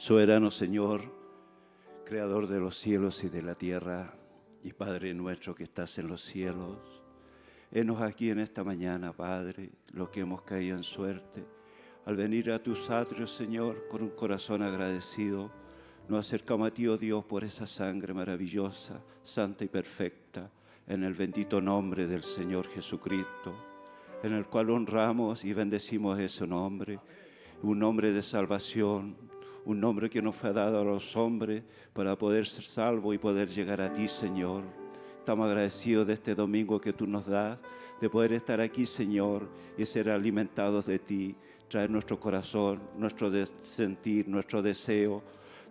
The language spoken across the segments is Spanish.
Soberano Señor, Creador de los cielos y de la tierra, y Padre nuestro que estás en los cielos, henos aquí en esta mañana, Padre, lo que hemos caído en suerte, al venir a tus atrios, Señor, con un corazón agradecido, nos acercamos a ti, oh Dios, por esa sangre maravillosa, santa y perfecta, en el bendito nombre del Señor Jesucristo, en el cual honramos y bendecimos ese nombre, un nombre de salvación, un nombre que nos fue dado a los hombres para poder ser salvos y poder llegar a ti, Señor. Estamos agradecidos de este domingo que tú nos das, de poder estar aquí, Señor, y ser alimentados de ti, traer nuestro corazón, nuestro sentir, nuestro deseo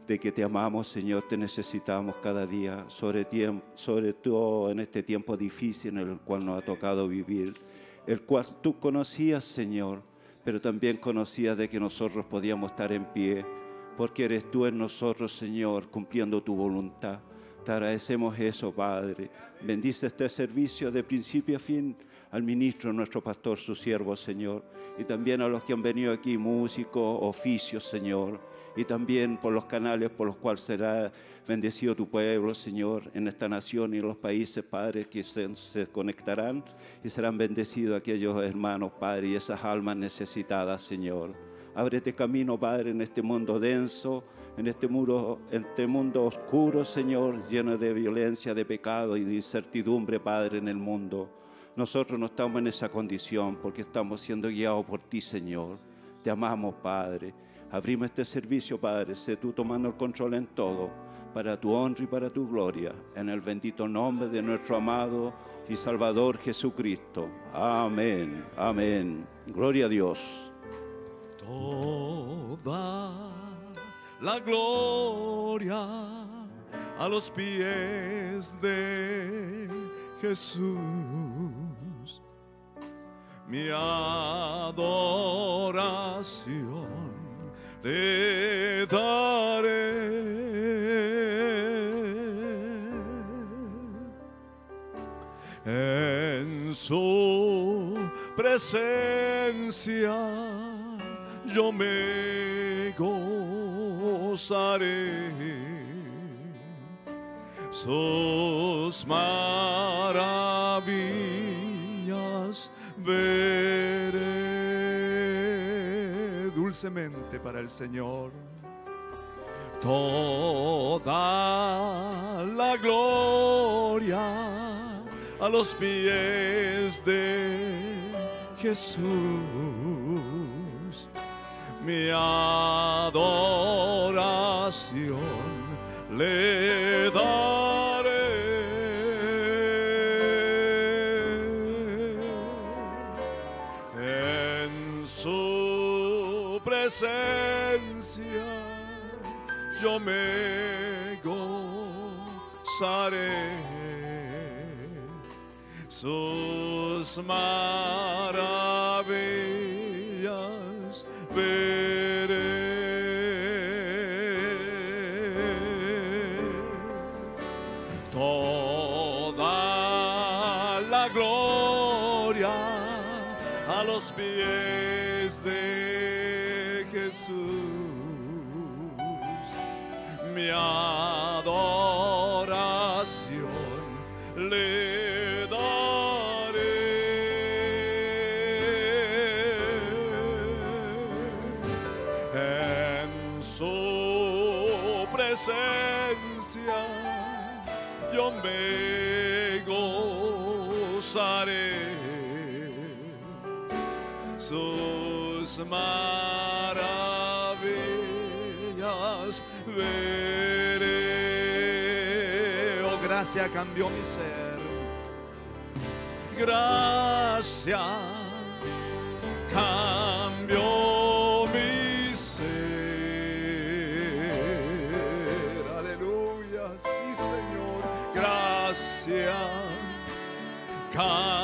de que te amamos, Señor, te necesitamos cada día, sobre, sobre todo en este tiempo difícil en el cual nos ha tocado vivir, el cual tú conocías, Señor, pero también conocías de que nosotros podíamos estar en pie, porque eres tú en nosotros, Señor, cumpliendo tu voluntad. Te agradecemos eso, Padre. Bendice este servicio de principio a fin al ministro, nuestro pastor, su siervo, Señor, y también a los que han venido aquí, músicos, oficios, Señor y también por los canales por los cuales será bendecido tu pueblo, Señor, en esta nación y en los países, Padre, que se, conectarán y serán bendecidos aquellos hermanos, Padre, y esas almas necesitadas, Señor. Ábrete camino, Padre, en este mundo denso, en este, muro, en este mundo oscuro, Señor, lleno de violencia, de pecado y de incertidumbre, Padre, en el mundo. Nosotros no estamos en esa condición porque estamos siendo guiados por ti, Señor. Te amamos, Padre. Abrimos este servicio, Padre, sé tú tomando el control en todo, para tu honra y para tu gloria, en el bendito nombre de nuestro amado y Salvador Jesucristo. Amén, amén. Gloria a Dios. Toda la gloria a los pies de Jesús. Mi adoración le daré. En su presencia yo me gozaré. Sus maravillas veré dulcemente para el Señor. Toda la gloria a los pies de Jesús. Mi adoración le daré. En su presencia yo me gozaré. Sus maravillas presencia yo me gozaré sus maravillas veré. Oh, gracia cambió mi ser. Gracia cambió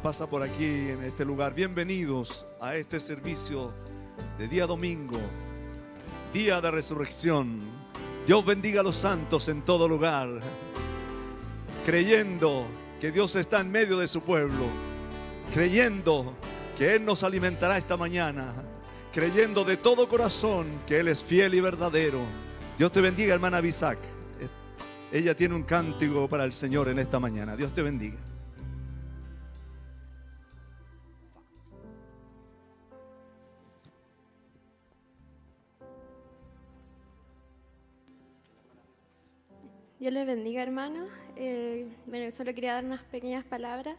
pasa por aquí en este lugar, bienvenidos a este servicio de día domingo, día de resurrección. Dios bendiga a los santos en todo lugar, creyendo que Dios está en medio de su pueblo, creyendo que Él nos alimentará esta mañana, creyendo de todo corazón que Él es fiel y verdadero. Dios te bendiga, hermana Bisac. Ella tiene un cántico para el Señor en esta mañana. Dios te bendiga. Dios les bendiga, hermanos. Eh, bueno, solo quería dar unas pequeñas palabras.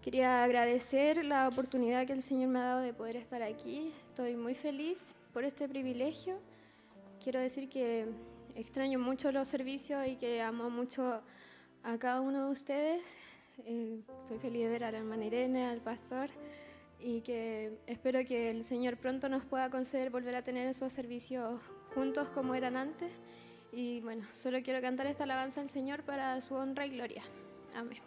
Quería agradecer la oportunidad que el Señor me ha dado de poder estar aquí. Estoy muy feliz por este privilegio. Quiero decir que extraño mucho los servicios y que amo mucho a cada uno de ustedes. Eh, estoy feliz de ver a la hermana Irene, al pastor, y que espero que el Señor pronto nos pueda conceder volver a tener esos servicios juntos como eran antes. Y bueno, solo quiero cantar esta alabanza al Señor para su honra y gloria. Amén.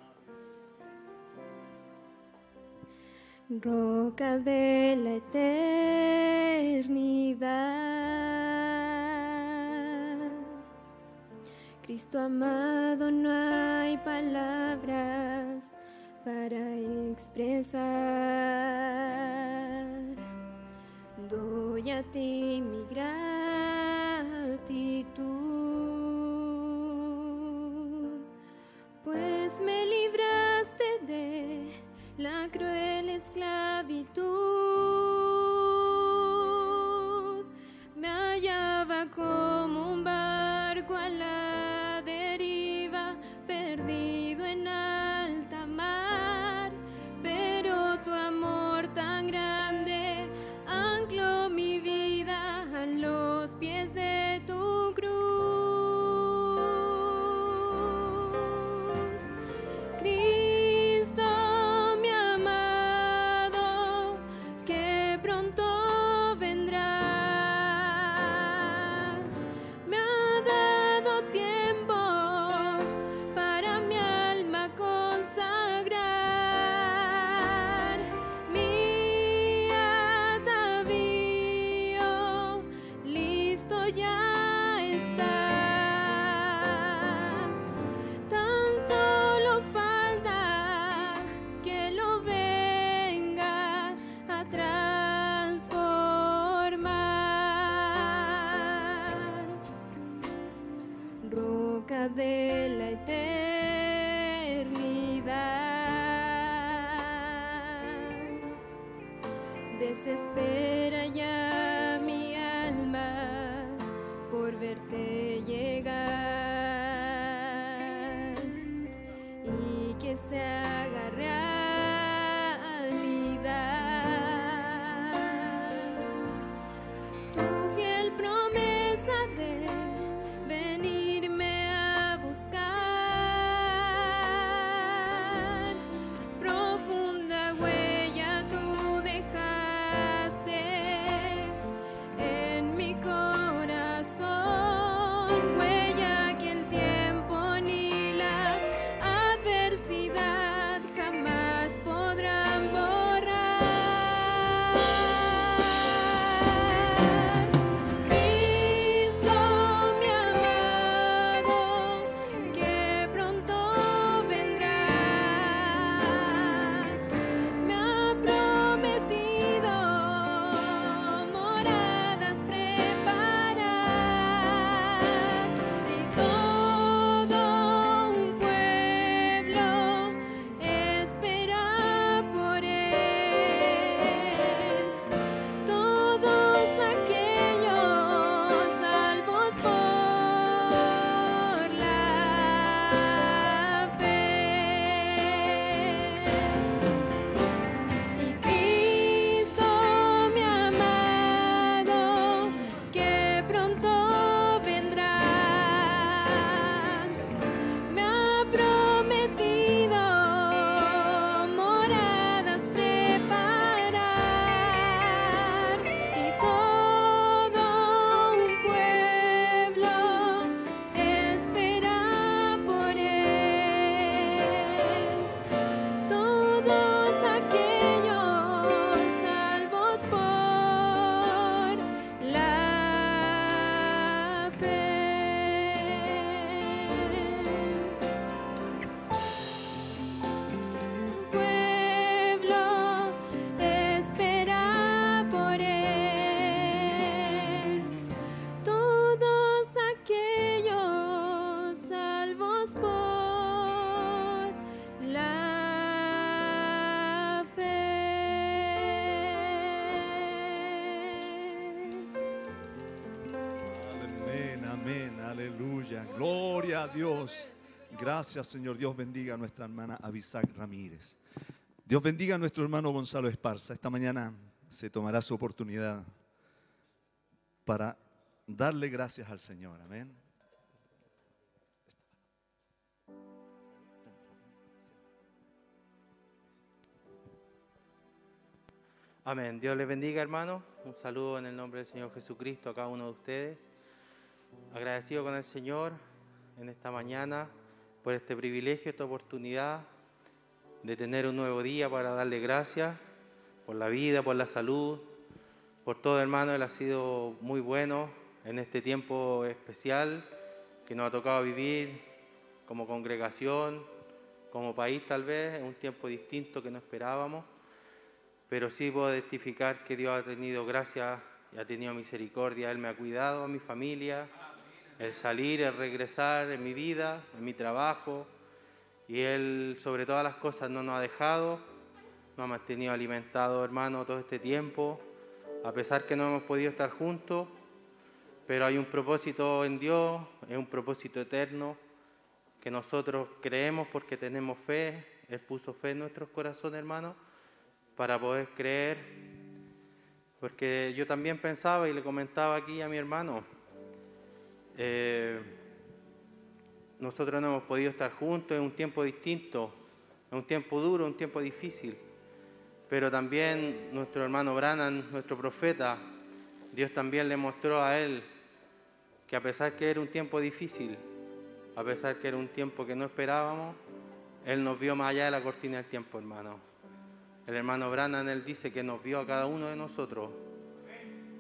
Roca de la eternidad. Cristo amado, no hay palabras para expresar. Doy a ti mi gratitud, la cruel esclavitud. Me hallaba como Dios. Gracias, Señor. Dios bendiga a nuestra hermana Abisac Ramírez. Dios bendiga a nuestro hermano Gonzalo Esparza. Esta mañana se tomará su oportunidad para darle gracias al Señor. Amén. Amén. Dios les bendiga, hermano. Un saludo en el nombre del Señor Jesucristo a cada uno de ustedes. Agradecido con el Señor en esta mañana por este privilegio, esta oportunidad de tener un nuevo día para darle gracias por la vida, por la salud, por todo, hermano. Él ha sido muy bueno en este tiempo especial que nos ha tocado vivir como congregación, como país tal vez, en un tiempo distinto que no esperábamos pero sí puedo testificar que Dios ha tenido gracia y ha tenido misericordia. Él me ha cuidado, a mi familia, el salir, el regresar en mi vida, en mi trabajo. Y Él sobre todas las cosas no nos ha dejado, nos ha mantenido alimentados, hermano, todo este tiempo, a pesar que no hemos podido estar juntos, pero hay un propósito en Dios, es un propósito eterno que nosotros creemos porque tenemos fe, Él puso fe en nuestros corazones, hermano para poder creer, porque yo también pensaba y le comentaba aquí a mi hermano, eh, nosotros no hemos podido estar juntos en un tiempo distinto, en un tiempo duro, un tiempo difícil, pero también nuestro hermano Brannan, nuestro profeta, Dios también le mostró a él que a pesar que era un tiempo difícil, a pesar que era un tiempo que no esperábamos, Él nos vio más allá de la cortina del tiempo, hermano. El hermano Brannan, él dice que nos vio a cada uno de nosotros.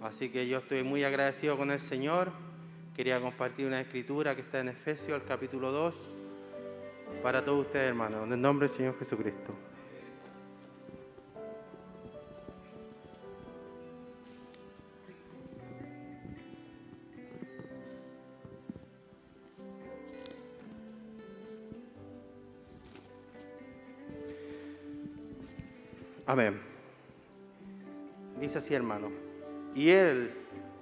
Así que yo estoy muy agradecido con el Señor. Quería compartir una escritura que está en Efesios, el capítulo 2, para todos ustedes, hermanos, en el nombre del Señor Jesucristo. Amén. Dice así, hermano. Y Él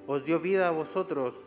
os dio vida a vosotros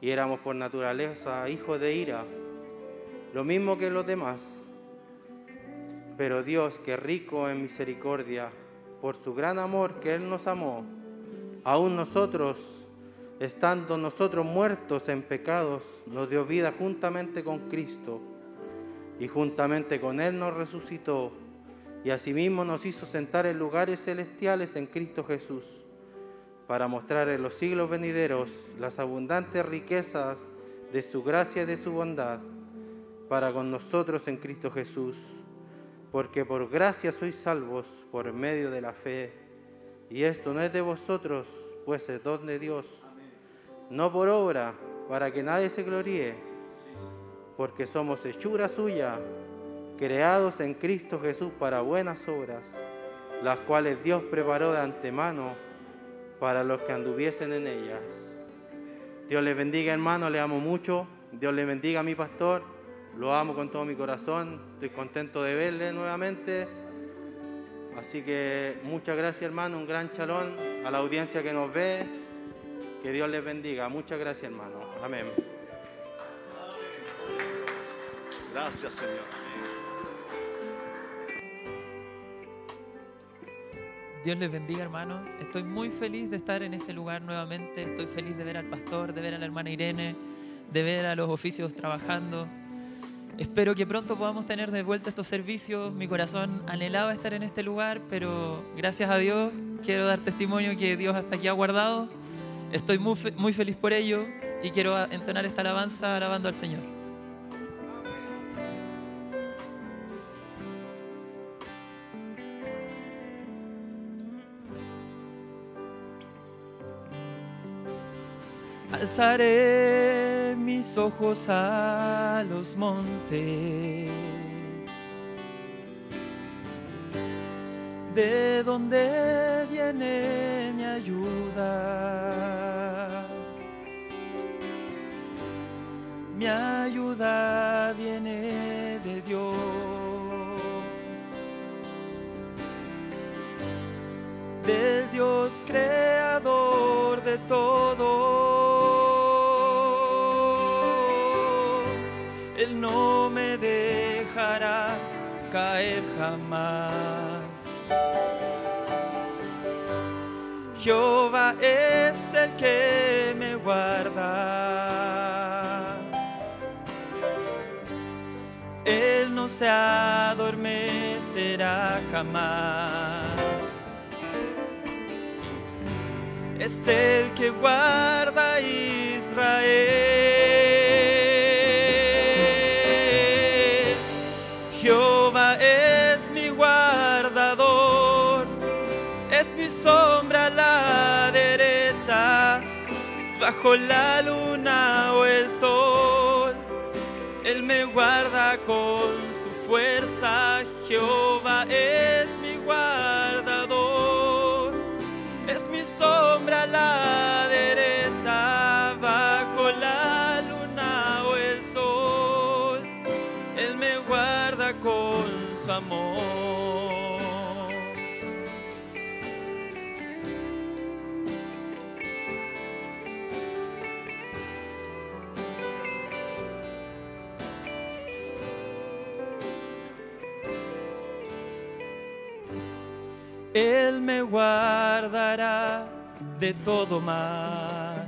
y éramos por naturaleza hijos de ira, lo mismo que los demás. Pero Dios, que rico en misericordia, por su gran amor que Él nos amó, aún nosotros, estando nosotros muertos en pecados, nos dio vida juntamente con Cristo, y juntamente con Él nos resucitó y asimismo nos hizo sentar en lugares celestiales en Cristo Jesús, para mostrar en los siglos venideros las abundantes riquezas de su gracia y de su bondad, para con nosotros en Cristo Jesús, porque por gracia sois salvos por medio de la fe, y esto no es de vosotros, pues es don de Dios, no por obra, para que nadie se gloríe, porque somos hechura suya creados en Cristo Jesús para buenas obras, las cuales Dios preparó de antemano para los que anduviesen en ellas. Dios les bendiga, hermano, le amo mucho. Dios le bendiga a mi pastor, lo amo con todo mi corazón. Estoy contento de verle nuevamente. Así que muchas gracias, hermano, un gran chalón a la audiencia que nos ve. Que Dios les bendiga. Muchas gracias, hermano. Amén. Gracias, Señor. Dios les bendiga, hermanos. Estoy muy feliz de estar en este lugar nuevamente. Estoy feliz de ver al pastor, de ver a la hermana Irene, de ver a los oficios trabajando. Espero que pronto podamos tener de vuelta estos servicios. Mi corazón anhelaba estar en este lugar, pero gracias a Dios quiero dar testimonio que Dios hasta aquí ha guardado. Estoy muy, muy feliz por ello y quiero entonar esta alabanza alabando al Señor. Alzaré mis ojos a los montes. ¿De dónde viene mi ayuda? Mi ayuda viene de Dios. Del Dios creador de todo. Caer jamás. Jehová es el que me guarda. Él no se adormecerá jamás. Es el que guarda Israel. Bajo la luna o el sol. Él me guarda con su fuerza, Jehová es mi guardador, es mi sombra la derecha, bajo la luna o el sol. Él me guarda con su amor. Él me guardará de todo mal.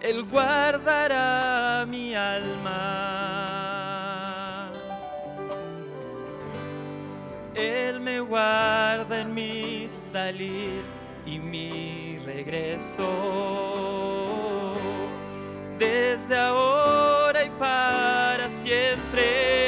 Él guardará mi alma. Él me guarda en mi salir y mi regreso. Desde ahora y para siempre.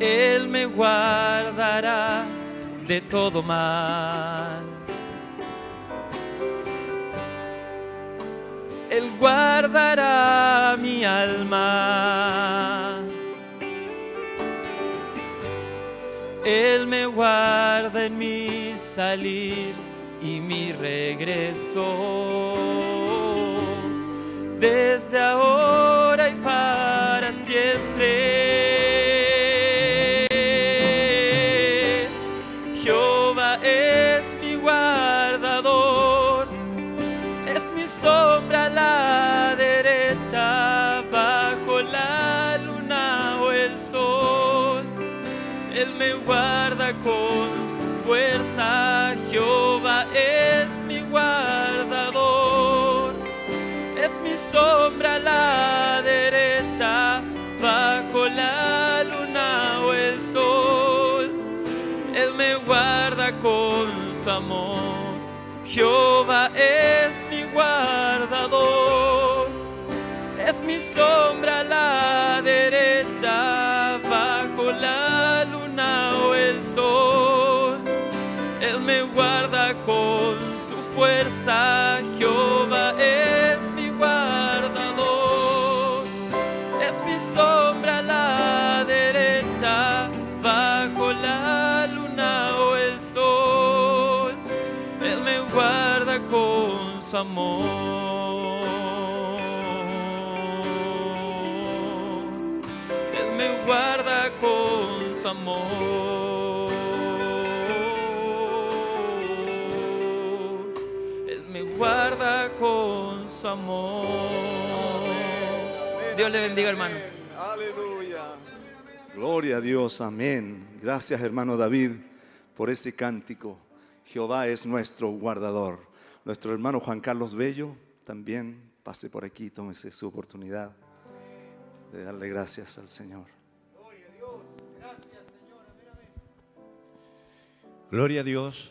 Él me guardará de todo mal. Él guardará mi alma. Él me guarda en mi salir y mi regreso. Desde ahora y para siempre. Jehová amor. Él me guarda con su amor. Él me guarda con su amor. Dios le bendiga, hermanos. Aleluya. Gloria a Dios, amén. Gracias, hermano David, por ese cántico. Jehová es nuestro guardador. Nuestro hermano Juan Carlos Bello también pase por aquí, tómese su oportunidad de darle gracias al Señor. Gloria a Dios.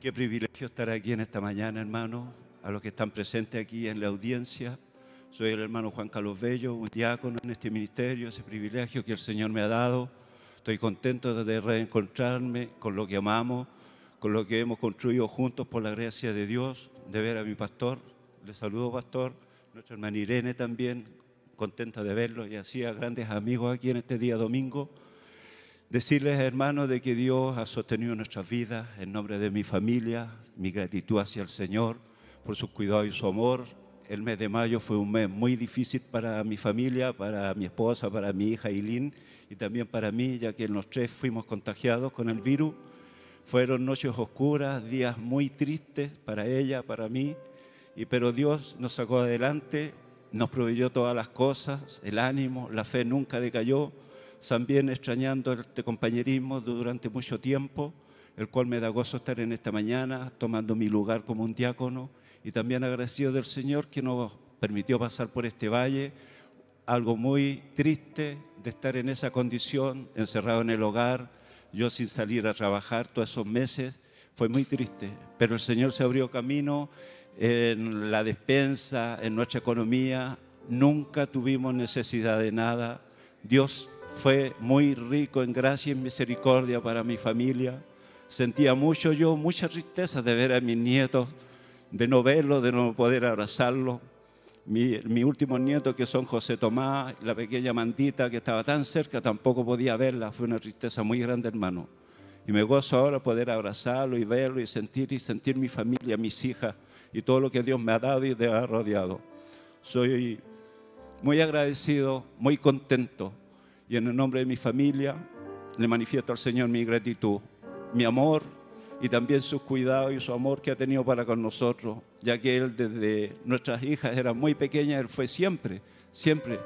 Qué privilegio estar aquí en esta mañana, hermano. A los que están presentes aquí en la audiencia. Soy el hermano Juan Carlos Bello, un diácono en este ministerio, ese privilegio que el Señor me ha dado. Estoy contento de reencontrarme con lo que amamos, con lo que hemos construido juntos por la gracia de Dios, de ver a mi pastor. Le saludo, pastor. Nuestra hermana Irene también, contenta de verlo y así a grandes amigos aquí en este día domingo. Decirles, hermanos, de que Dios ha sostenido nuestras vidas en nombre de mi familia, mi gratitud hacia el Señor por su cuidado y su amor. El mes de mayo fue un mes muy difícil para mi familia, para mi esposa, para mi hija Eileen y también para mí, ya que los tres fuimos contagiados con el virus. Fueron noches oscuras, días muy tristes para ella, para mí, y, pero Dios nos sacó adelante, nos proveyó todas las cosas, el ánimo, la fe nunca decayó. También extrañando este compañerismo durante mucho tiempo, el cual me da gozo estar en esta mañana tomando mi lugar como un diácono y también agradecido del Señor que nos permitió pasar por este valle, algo muy triste de estar en esa condición, encerrado en el hogar, yo sin salir a trabajar todos esos meses, fue muy triste, pero el Señor se abrió camino en la despensa, en nuestra economía, nunca tuvimos necesidad de nada, Dios fue muy rico en gracia y misericordia para mi familia. Sentía mucho yo, mucha tristeza de ver a mis nietos, de no verlos, de no poder abrazarlos. Mi, mi último nieto, que son José Tomás, la pequeña Mandita, que estaba tan cerca, tampoco podía verla. Fue una tristeza muy grande, hermano. Y me gozo ahora poder abrazarlo y verlo y sentir y sentir mi familia, mis hijas y todo lo que Dios me ha dado y me ha rodeado. Soy muy agradecido, muy contento y en el nombre de mi familia le manifiesto al Señor mi gratitud, mi amor y también su cuidado y su amor que ha tenido para con nosotros, ya que Él desde nuestras hijas eran muy pequeñas, Él fue siempre, siempre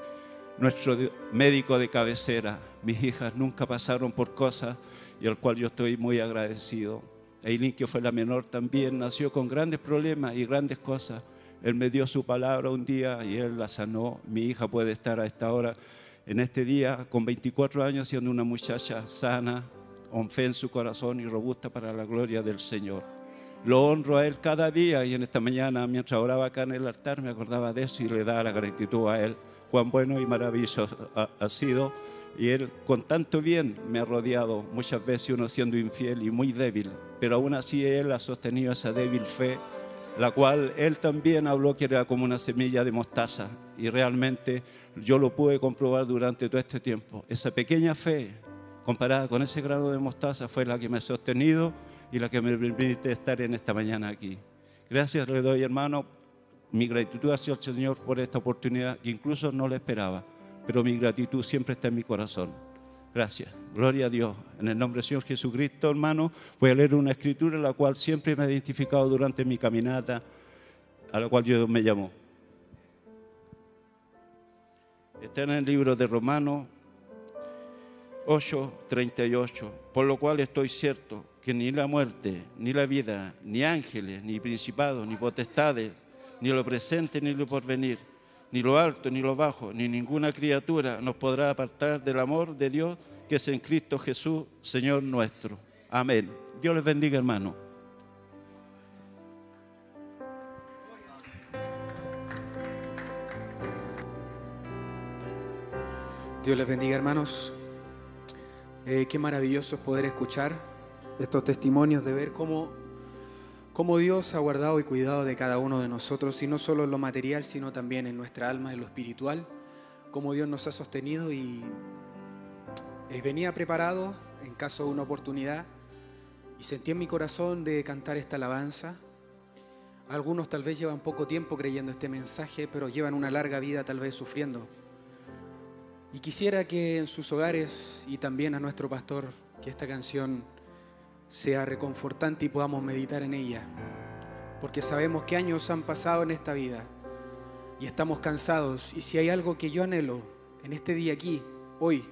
nuestro médico de cabecera. Mis hijas nunca pasaron por cosas y al cual yo estoy muy agradecido. Eileen, que fue la menor, también nació con grandes problemas y grandes cosas. Él me dio su palabra un día y Él la sanó. Mi hija puede estar a esta hora en este día, con 24 años, siendo una muchacha sana, con fe en su corazón y robusta para la gloria del Señor. Lo honro a Él cada día y en esta mañana, mientras oraba acá en el altar, me acordaba de eso y le daba la gratitud a Él. Cuán bueno y maravilloso ha, sido. Y Él con tanto bien me ha rodeado, muchas veces uno siendo infiel y muy débil, pero aún así Él ha sostenido esa débil fe, la cual Él también habló que era como una semilla de mostaza. Y realmente yo lo pude comprobar durante todo este tiempo. Esa pequeña fe, comparada con ese grado de mostaza, fue la que me ha sostenido y la que me permite estar en esta mañana aquí. Gracias le doy, hermano, mi gratitud hacia el Señor por esta oportunidad que incluso no la esperaba, pero mi gratitud siempre está en mi corazón. Gracias. Gloria a Dios. En el nombre del Señor Jesucristo, hermano, voy a leer una escritura la cual siempre me he identificado durante mi caminata, a la cual Dios me llamó. Está en el libro de Romanos 8, 38. Por lo cual estoy cierto que ni la muerte, ni la vida, ni ángeles, ni principados, ni potestades, ni lo presente, ni lo porvenir, ni lo alto, ni lo bajo, ni ninguna criatura nos podrá apartar del amor de Dios que es en Cristo Jesús, Señor nuestro. Amén. Dios les bendiga, hermano. Dios les bendiga, hermanos. Eh, qué maravilloso es poder escuchar estos testimonios, de ver cómo, cómo Dios ha guardado y cuidado de cada uno de nosotros, y no solo en lo material, sino también en nuestra alma, en lo espiritual, cómo Dios nos ha sostenido y eh, venía preparado en caso de una oportunidad y sentí en mi corazón de cantar esta alabanza. Algunos tal vez llevan poco tiempo creyendo este mensaje, pero llevan una larga vida tal vez sufriendo y quisiera que en sus hogares y también a nuestro pastor, que esta canción sea reconfortante y podamos meditar en ella. Porque sabemos que años han pasado en esta vida, y estamos cansados. Y si hay algo que yo anhelo en este día aquí, hoy,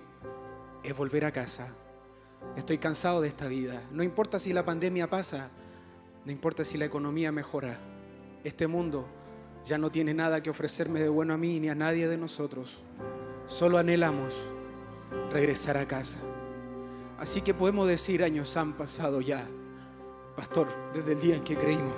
es volver a casa. Estoy cansado de esta vida. No importa si la pandemia pasa, no importa si la economía mejora. Este mundo ya no tiene nada que ofrecerme de bueno a mí ni a nadie de nosotros. Solo anhelamos regresar a casa. Así que podemos decir, años han pasado ya, pastor, desde el día en que creímos.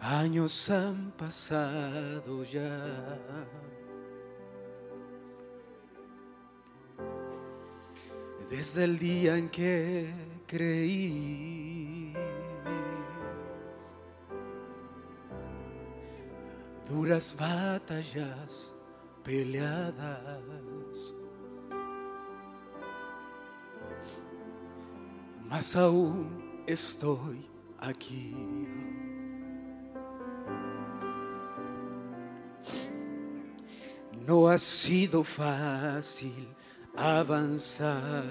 Años han pasado ya. Desde el día en que creí. Duras batallas peleadas. Más aún estoy aquí. No ha sido fácil avanzar.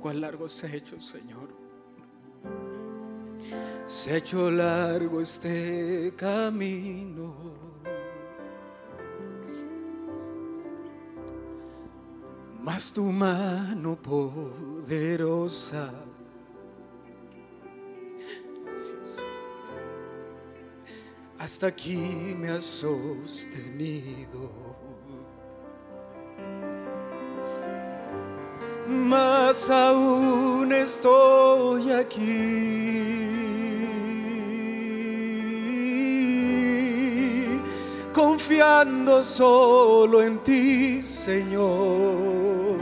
Cuán largo se ha hecho, Señor. Se ha hecho largo este camino. Mas tu mano poderosa hasta aquí me ha sostenido. Mas aún estoy aquí, confiando solo en ti, Señor.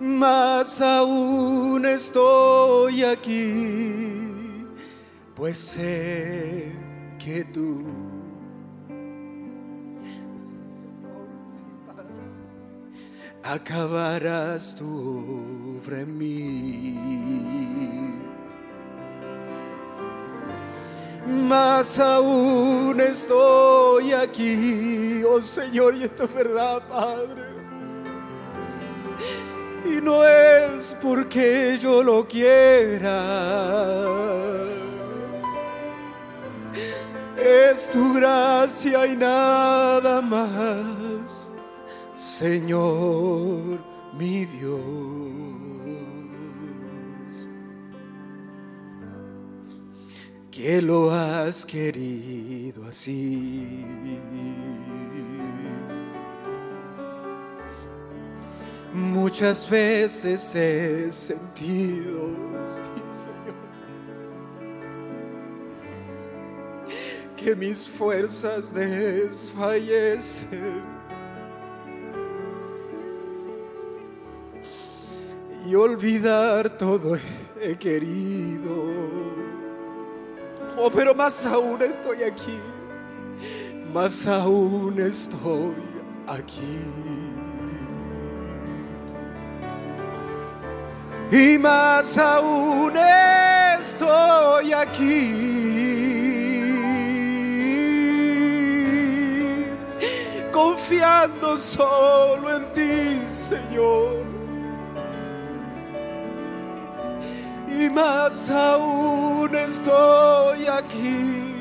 Mas aún estoy aquí, pues sé que tú acabarás tu obra en mí. Más aún estoy aquí, oh Señor, y esto es verdad, Padre. Y no es porque yo lo quiera. Es tu gracia y nada más. Señor mi Dios. Que lo has querido así. Muchas veces he sentido, Señor, que mis fuerzas desfallecen. Y olvidar todo he querido. Oh, pero más aún estoy aquí, más aún estoy aquí. Y más aún estoy aquí, confiando solo en ti, Señor. Y más aún estoy aquí,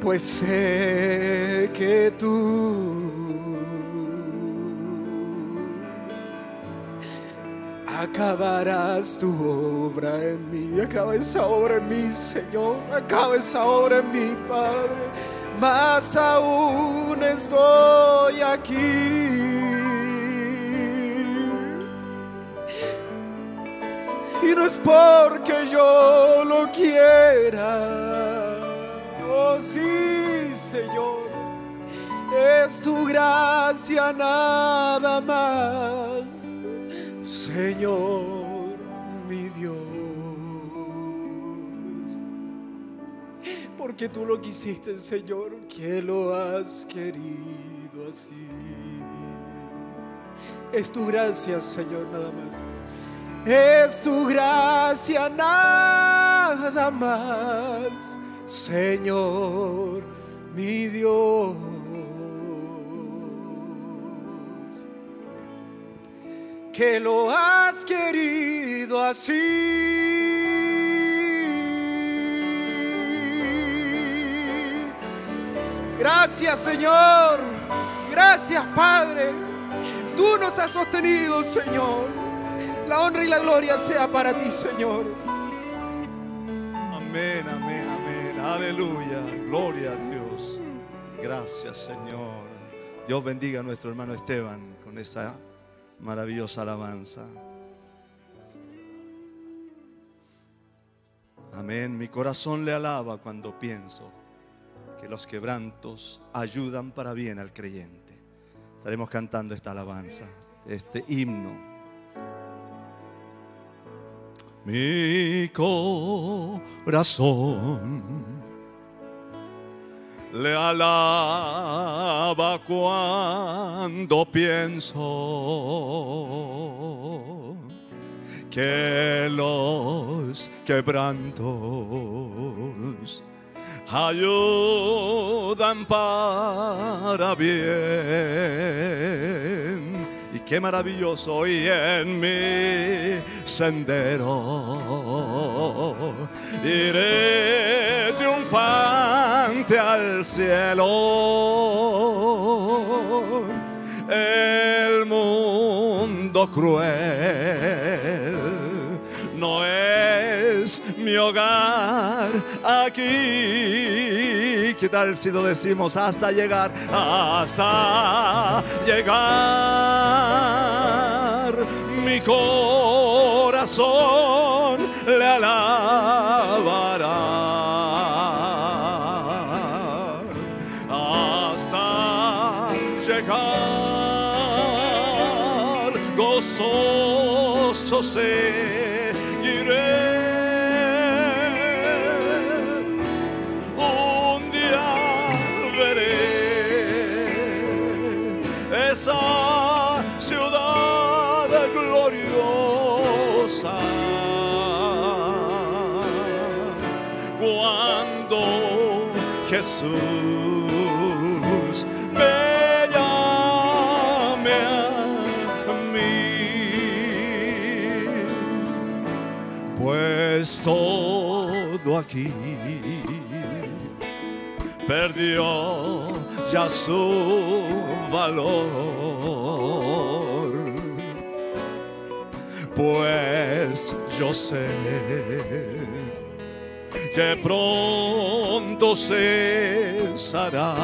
pues sé que tú acabarás tu obra en mí, acaba esa obra en mí, Señor, acaba esa obra en mí, Padre, más aún estoy aquí. Y no es porque yo lo quiera. Oh sí, Señor, es tu gracia nada más, Señor, mi Dios. Porque tú lo quisiste, Señor, que lo has querido así. Es tu gracia, Señor, nada más es tu gracia nada más, Señor mi Dios. Que lo has querido así. Gracias Señor, gracias Padre. Tú nos has sostenido, Señor. La honra y la gloria sea para ti, Señor. Amén, amén, amén. Aleluya. Gloria a Dios. Gracias, Señor. Dios bendiga a nuestro hermano Esteban con esa maravillosa alabanza. Amén. Mi corazón le alaba cuando pienso que los quebrantos ayudan para bien al creyente. Estaremos cantando esta alabanza, este himno. Mi corazón le alaba cuando pienso que los quebrantos ayudan para bien. Y qué maravilloso hoy en mi sendero. Iré triunfante al cielo. El mundo cruel no es mi hogar aquí. ¿Qué tal si lo decimos hasta llegar? Hasta llegar. Mi corazón le alabará. Hasta llegar gozoso. Jesús me a mí pues todo aquí perdió ya su valor. Pues yo sé que pronto cesará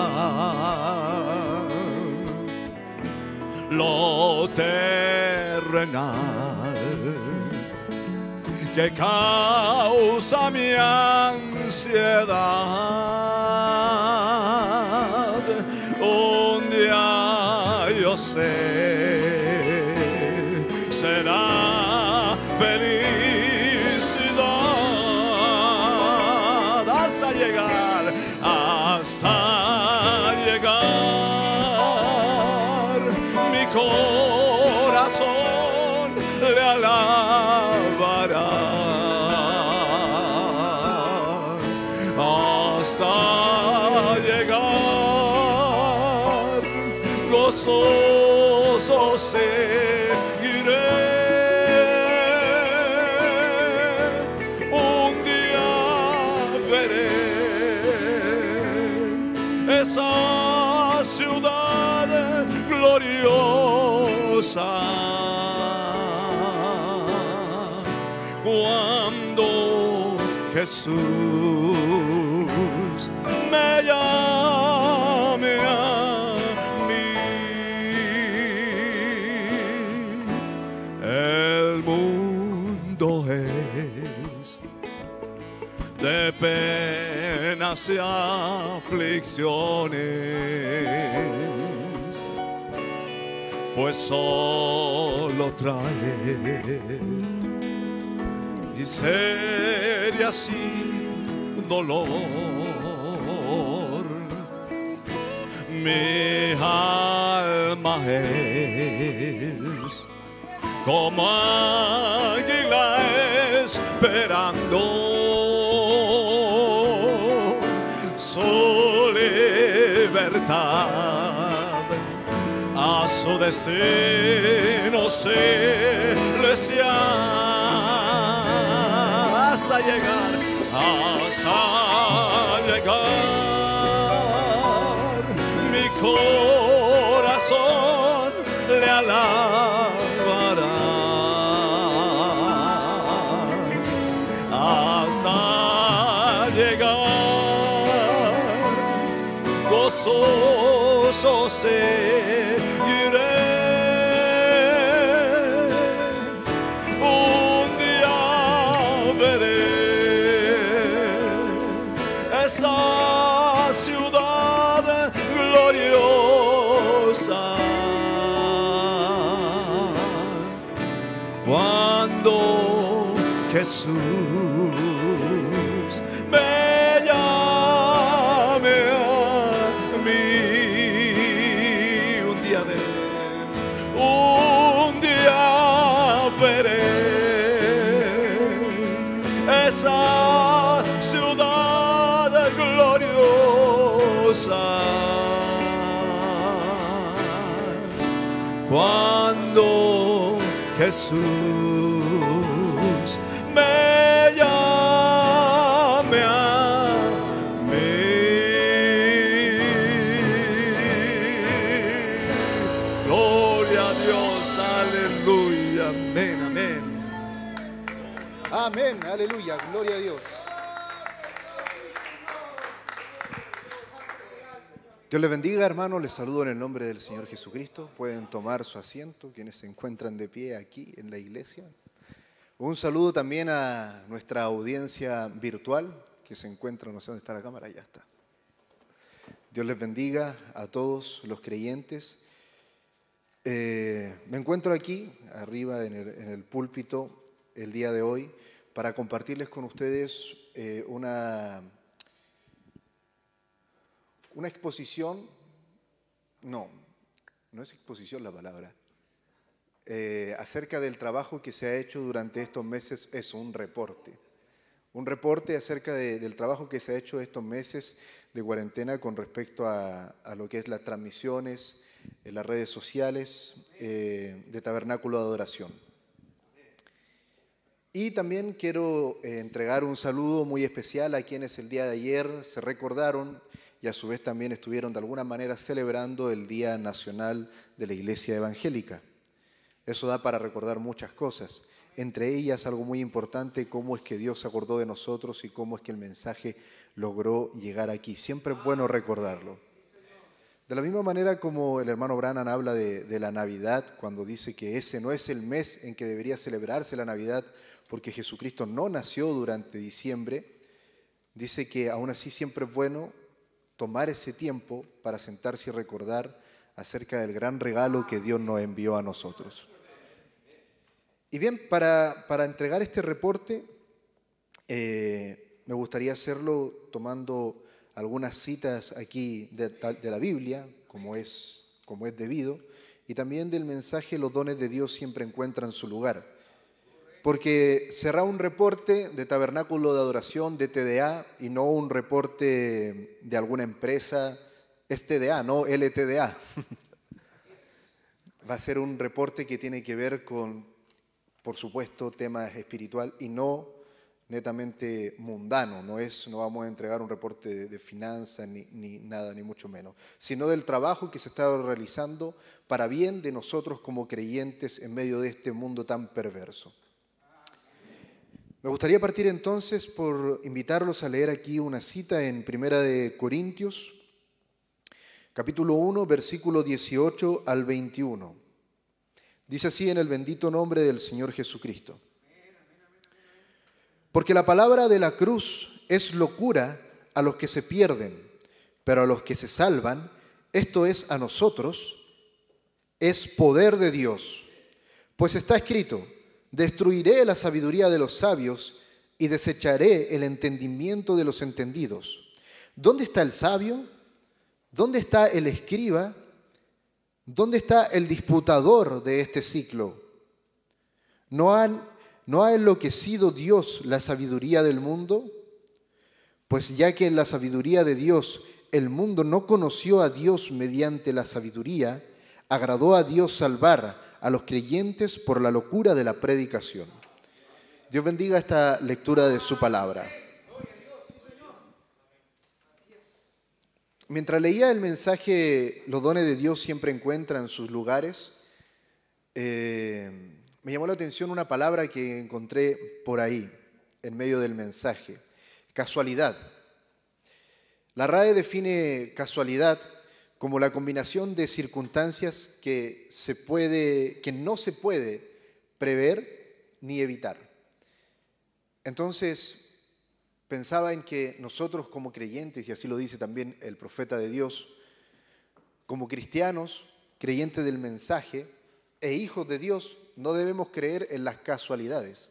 lo terrenal que causa mi ansiedad. Un día yo sé gozoso seguiré. Un día veré esa ciudad gloriosa. Cuando Jesús penas y aflicciones, pues solo trae miserias y dolor. Mi alma es como águila esperando libertad a su destino celestial. Hasta llegar, hasta llegar. Mi corazón le alabará gozoso Les bendiga, hermanos. Les saludo en el nombre del Señor Jesucristo. Pueden tomar su asiento, quienes se encuentran de pie aquí en la iglesia. Un saludo también a nuestra audiencia virtual, que se encuentra, no sé dónde está la cámara, ya está. Dios les bendiga a todos los creyentes. Eh, me encuentro aquí, arriba en el, en el púlpito, el día de hoy, para compartirles con ustedes eh, una, una exposición, no, no es exposición la palabra, eh, acerca del trabajo que se ha hecho durante estos meses, es un reporte. Un reporte acerca de- del trabajo que se ha hecho estos meses de cuarentena con respecto a, lo que es las transmisiones en las redes sociales eh, de Tabernáculo de Adoración. Y también quiero eh, entregar un saludo muy especial a quienes el día de ayer se recordaron y a su vez también estuvieron de alguna manera celebrando el Día Nacional de la Iglesia Evangélica. Eso da para recordar muchas cosas, entre ellas algo muy importante, cómo es que Dios se acordó de nosotros y cómo es que el mensaje logró llegar aquí. Siempre es bueno recordarlo. De la misma manera como el hermano Branham habla de, de la Navidad, cuando dice que ese no es el mes en que debería celebrarse la Navidad, porque Jesucristo no nació durante diciembre, dice que aún así siempre es bueno tomar ese tiempo para sentarse y recordar acerca del gran regalo que Dios nos envió a nosotros. Y bien, para, para entregar este reporte, eh, me gustaría hacerlo tomando algunas citas aquí de, de la Biblia, como es, como es debido, y también del mensaje Los dones de Dios siempre encuentran su lugar. Porque será un reporte de tabernáculo de adoración, de TDA, y no un reporte de alguna empresa, es TDA, no LTDA. Va a ser un reporte que tiene que ver con, por supuesto, temas espiritual y no netamente mundano, no es, no vamos a entregar un reporte de, de finanzas ni, ni nada, ni mucho menos, sino del trabajo que se está realizando para bien de nosotros como creyentes en medio de este mundo tan perverso. Me gustaría partir entonces por invitarlos a leer aquí una cita en Primera de Corintios, capítulo 1, versículo 18 al 21. Dice así en el bendito nombre del Señor Jesucristo. Porque la palabra de la cruz es locura a los que se pierden, pero a los que se salvan, esto es a nosotros, es poder de Dios. Pues está escrito, destruiré la sabiduría de los sabios y desecharé el entendimiento de los entendidos. ¿Dónde está el sabio? ¿Dónde está el escriba? ¿Dónde está el disputador de este ciclo? ¿No, ¿No ha enloquecido Dios la sabiduría del mundo? Pues ya que en la sabiduría de Dios el mundo no conoció a Dios mediante la sabiduría, agradó a Dios salvar a los creyentes por la locura de la predicación. Dios bendiga esta lectura de su palabra. Mientras leía el mensaje, los dones de Dios siempre encuentran sus lugares, eh, me llamó la atención una palabra que encontré por ahí, en medio del mensaje, casualidad. La RAE define casualidad como la combinación de circunstancias que, se puede, que no se puede prever ni evitar. Entonces, pensaba en que nosotros como creyentes, y así lo dice también el profeta de Dios, como cristianos, creyentes del mensaje e hijos de Dios, no debemos creer en las casualidades.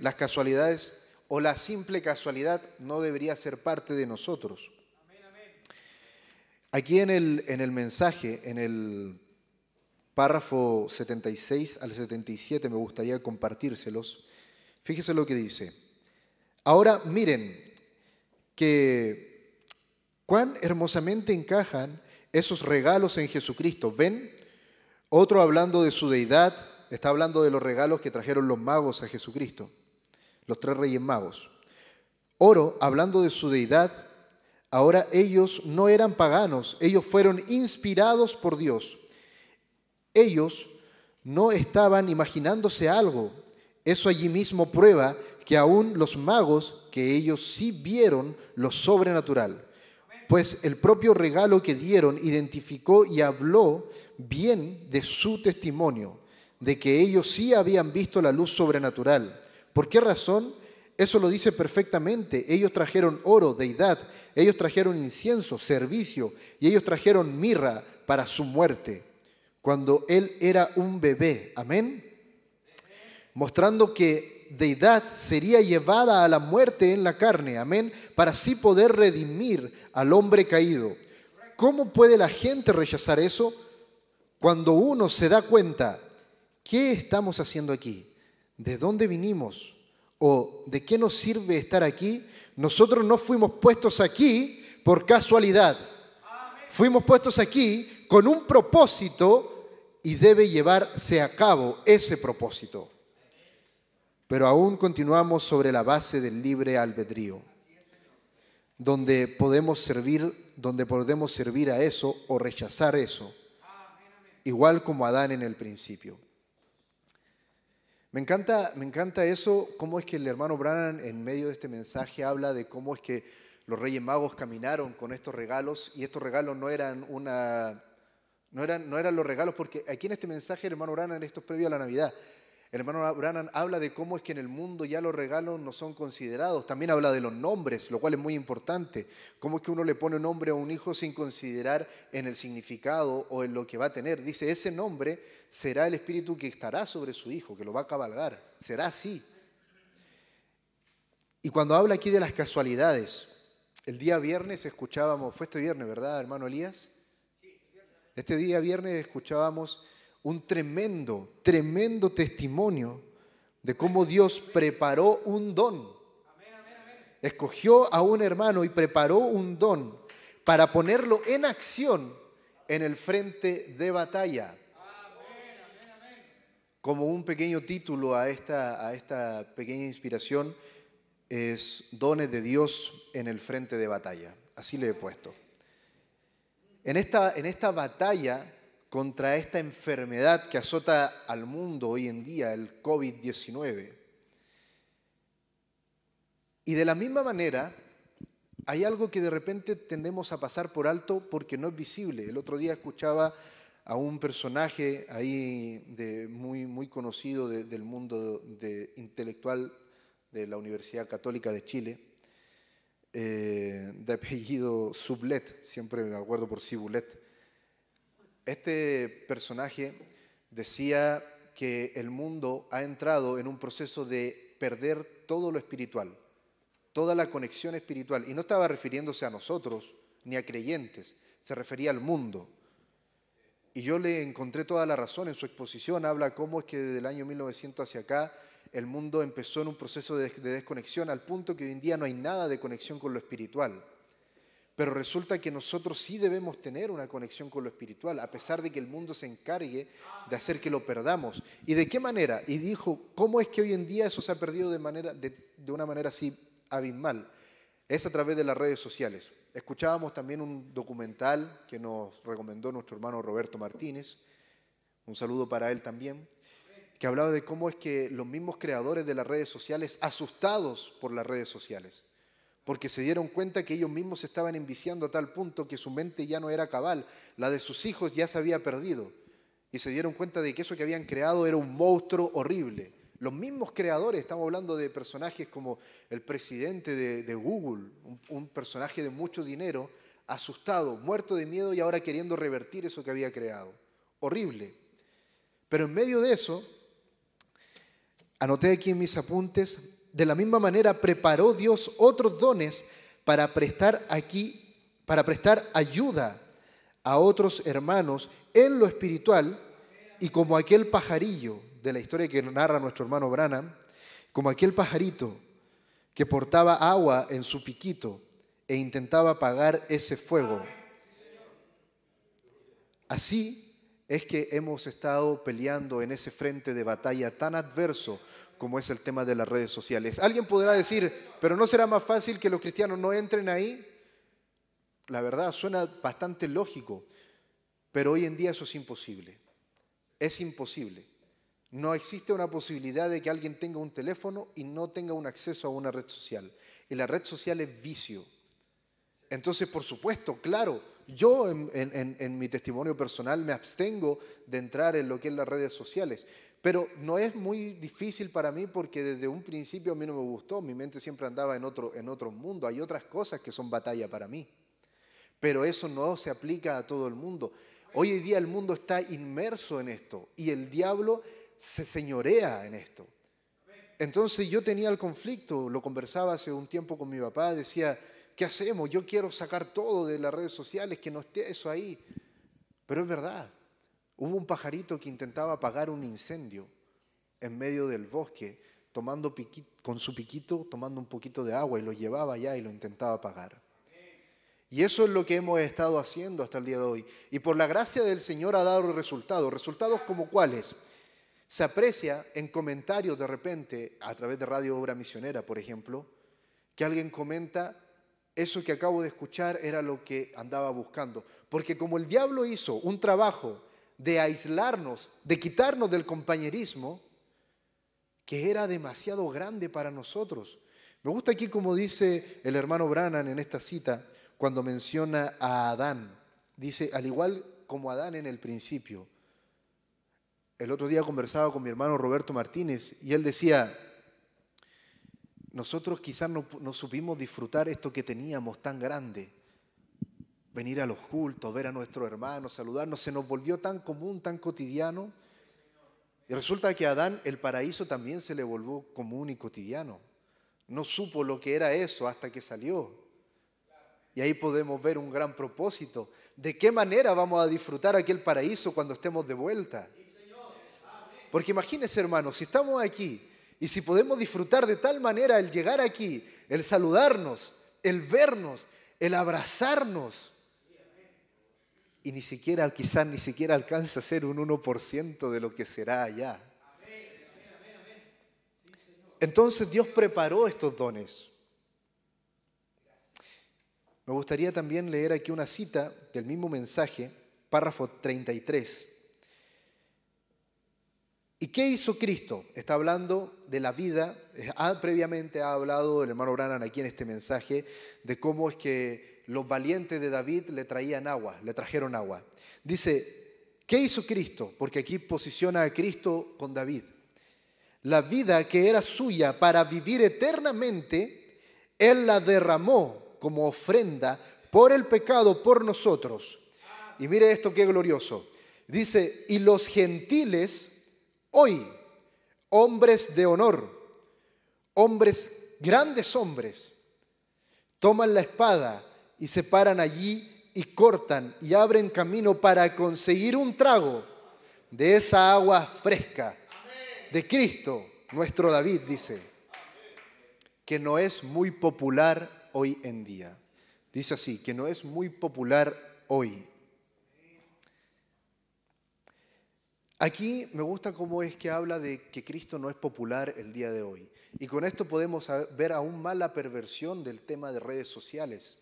Las casualidades o la simple casualidad no debería ser parte de nosotros. Aquí en el, en el mensaje, en el párrafo 76 al 77, me gustaría compartírselos. Fíjese lo que dice. Ahora miren que cuán hermosamente encajan esos regalos en Jesucristo. ¿Ven? Otro hablando de su deidad, está hablando de los regalos que trajeron los magos a Jesucristo, los tres reyes magos. Oro, hablando de su deidad, ahora ellos no eran paganos, ellos fueron inspirados por Dios. Ellos no estaban imaginándose algo. Eso allí mismo prueba que aún los magos, que ellos sí vieron lo sobrenatural. Pues el propio regalo que dieron identificó y habló bien de su testimonio, de que ellos sí habían visto la luz sobrenatural. ¿Por qué razón? Eso lo dice perfectamente. Ellos trajeron oro, deidad, ellos trajeron incienso, servicio, y ellos trajeron mirra para su muerte, cuando él era un bebé. Amén. Mostrando que deidad sería llevada a la muerte en la carne, amén, para así poder redimir al hombre caído. ¿Cómo puede la gente rechazar eso? Cuando uno se da cuenta, ¿qué estamos haciendo aquí? ¿De dónde vinimos? ¿O de qué nos sirve estar aquí? Nosotros no fuimos puestos aquí por casualidad. Fuimos puestos aquí con un propósito y debe llevarse a cabo ese propósito pero aún continuamos sobre la base del libre albedrío, donde podemos servir, donde podemos servir a eso o rechazar eso, igual como Adán en el principio. Me encanta, me encanta eso, cómo es que el hermano Brannan en medio de este mensaje habla de cómo es que los Reyes Magos caminaron con estos regalos y estos regalos no eran una no eran, no eran los regalos porque aquí en este mensaje el hermano Brannan esto es previo a la Navidad el hermano Brannan habla de cómo es que en el mundo ya los regalos no son considerados. También habla de los nombres, lo cual es muy importante. Cómo es que uno le pone un nombre a un hijo sin considerar en el significado o en lo que va a tener. Dice, ese nombre será el espíritu que estará sobre su hijo, que lo va a cabalgar. Será así. Y cuando habla aquí de las casualidades, el día viernes escuchábamos, fue este viernes, ¿verdad, hermano Elías? Este día viernes escuchábamos un tremendo, tremendo testimonio de cómo Dios preparó un don. Escogió a un hermano y preparó un don para ponerlo en acción en el frente de batalla. Como un pequeño título a esta, a esta pequeña inspiración es Dones de Dios en el frente de batalla. Así le he puesto. En esta, en esta batalla contra esta enfermedad que azota al mundo hoy en día, el COVID-19. Y de la misma manera, hay algo que de repente tendemos a pasar por alto porque no es visible. El otro día escuchaba a un personaje ahí muy, muy conocido del mundo intelectual de la Universidad Católica de Chile, eh, de apellido Sublet, siempre me acuerdo por Sibulet, este personaje decía que el mundo ha entrado en un proceso de perder todo lo espiritual, toda la conexión espiritual. Y no estaba refiriéndose a nosotros ni a creyentes, se refería al mundo. Y yo le encontré toda la razón en su exposición, habla cómo es que desde el año 1900 hacia acá el mundo empezó en un proceso de desconexión al punto que hoy en día no hay nada de conexión con lo espiritual. Pero resulta que nosotros sí debemos tener una conexión con lo espiritual, a pesar de que el mundo se encargue de hacer que lo perdamos. ¿Y de qué manera? Y dijo, ¿cómo es que hoy en día eso se ha perdido de, manera, de, una manera así abismal? Es a través de las redes sociales. Escuchábamos también un documental que nos recomendó nuestro hermano Roberto Martínez, un saludo para él también, que hablaba de cómo es que los mismos creadores de las redes sociales, asustados por las redes sociales, porque se dieron cuenta que ellos mismos se estaban enviciando a tal punto que su mente ya no era cabal, la de sus hijos ya se había perdido, y se dieron cuenta de que eso que habían creado era un monstruo horrible. Los mismos creadores, estamos hablando de personajes como el presidente de, Google, un, un personaje de mucho dinero, asustado, muerto de miedo y ahora queriendo revertir eso que había creado. Horrible. Pero en medio de eso, anoté aquí en mis apuntes, de la misma manera preparó Dios otros dones para prestar aquí, para prestar ayuda a otros hermanos en lo espiritual y como aquel pajarillo de la historia que narra nuestro hermano Branham, como aquel pajarito que portaba agua en su piquito e intentaba apagar ese fuego. Así es que hemos estado peleando en ese frente de batalla tan adverso como es el tema de las redes sociales. Alguien podrá decir, pero ¿no será más fácil que los cristianos no entren ahí? La verdad suena bastante lógico, pero hoy en día eso es imposible. Es imposible. No existe una posibilidad de que alguien tenga un teléfono y no tenga un acceso a una red social. Y la red social es vicio. Entonces, por supuesto, claro, yo en, en, mi testimonio personal me abstengo de entrar en lo que es las redes sociales, pero no es muy difícil para mí porque desde un principio a mí no me gustó, mi mente siempre andaba en otro, en otro mundo, hay otras cosas que son batalla para mí, pero eso no se aplica a todo el mundo. Hoy en día el mundo está inmerso en esto y el diablo se señorea en esto. Entonces yo tenía el conflicto, lo conversaba hace un tiempo con mi papá, decía, ¿qué hacemos? Yo quiero sacar todo de las redes sociales, que no esté eso ahí. Pero es verdad, hubo un pajarito que intentaba apagar un incendio en medio del bosque, tomando con su piquito, tomando un poquito de agua y lo llevaba allá y lo intentaba apagar. Y eso es lo que hemos estado haciendo hasta el día de hoy. Y por la gracia del Señor ha dado resultados. ¿Resultados como cuáles? Se aprecia en comentarios de repente, a través de Radio Obra Misionera, por ejemplo, que alguien comenta, eso que acabo de escuchar era lo que andaba buscando. Porque como el diablo hizo un trabajo de aislarnos, de quitarnos del compañerismo, que era demasiado grande para nosotros. Me gusta aquí como dice el hermano Brannan en esta cita, cuando menciona a Adán. Dice, al igual como Adán en el principio. El otro día conversaba con mi hermano Roberto Martínez y él decía, nosotros quizás no, no, supimos disfrutar esto que teníamos tan grande. Venir a los cultos, ver a nuestros hermanos, saludarnos, se nos volvió tan común, tan cotidiano. Y resulta que a Adán el paraíso también se le volvió común y cotidiano. No supo lo que era eso hasta que salió. Y ahí podemos ver un gran propósito. ¿De qué manera vamos a disfrutar aquel paraíso cuando estemos de vuelta? Porque imagínense, hermanos, si estamos aquí y si podemos disfrutar de tal manera el llegar aquí, el saludarnos, el vernos, el abrazarnos, y ni siquiera, quizás ni siquiera alcanza a ser un 1% de lo que será allá. Entonces Dios preparó estos dones. Me gustaría también leer aquí una cita del mismo mensaje, párrafo 33. ¿Y qué hizo Cristo? Está hablando de la vida. Ah, previamente ha hablado el hermano Brannan aquí en este mensaje de cómo es que los valientes de David le traían agua, le trajeron agua. Dice, ¿qué hizo Cristo? Porque aquí posiciona a Cristo con David. La vida que era suya para vivir eternamente, Él la derramó como ofrenda por el pecado por nosotros. Y mire esto qué glorioso. Dice, y los gentiles Hoy, hombres de honor, hombres, grandes hombres, toman la espada y se paran allí y cortan y abren camino para conseguir un trago de esa agua fresca de Cristo, nuestro David dice, que no es muy popular hoy en día. Dice así, que no es muy popular hoy. Aquí me gusta cómo es que habla de que Cristo no es popular el día de hoy. Y con esto podemos ver aún más la perversión del tema de redes sociales.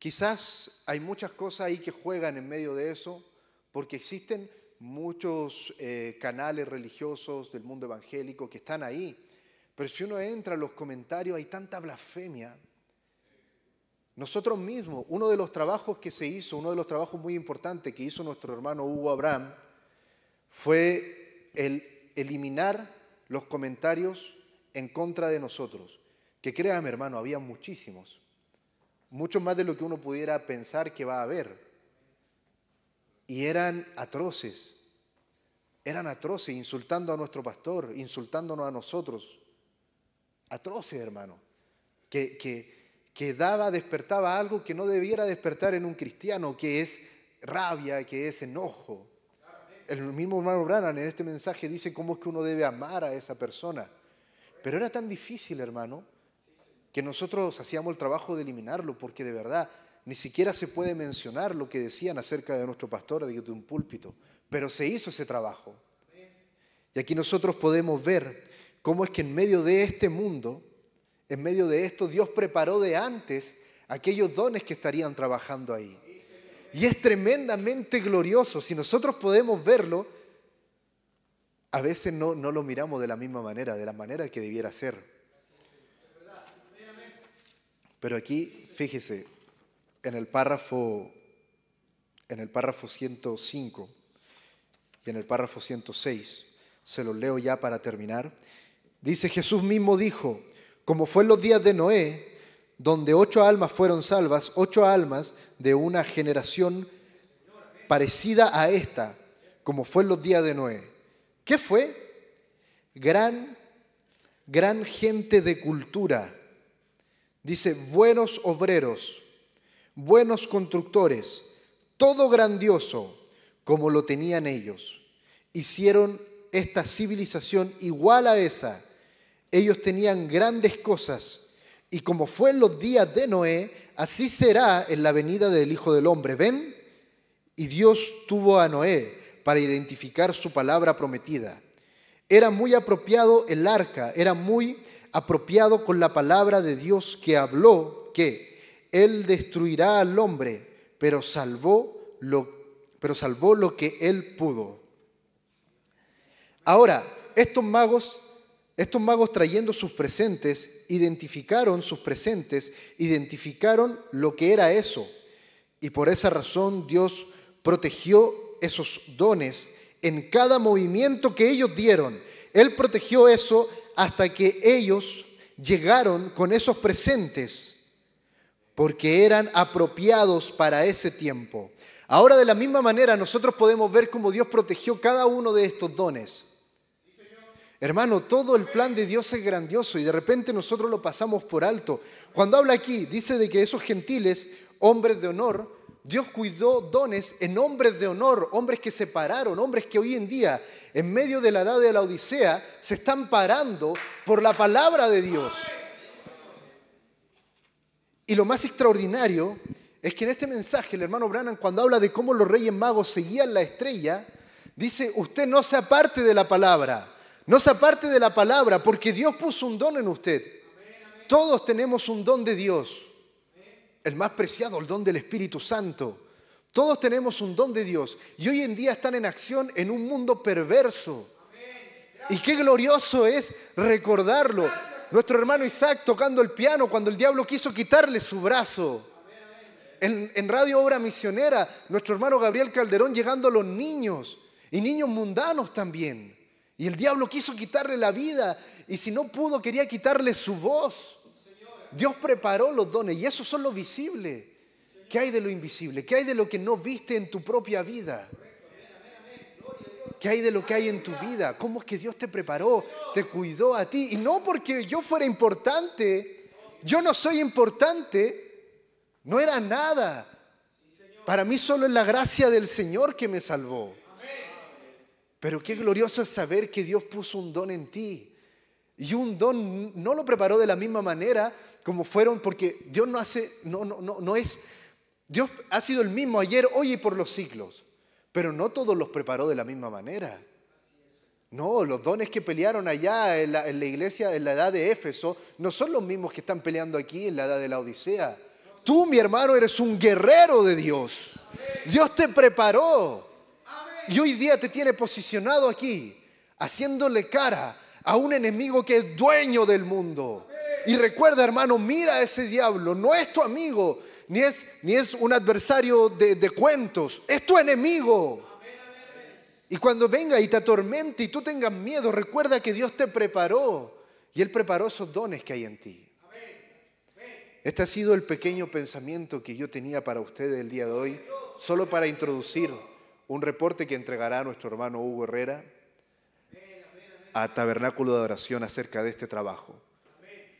Quizás hay muchas cosas ahí que juegan en medio de eso, porque existen muchos eh, canales religiosos del mundo evangélico que están ahí. Pero si uno entra en los comentarios hay tanta blasfemia, nosotros mismos, uno de los trabajos que se hizo, uno de los trabajos muy importantes que hizo nuestro hermano Hugo Abraham, fue el eliminar los comentarios en contra de nosotros. Que créame hermano, había muchísimos, mucho más de lo que uno pudiera pensar que va a haber. Y eran atroces, eran atroces, insultando a nuestro pastor, insultándonos a nosotros. Atroces, hermano, que, que que daba, despertaba algo que no debiera despertar en un cristiano, que es rabia, que es enojo. El mismo hermano Brannan en este mensaje dice cómo es que uno debe amar a esa persona. Pero era tan difícil, hermano, que nosotros hacíamos el trabajo de eliminarlo, porque de verdad ni siquiera se puede mencionar lo que decían acerca de nuestro pastor de un púlpito. Pero se hizo ese trabajo. Y aquí nosotros podemos ver cómo es que en medio de este mundo, en medio de esto, Dios preparó de antes aquellos dones que estarían trabajando ahí. Y es tremendamente glorioso. Si nosotros podemos verlo, a veces no, no lo miramos de la misma manera, de la manera que debiera ser. Pero aquí, fíjese, en el párrafo, en el párrafo 105 y en el párrafo 106, se los leo ya para terminar, dice Jesús mismo dijo, como fue en los días de Noé, donde ocho almas fueron salvas, ocho almas de una generación parecida a esta, como fue en los días de Noé. ¿Qué fue? Gran, gran gente de cultura. Dice, buenos obreros, buenos constructores, todo grandioso como lo tenían ellos. Hicieron esta civilización igual a esa ellos tenían grandes cosas y como fue en los días de Noé, así será en la venida del Hijo del Hombre. ¿Ven? Y Dios tuvo a Noé para identificar su palabra prometida. Era muy apropiado el arca, era muy apropiado con la palabra de Dios que habló que Él destruirá al hombre, pero salvó lo, pero salvó lo que Él pudo. Ahora, estos magos estos magos trayendo sus presentes, identificaron sus presentes, identificaron lo que era eso. Y por esa razón Dios protegió esos dones en cada movimiento que ellos dieron. Él protegió eso hasta que ellos llegaron con esos presentes, porque eran apropiados para ese tiempo. Ahora de la misma manera nosotros podemos ver cómo Dios protegió cada uno de estos dones. Hermano, todo el plan de Dios es grandioso y de repente nosotros lo pasamos por alto. Cuando habla aquí, dice de que esos gentiles, hombres de honor, Dios cuidó dones en hombres de honor, hombres que se pararon, hombres que hoy en día, en medio de la edad de la Odisea, se están parando por la palabra de Dios. Y lo más extraordinario es que en este mensaje el hermano Branham, cuando habla de cómo los reyes magos seguían la estrella, dice, usted no se aparte de la palabra. No se aparte de la palabra, porque Dios puso un don en usted. Todos tenemos un don de Dios. El más preciado, el don del Espíritu Santo. Todos tenemos un don de Dios. Y hoy en día están en acción en un mundo perverso. Y qué glorioso es recordarlo. Nuestro hermano Isaac tocando el piano cuando el diablo quiso quitarle su brazo. En, Radio Obra Misionera, nuestro hermano Gabriel Calderón llegando a los niños y niños mundanos también. Y el diablo quiso quitarle la vida y si no pudo quería quitarle su voz. Dios preparó los dones y eso son lo visible. ¿Qué hay de lo invisible? ¿Qué hay de lo que no viste en tu propia vida? ¿Qué hay de lo que hay en tu vida? ¿Cómo es que Dios te preparó, te cuidó a ti? Y no porque yo fuera importante, yo no soy importante, no era nada. Para mí solo es la gracia del Señor que me salvó. Pero qué glorioso es saber que Dios puso un don en ti Y un don no lo preparó de la misma manera como fueron, porque Dios no hace, no, no, no, no es, Dios ha sido el mismo ayer, hoy y por los siglos, pero no todos los preparó de la misma manera. No, los dones que pelearon allá en la, en la, iglesia en la edad de Éfeso no son los mismos que están peleando aquí en la edad de la Odisea. Tú, mi hermano, eres un guerrero de Dios. Dios te preparó. Y hoy día te tiene posicionado aquí, haciéndole cara a un enemigo que es dueño del mundo. Y recuerda, hermano, mira a ese diablo, no es tu amigo, ni es, ni es un adversario de, de cuentos, es tu enemigo. Y cuando venga y te atormente y tú tengas miedo, recuerda que Dios te preparó y Él preparó esos dones que hay en ti. Este ha sido el pequeño pensamiento que yo tenía para ustedes el día de hoy, solo para introducir un reporte que entregará nuestro hermano Hugo Herrera a Tabernáculo de Oración acerca de este trabajo,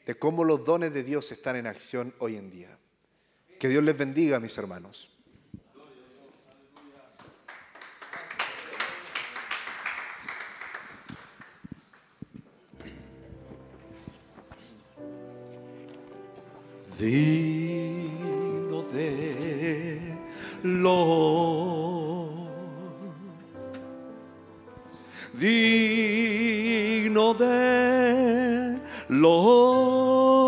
de cómo los dones de Dios están en acción hoy en día. Que Dios les bendiga, mis hermanos. digno de lo digno de lo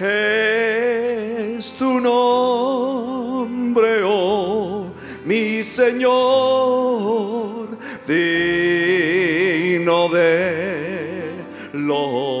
es tu nombre oh mi Señor digno de lo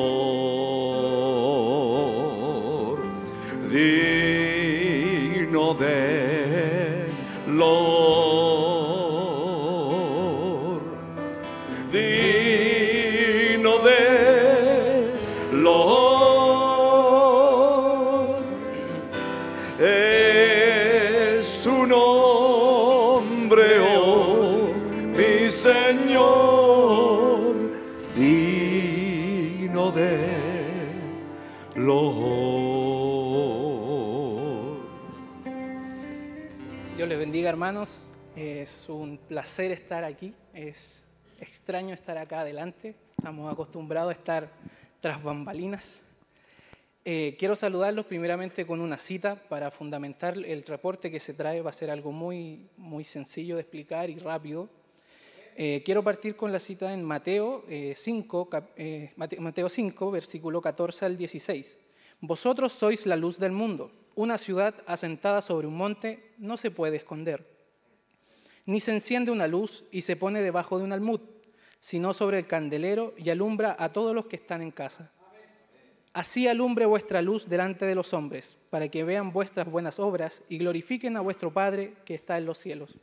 Es un placer estar aquí. Es extraño estar acá adelante. Estamos acostumbrados a estar tras bambalinas. Eh, quiero saludarlos primeramente con una cita para fundamentar el reporte que se trae. Va a ser algo muy, muy sencillo de explicar y rápido. Eh, quiero partir con la cita en Mateo, eh, 5, cap- eh, Mate- Mateo 5, versículo 14 al 16. Vosotros sois la luz del mundo. Una ciudad asentada sobre un monte no se puede esconder. Ni se enciende una luz y se pone debajo de un almud, sino sobre el candelero y alumbra a todos los que están en casa. Así alumbre vuestra luz delante de los hombres, para que vean vuestras buenas obras y glorifiquen a vuestro Padre que está en los cielos.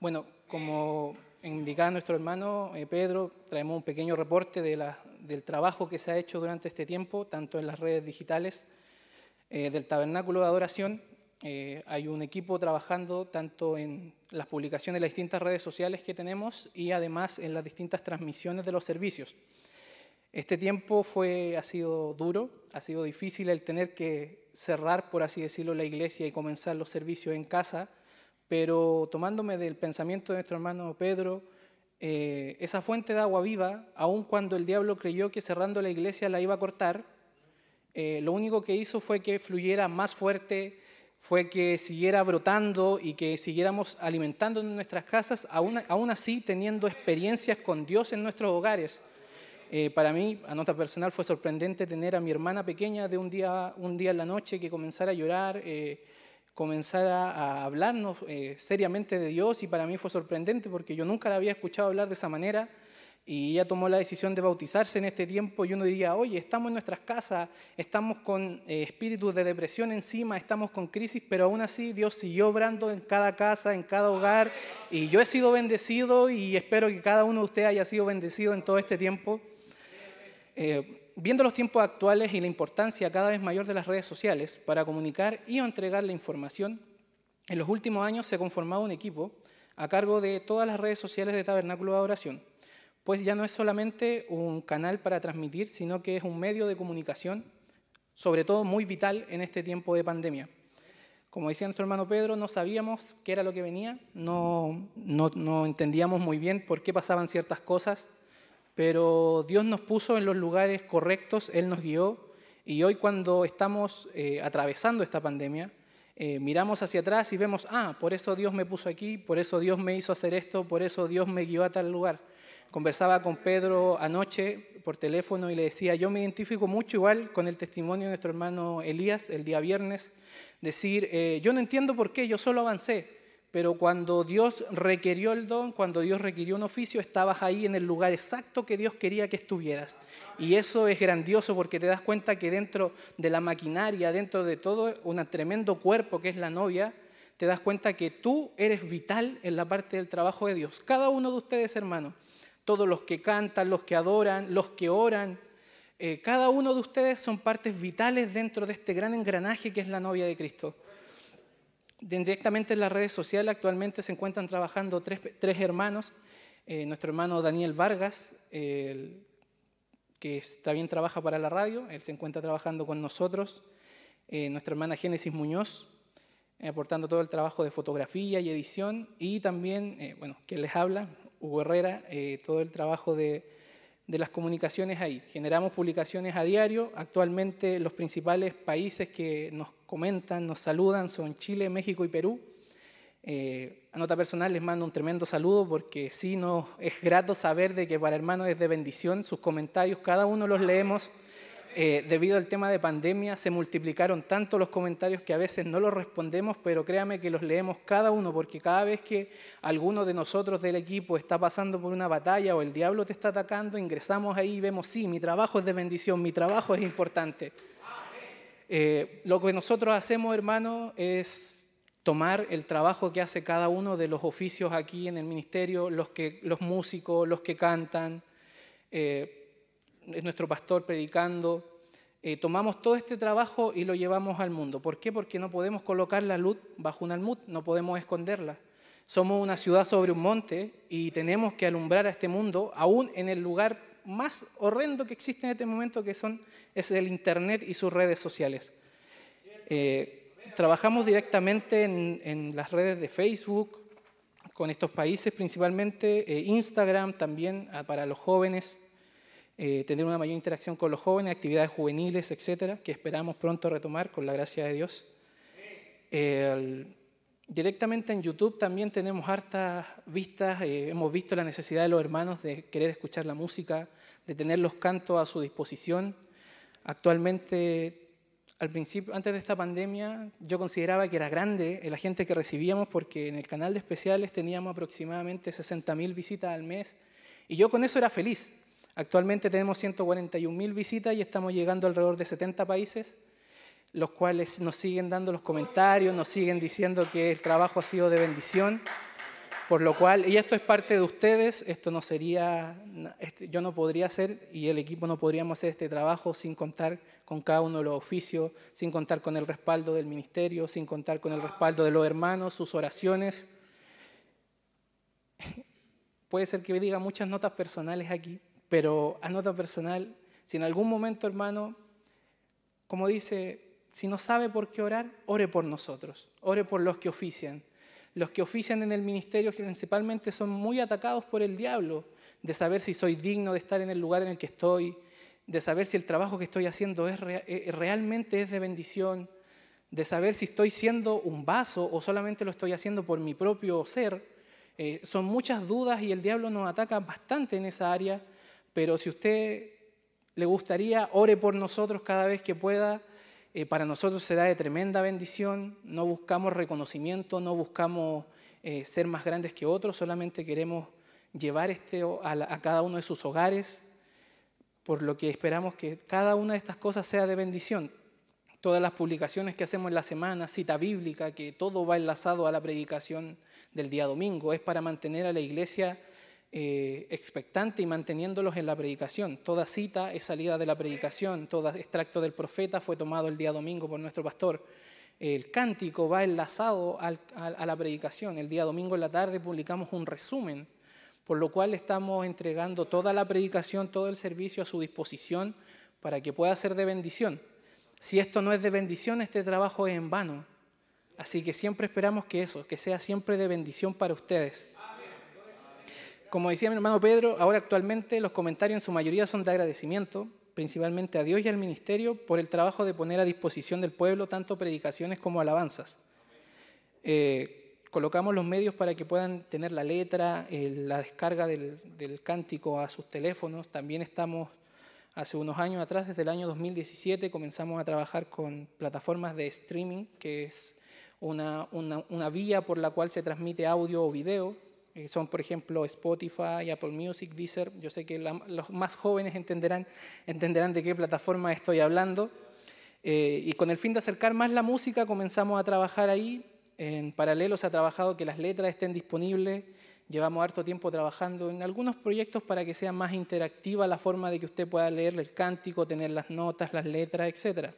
Bueno, como indicaba nuestro hermano eh, Pedro, traemos un pequeño reporte del trabajo que se ha hecho durante este tiempo, tanto en las redes digitales eh, del Tabernáculo de Adoración. Eh, hay un equipo trabajando tanto en las publicaciones de las distintas redes sociales que tenemos y además en las distintas transmisiones de los servicios. Este tiempo fue, ha sido duro, ha sido difícil el tener que cerrar, por así decirlo, la iglesia y comenzar los servicios en casa, pero tomándome del pensamiento de nuestro hermano Pedro, eh, esa fuente de agua viva, aun cuando el diablo creyó que cerrando la iglesia la iba a cortar, eh, lo único que hizo fue que fluyera más fuerte, fue que siguiera brotando y que siguiéramos alimentando en nuestras casas, aún, aún así teniendo experiencias con Dios en nuestros hogares. Eh, para mí, a nota personal, fue sorprendente tener a mi hermana pequeña de un día, un día en la noche que comenzara a llorar, eh, comenzara a hablarnos eh, seriamente de Dios y para mí fue sorprendente porque yo nunca la había escuchado hablar de esa manera y ella tomó la decisión de bautizarse en este tiempo y uno diría, oye, estamos en nuestras casas, estamos con eh, espíritus de depresión encima, estamos con crisis, pero aún así Dios siguió obrando en cada casa, en cada hogar y yo he sido bendecido y espero que cada uno de ustedes haya sido bendecido en todo este tiempo. Eh, viendo los tiempos actuales y la importancia cada vez mayor de las redes sociales para comunicar y entregar la información, en los últimos años se ha conformado un equipo a cargo de todas las redes sociales de Tabernáculo de Adoración, pues ya no es solamente un canal para transmitir, sino que es un medio de comunicación, sobre todo muy vital en este tiempo de pandemia. como decía nuestro hermano Pedro, no sabíamos qué era lo que venía, no, no, no entendíamos muy bien por qué pasaban ciertas cosas, pero Dios nos puso en los lugares correctos, Él nos guió, y hoy cuando estamos eh, atravesando esta pandemia, eh, miramos hacia atrás y vemos, ah, por eso Dios me puso aquí, por eso Dios me hizo hacer esto, por eso Dios me guió a tal lugar. Conversaba con Pedro anoche por teléfono y le decía, yo me identifico mucho igual con el testimonio de nuestro hermano Elías el día viernes, decir, eh, yo no entiendo por qué, yo solo avancé, pero cuando Dios requirió el don, cuando Dios requirió un oficio, estabas ahí en el lugar exacto que Dios quería que estuvieras. Y eso es grandioso porque te das cuenta que dentro de la maquinaria, dentro de todo un tremendo cuerpo que es la novia, te das cuenta que tú eres vital en la parte del trabajo de Dios. Cada uno de ustedes, hermanos, todos los que cantan, los que adoran, los que oran, eh, cada uno de ustedes son partes vitales dentro de este gran engranaje que es la novia de Cristo. Directamente en las redes sociales actualmente se encuentran trabajando tres, hermanos. Eh, nuestro hermano Daniel Vargas, que también trabaja para la radio, él se encuentra trabajando con nosotros. Eh, nuestra hermana Génesis Muñoz, aportando todo el trabajo de fotografía y edición. Y también, bueno, quien les habla, Hugo Herrera, todo el trabajo de de las comunicaciones ahí. Generamos publicaciones a diario. Actualmente los principales países que nos comentan, nos saludan son Chile, México y Perú. Eh, a nota personal les mando un tremendo saludo porque sí nos es grato saber de que para hermanos es de bendición sus comentarios, cada uno los leemos eh, debido al tema de pandemia se multiplicaron tanto los comentarios que a veces no los respondemos, pero créame que los leemos cada uno, porque cada vez que alguno de nosotros del equipo está pasando por una batalla o el diablo te está atacando, ingresamos ahí y vemos, sí, mi trabajo es de bendición, mi trabajo es importante. Eh, lo que nosotros hacemos, hermano, es tomar el trabajo que hace cada uno de los oficios aquí en el ministerio, los, que, los músicos, los que cantan. Eh, es nuestro pastor predicando. Eh, tomamos todo este trabajo y lo llevamos al mundo. ¿Por qué? Porque no podemos colocar la luz bajo un almud, no podemos esconderla. Somos una ciudad sobre un monte y tenemos que alumbrar a este mundo, aún en el lugar más horrendo que existe en este momento, que son, es el Internet y sus redes sociales. Eh, trabajamos directamente en, las redes de Facebook, con estos países principalmente, eh, Instagram también ah, para los jóvenes. Eh, tener una mayor interacción con los jóvenes, actividades juveniles, etcétera, que esperamos pronto retomar con la gracia de Dios. directamente en YouTube también tenemos hartas vistas, eh, hemos visto la necesidad de los hermanos de querer escuchar la música, de tener los cantos a su disposición. Actualmente, al principio, antes de esta pandemia, yo consideraba que era grande la gente que recibíamos porque en el canal de especiales teníamos aproximadamente 60.000 visitas al mes y yo con eso era feliz. Actualmente tenemos 141.000 visitas y estamos llegando alrededor de 70 países, los cuales nos siguen dando los comentarios, nos siguen diciendo que el trabajo ha sido de bendición. Por lo cual, y esto es parte de ustedes, esto no sería, este, yo no podría hacer y el equipo no podríamos hacer este trabajo sin contar con cada uno de los oficios, sin contar con el respaldo del ministerio, sin contar con el respaldo de los hermanos, sus oraciones. Puede ser que diga muchas notas personales aquí, pero a nota personal, si en algún momento, hermano, como dice, si no sabe por qué orar, ore por nosotros, ore por los que ofician. Los que ofician en el ministerio principalmente son muy atacados por el diablo, de saber si soy digno de estar en el lugar en el que estoy, de saber si el trabajo que estoy haciendo es eh, realmente es de bendición, de saber si estoy siendo un vaso o solamente lo estoy haciendo por mi propio ser. Eh, son muchas dudas y el diablo nos ataca bastante en esa área pero si usted le gustaría, ore por nosotros cada vez que pueda. Eh, para nosotros será de tremenda bendición. No buscamos reconocimiento, no buscamos eh, ser más grandes que otros, solamente queremos llevar este a, cada uno de sus hogares, por lo que esperamos que cada una de estas cosas sea de bendición. Todas las publicaciones que hacemos en la semana, cita bíblica, que todo va enlazado a la predicación del día domingo, es para mantener a la iglesia eh, expectante y manteniéndolos en la predicación. Toda cita es salida de la predicación, todo extracto del profeta fue tomado el día domingo por nuestro pastor. El cántico va enlazado a la predicación. El día domingo en la tarde publicamos un resumen, por lo cual estamos entregando toda la predicación, todo el servicio a su disposición para que pueda ser de bendición. Si esto no es de bendición, este trabajo es en vano. Así que siempre esperamos que eso, que sea siempre de bendición para ustedes. Como decía mi hermano Pedro, ahora actualmente los comentarios en su mayoría son de agradecimiento, principalmente a Dios y al ministerio por el trabajo de poner a disposición del pueblo tanto predicaciones como alabanzas. Eh, colocamos los medios para que puedan tener la letra, la descarga del, cántico a sus teléfonos. También estamos hace unos años atrás, desde el año 2017, comenzamos a trabajar con plataformas de streaming, que es una vía por la cual se transmite audio o video. Eh, son, por ejemplo, Spotify, Apple Music, Deezer. Yo sé que los más jóvenes entenderán, entenderán de qué plataforma estoy hablando. Eh, y con el fin de acercar más la música, comenzamos a trabajar ahí. En paralelo se ha trabajado que las letras estén disponibles. Llevamos harto tiempo trabajando en algunos proyectos para que sea más interactiva la forma de que usted pueda leer el cántico, tener las notas, las letras, etc.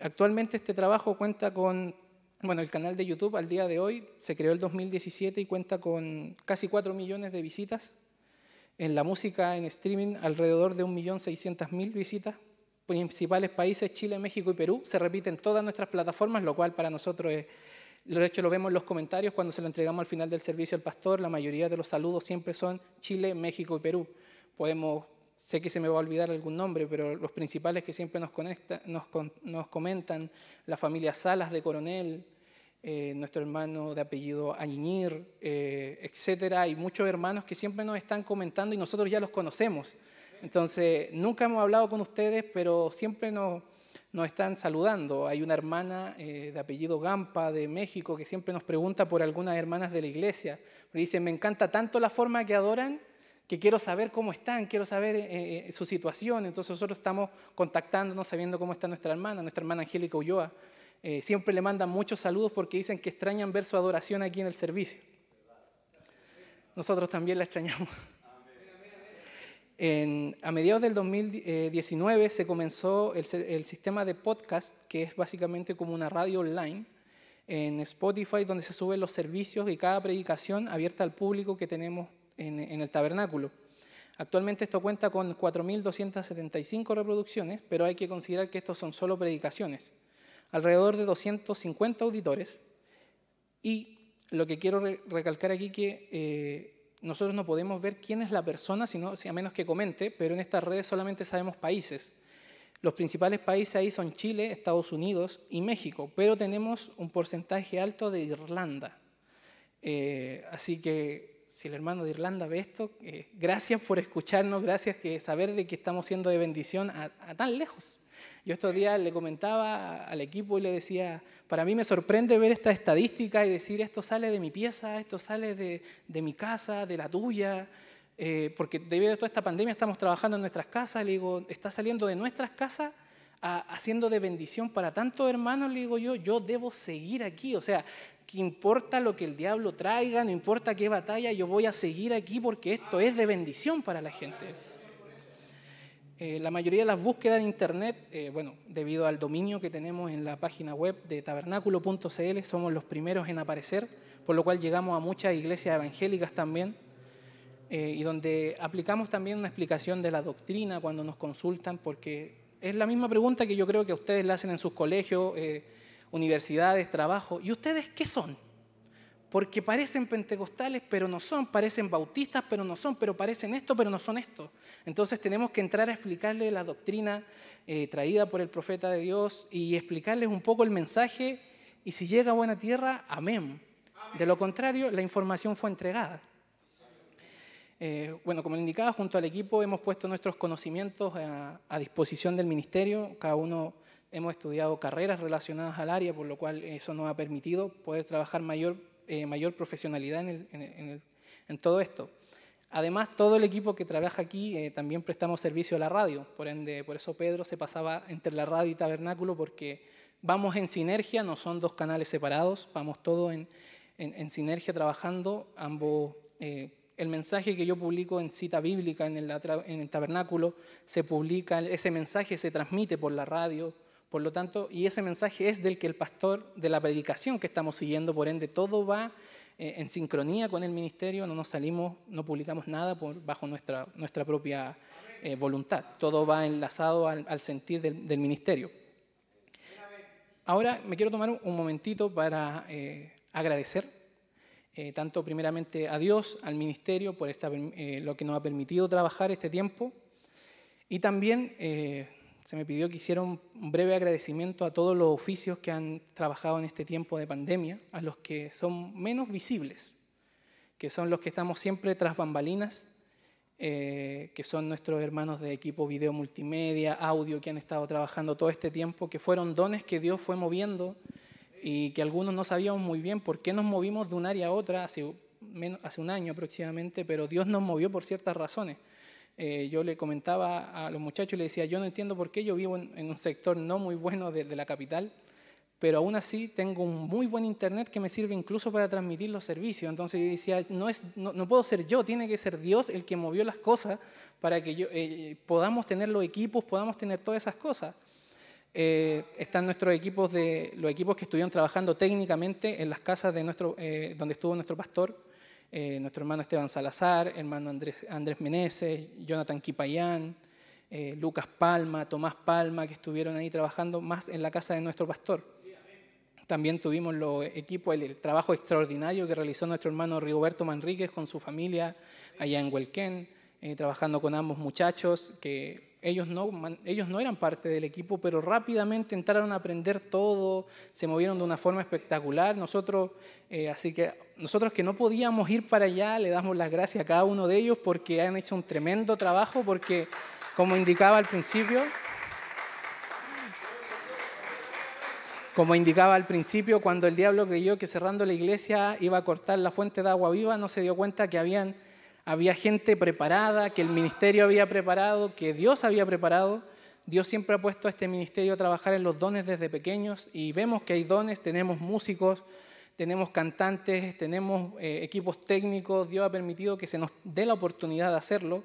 Actualmente este trabajo cuenta con bueno, el canal de YouTube al día de hoy se creó el 2017 y cuenta con casi 4 millones de visitas. En la música en streaming, alrededor de 1.600.000 visitas. Principales países, Chile, México y Perú. Se repiten todas nuestras plataformas, lo cual para nosotros es... De hecho, lo vemos en los comentarios cuando se lo entregamos al final del servicio al pastor. La mayoría de los saludos siempre son Chile, México y Perú. Podemos sé que se me va a olvidar algún nombre, pero los principales que siempre nos, conecta, nos, nos comentan, la familia Salas de Coronel, eh, nuestro hermano de apellido Añiñir, eh, etcétera. Hay muchos hermanos que siempre nos están comentando y nosotros ya los conocemos. Entonces, nunca hemos hablado con ustedes, pero siempre nos, están saludando. Hay una hermana eh, de apellido Gampa de México que siempre nos pregunta por algunas hermanas de la iglesia. Dice, me encanta tanto la forma que adoran que quiero saber cómo están, quiero saber eh, eh, su situación. Entonces nosotros estamos contactándonos, sabiendo cómo está nuestra hermana, nuestra hermana Angélica Ulloa. Eh, siempre le mandan muchos saludos porque dicen que extrañan ver su adoración aquí en el servicio. Nosotros también la extrañamos. a mediados del 2019 se comenzó el, el, sistema de podcast, que es básicamente como una radio online, en Spotify, donde se suben los servicios y cada predicación abierta al público que tenemos en, el tabernáculo. Actualmente esto cuenta con 4.275 reproducciones, pero hay que considerar que estos son solo predicaciones. Alrededor de 250 auditores. Y lo que quiero recalcar aquí que eh, nosotros no podemos ver quién es la persona, sino, a menos que comente, pero en estas redes solamente sabemos países. Los principales países ahí son Chile, Estados Unidos y México, pero tenemos un porcentaje alto de Irlanda. Eh, así que si el hermano de Irlanda ve esto, eh, gracias por escucharnos, gracias que saber de que estamos siendo de bendición a, tan lejos. Yo estos días le comentaba al equipo y le decía, para mí me sorprende ver esta estadística y decir, esto sale de mi pieza, esto sale de, mi casa, de la tuya, eh, porque debido a toda esta pandemia estamos trabajando en nuestras casas, le digo, está saliendo de nuestras casas haciendo de bendición para tantos hermanos, le digo yo, yo debo seguir aquí. O sea, que importa lo que el diablo traiga, no importa qué batalla, yo voy a seguir aquí porque esto es de bendición para la gente. Eh, la mayoría de las búsquedas en Internet, eh, bueno, debido al dominio que tenemos en la página web de tabernáculo.cl, somos los primeros en aparecer, por lo cual llegamos a muchas iglesias evangélicas también, eh, y donde aplicamos también una explicación de la doctrina cuando nos consultan, porque es la misma pregunta que yo creo que ustedes le hacen en sus colegios universidades, trabajo. ¿Y ustedes qué son? Porque parecen pentecostales, pero no son, parecen bautistas, pero no son, pero parecen esto, pero no son esto. Entonces tenemos que entrar a explicarles la doctrina eh, traída por el profeta de Dios y explicarles un poco el mensaje y si llega a buena tierra, amén. De lo contrario, la información fue entregada. Eh, bueno, como indicaba, junto al equipo hemos puesto nuestros conocimientos a disposición del ministerio, cada uno hemos estudiado carreras relacionadas al área, por lo cual eso nos ha permitido poder trabajar mayor, eh, mayor profesionalidad en, todo esto. Además, todo el equipo que trabaja aquí eh, también prestamos servicio a la radio, por ende, por eso Pedro se pasaba entre la radio y tabernáculo, porque vamos en sinergia, no son dos canales separados, vamos todos en, sinergia trabajando, ambos... Eh, el mensaje que yo publico en cita bíblica en el, en el tabernáculo se publica, ese mensaje se transmite por la radio, por lo tanto, y ese mensaje es del que el pastor, de la predicación que estamos siguiendo, por ende, todo va eh, en sincronía con el ministerio, no nos salimos, no publicamos nada por, bajo nuestra, nuestra propia eh, voluntad, todo va enlazado al, sentir del, ministerio. ahora me quiero tomar un momentito para eh, agradecer tanto primeramente a Dios, al ministerio, por esta, lo que nos ha permitido trabajar este tiempo. Y también se me pidió que hiciera un breve agradecimiento a todos los oficios que han trabajado en este tiempo de pandemia, a los que son menos visibles, que son los que estamos siempre tras bambalinas, eh, que son nuestros hermanos de equipo video multimedia, audio, que han estado trabajando todo este tiempo, que fueron dones que Dios fue moviendo y que algunos no sabíamos muy bien por qué nos movimos de un área a otra hace, hace un año aproximadamente, pero Dios nos movió por ciertas razones. Eh, yo le comentaba a los muchachos le decía, yo no entiendo por qué yo vivo en, un sector no muy bueno de la capital, pero aún así tengo un muy buen internet que me sirve incluso para transmitir los servicios. Entonces yo decía, no, es, no, puedo ser yo, tiene que ser Dios el que movió las cosas para que yo, eh, podamos tener los equipos, podamos tener todas esas cosas. Eh, están nuestros equipos, de, los equipos que estuvieron trabajando técnicamente en las casas de nuestro, donde estuvo nuestro pastor, nuestro hermano Esteban Salazar, hermano Andrés, Andrés Meneses, Jonathan Kipayán, Lucas Palma, Tomás Palma, que estuvieron ahí trabajando más en la casa de nuestro pastor. También tuvimos los equipos, el, trabajo extraordinario que realizó nuestro hermano Rigoberto Manríquez con su familia allá en Huelquén, eh, trabajando con ambos muchachos, que ellos no, ellos no eran parte del equipo, pero rápidamente entraron a aprender todo, se movieron de una forma espectacular. Nosotros, eh, así que nosotros que no podíamos ir para allá, le damos las gracias a cada uno de ellos porque han hecho un tremendo trabajo, porque como indicaba al principio, Como indicaba al principio, cuando el diablo creyó que cerrando la iglesia iba a cortar la fuente de agua viva, no se dio cuenta que habían, había gente preparada, que el ministerio había preparado, que Dios había preparado. Dios siempre ha puesto a este ministerio a trabajar en los dones desde pequeños y vemos que hay dones, tenemos músicos, tenemos cantantes, tenemos eh, equipos técnicos, Dios ha permitido que se nos dé la oportunidad de hacerlo,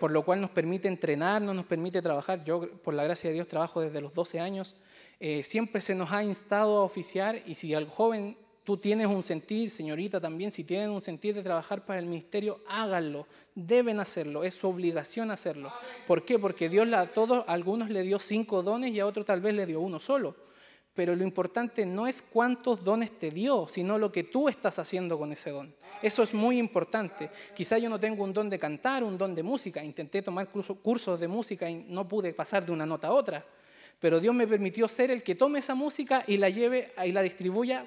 por lo cual nos permite entrenarnos, nos permite trabajar. Yo, por la gracia de Dios, trabajo desde los 12 años eh, siempre se nos ha instado a oficiar y si al joven tú tienes un sentir, señorita también, si tienen un sentir de trabajar para el ministerio, háganlo, deben hacerlo, es su obligación hacerlo. ¿Por qué? Porque Dios a todos, a algunos le dio cinco dones y a otros tal vez le dio uno solo. Pero lo importante no es cuántos dones te dio, sino lo que tú estás haciendo con ese don. Eso es muy importante. Quizá yo no tengo un don de cantar, un don de música. Intenté tomar cursos de música y no pude pasar de una nota a otra pero Dios me permitió ser el que tome esa música y la lleve y la distribuya,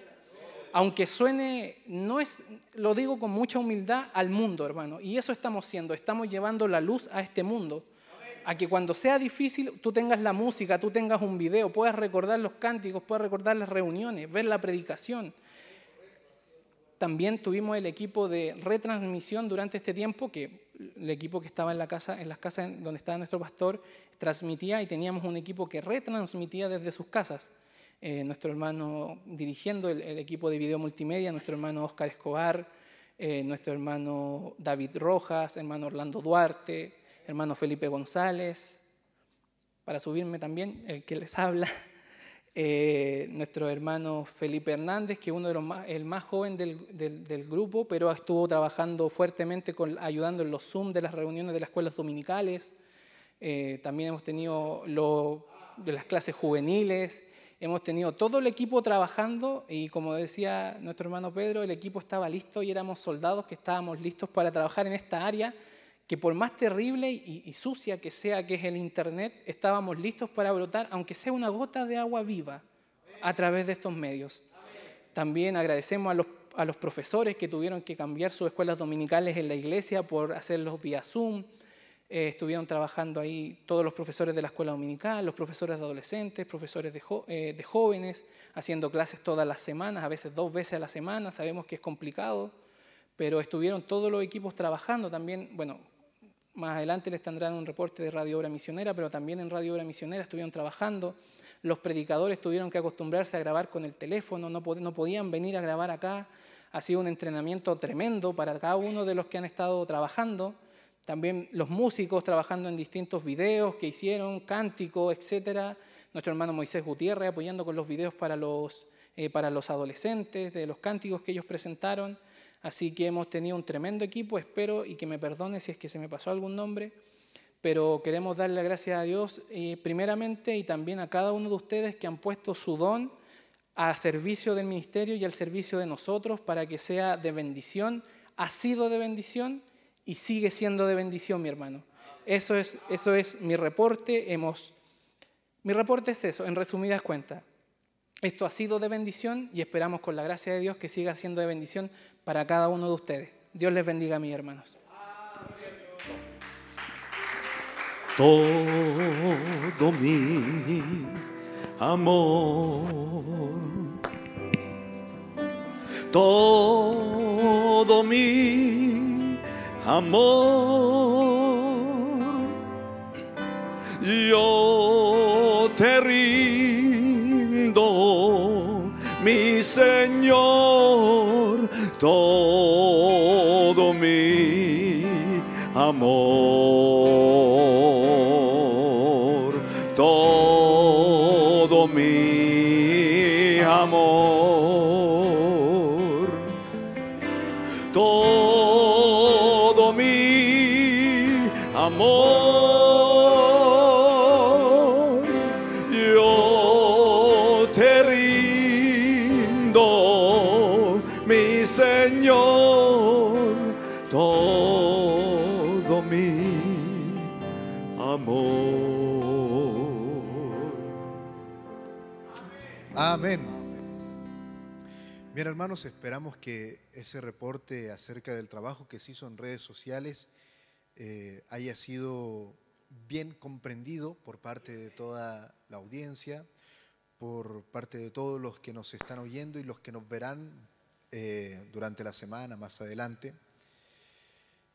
aunque suene, no es, lo digo con mucha humildad, al mundo, hermano. Y eso estamos haciendo, estamos llevando la luz a este mundo. A que cuando sea difícil tú tengas la música, tú tengas un video, puedas recordar los cánticos, puedas recordar las reuniones, ver la predicación. También tuvimos el equipo de retransmisión durante este tiempo, que el equipo que estaba en, la casa, en las casas donde estaba nuestro pastor transmitía y teníamos un equipo que retransmitía desde sus casas. Eh, nuestro hermano dirigiendo el, equipo de video multimedia, nuestro hermano Oscar Escobar, eh, nuestro hermano David Rojas, hermano Orlando Duarte, hermano Felipe González, para subirme también, el que les habla, eh, nuestro hermano Felipe Hernández, que es uno de los más, el más joven del, grupo, pero estuvo trabajando fuertemente ayudando en los Zoom de las reuniones de las escuelas dominicales. Eh, también hemos tenido lo, de las clases juveniles, hemos tenido todo el equipo trabajando y como decía nuestro hermano Pedro, el equipo estaba listo y éramos soldados que estábamos listos para trabajar en esta área que por más terrible y, sucia que sea, que es el Internet, estábamos listos para brotar, aunque sea una gota de agua viva, a través de estos medios. También agradecemos a los, profesores que tuvieron que cambiar sus escuelas dominicales en la iglesia por hacerlos vía Zoom, eh, estuvieron trabajando ahí todos los profesores de la escuela dominical, los profesores de adolescentes, profesores de, eh, de, jóvenes, haciendo clases todas las semanas, a veces dos veces a la semana. Sabemos que es complicado, pero estuvieron todos los equipos trabajando también. Bueno, más adelante les tendrán un reporte de Radio Obra Misionera, pero también en Radio Obra Misionera estuvieron trabajando. Los predicadores tuvieron que acostumbrarse a grabar con el teléfono, no, podían venir a grabar acá. Ha sido un entrenamiento tremendo para cada uno de los que han estado trabajando también los músicos trabajando en distintos videos que hicieron, cánticos, etc. Nuestro hermano Moisés Gutiérrez apoyando con los videos para los, eh, para los adolescentes, de los cánticos que ellos presentaron. Así que hemos tenido un tremendo equipo, espero y que me perdone si es que se me pasó algún nombre. pero queremos darle gracias a Dios eh, primeramente y también a cada uno de ustedes que han puesto su don a servicio del ministerio y al servicio de nosotros para que sea de bendición, ha sido de bendición y sigue siendo de bendición, mi hermano. Eso es, eso es mi reporte. Hemos, mi reporte es eso, en resumidas cuentas. Esto ha sido de bendición y esperamos con la gracia de Dios que siga siendo de bendición para cada uno de ustedes. Dios les bendiga, mis hermanos. todo mi amor, todo mi amor, yo te rindo, mi Señor, todo mi amor, hermanos, esperamos que ese reporte acerca del trabajo que se hizo en redes sociales eh, haya sido bien comprendido por parte de toda la audiencia, por parte de todos los que nos están oyendo y los que nos verán eh, durante la semana más adelante.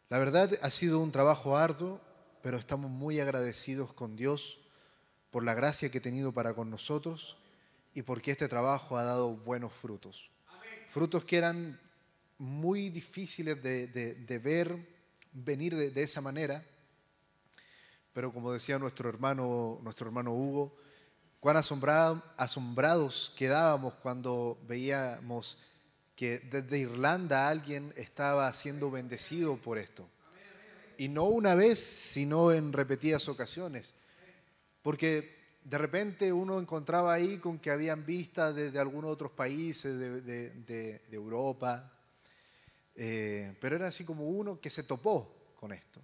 La verdad ha sido un trabajo arduo, pero estamos muy agradecidos con Dios por la gracia que ha tenido para con nosotros y porque este trabajo ha dado buenos frutos. Frutos que eran muy difíciles de, ver venir de, esa manera, pero como decía nuestro hermano, nuestro hermano Hugo, cuán asombrado- asombrados quedábamos cuando veíamos que desde Irlanda alguien estaba siendo bendecido por esto. Y no una vez, sino en repetidas ocasiones. Porque de repente uno encontraba ahí con que habían vistas desde algunos otros países de, de- de- de Europa, eh, pero era así como uno que se topó con esto.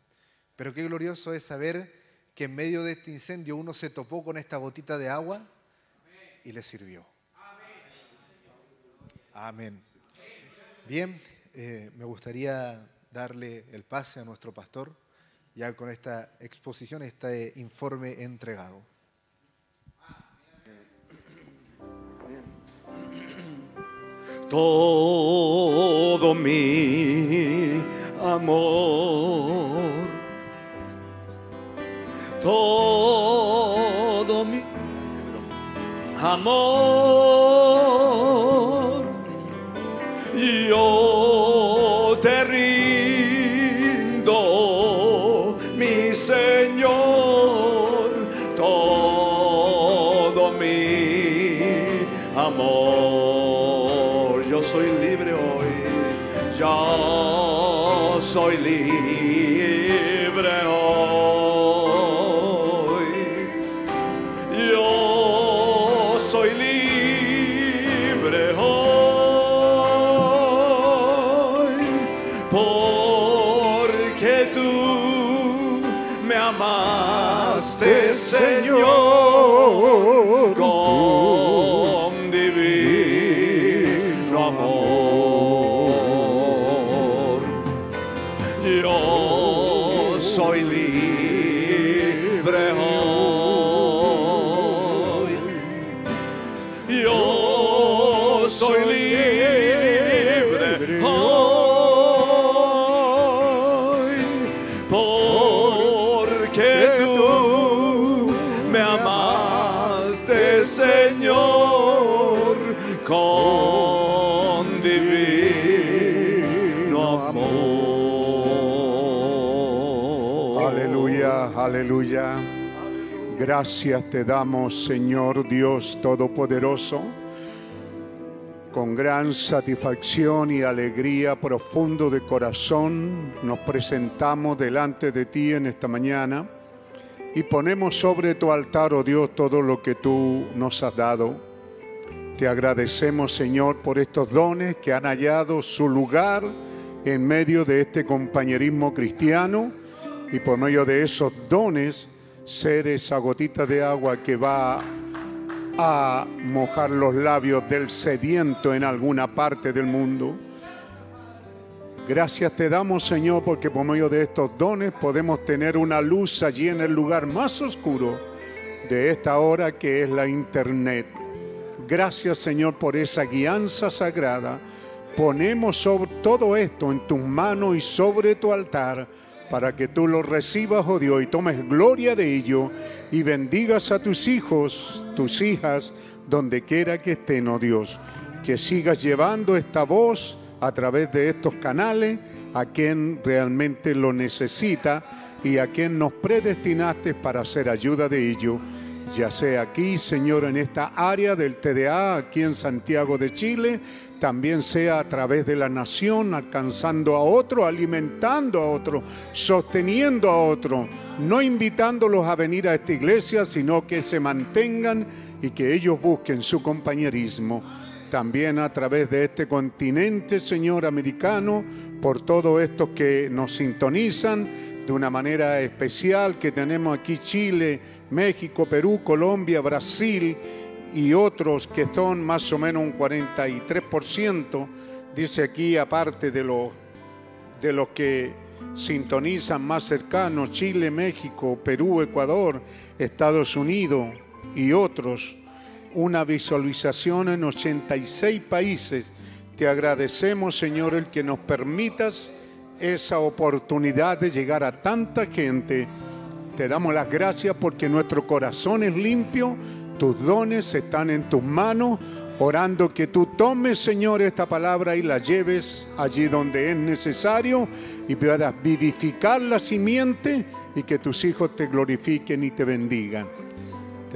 Pero qué glorioso es saber que en medio de este incendio uno se topó con esta gotita de agua y le sirvió. Amén. Bien, eh, me gustaría darle el pase a nuestro pastor ya con esta exposición, este informe entregado. Todo mi amor, todo mi amor, yo te rindo, mi Señor, todo mi amor. Yo soy Gracias te damos, Señor Dios Todopoderoso. Con gran satisfacción y alegría profundo de corazón nos presentamos delante de ti en esta mañana y ponemos sobre tu altar, oh Dios, todo lo que tú nos has dado. Te agradecemos, Señor, por estos dones que han hallado su lugar en medio de este compañerismo cristiano y por medio de esos dones ser esa gotita de agua que va a mojar los labios del sediento en alguna parte del mundo. Gracias te damos, Señor, porque por medio de estos dones podemos tener una luz allí en el lugar más oscuro de esta hora que es la internet. Gracias, Señor, por esa guianza sagrada. Ponemos sobre todo esto en tus manos y sobre tu altar para que tú lo recibas, oh Dios, y tomes gloria de ello y bendigas a tus hijos, tus hijas, donde quiera que estén, oh Dios. Que sigas llevando esta voz a través de estos canales a quien realmente lo necesita y a quien nos predestinaste para hacer ayuda de ello ya sea aquí, Señor, en esta área del TDA, aquí en Santiago de Chile, también sea a través de la nación, alcanzando a otro, alimentando a otro, sosteniendo a otro, no invitándolos a venir a esta iglesia, sino que se mantengan y que ellos busquen su compañerismo. También a través de este continente, Señor americano, por todos estos que nos sintonizan de una manera especial, que tenemos aquí Chile, México, Perú, Colombia, Brasil y otros que son más o menos un 43%, dice aquí, aparte de los, de que sintonizan más cercanos, Chile, México, Perú, Ecuador, Estados Unidos y otros, una visualización en 86 países. Te agradecemos, Señor, el que nos permitas esa oportunidad de llegar a tanta gente te damos las gracias porque nuestro corazón es limpio, tus dones están en tus manos, orando que tú tomes, Señor, esta palabra y la lleves allí donde es necesario y puedas vivificar la simiente y que tus hijos te glorifiquen y te bendigan.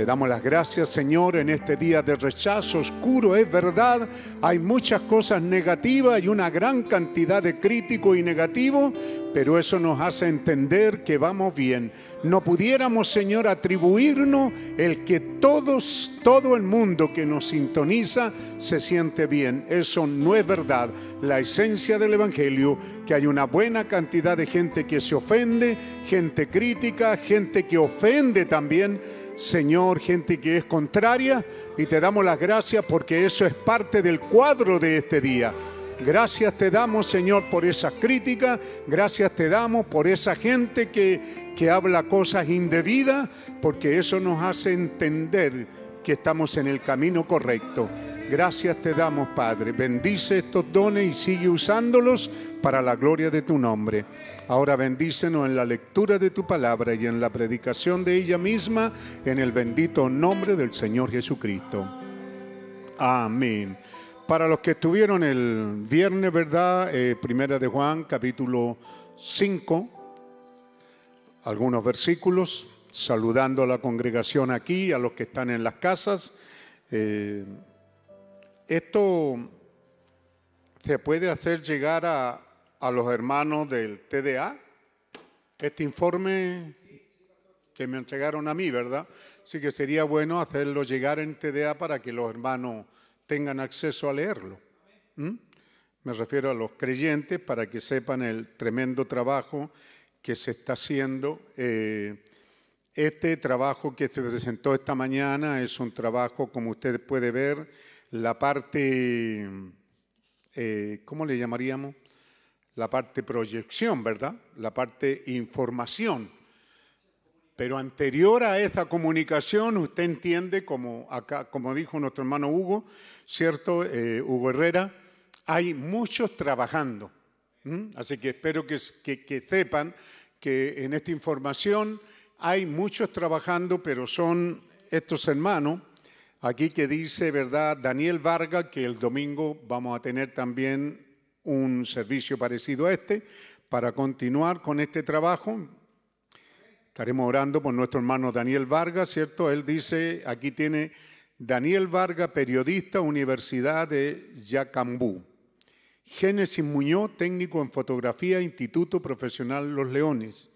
Te damos las gracias, Señor, en este día de rechazo oscuro. Es verdad, hay muchas cosas negativas y una gran cantidad de críticos y negativos, pero eso nos hace entender que vamos bien. No pudiéramos, Señor, atribuirnos el que todos, todo el mundo que nos sintoniza se siente bien. Eso no es verdad. La esencia del Evangelio, que hay una buena cantidad de gente que se ofende, gente crítica, gente que ofende también Señor, gente que es contraria, y te damos las gracias porque eso es parte del cuadro de este día. Gracias te damos, Señor, por esa crítica. Gracias te damos por esa gente que, que habla cosas indebidas, porque eso nos hace entender que estamos en el camino correcto. Gracias te damos, Padre. Bendice estos dones y sigue usándolos para la gloria de tu nombre. Ahora bendícenos en la lectura de tu palabra y en la predicación de ella misma, en el bendito nombre del Señor Jesucristo. Amén. Para los que estuvieron el viernes, ¿verdad? Eh, primera de Juan, capítulo 5, algunos versículos, saludando a la congregación aquí, a los que están en las casas. Eh, esto se puede hacer llegar a, a los hermanos del TDA este informe que me entregaron a mí, ¿verdad? Así que sería bueno hacerlo llegar en TDA para que los hermanos tengan acceso a leerlo. Me refiero a los creyentes para que sepan el tremendo trabajo que se está haciendo. Eh, este trabajo que se presentó esta mañana es un trabajo, como usted puede ver, la parte, eh, ¿cómo le llamaríamos? La parte proyección, ¿verdad? La parte información. Pero anterior a esa comunicación, usted entiende, como, acá, como dijo nuestro hermano Hugo, ¿cierto? Eh, Hugo Herrera, hay muchos trabajando. Así que espero que, que sepan que en esta información hay muchos trabajando, pero son estos hermanos aquí que dice, ¿verdad? Daniel Vargas, que el domingo vamos a tener también un servicio parecido a este para continuar con este trabajo. Estaremos orando por nuestro hermano Daniel Vargas, ¿cierto? Él dice, aquí tiene Daniel Vargas, periodista, Universidad de Yacambú. Génesis Muñoz, técnico en fotografía, Instituto Profesional Los Leones.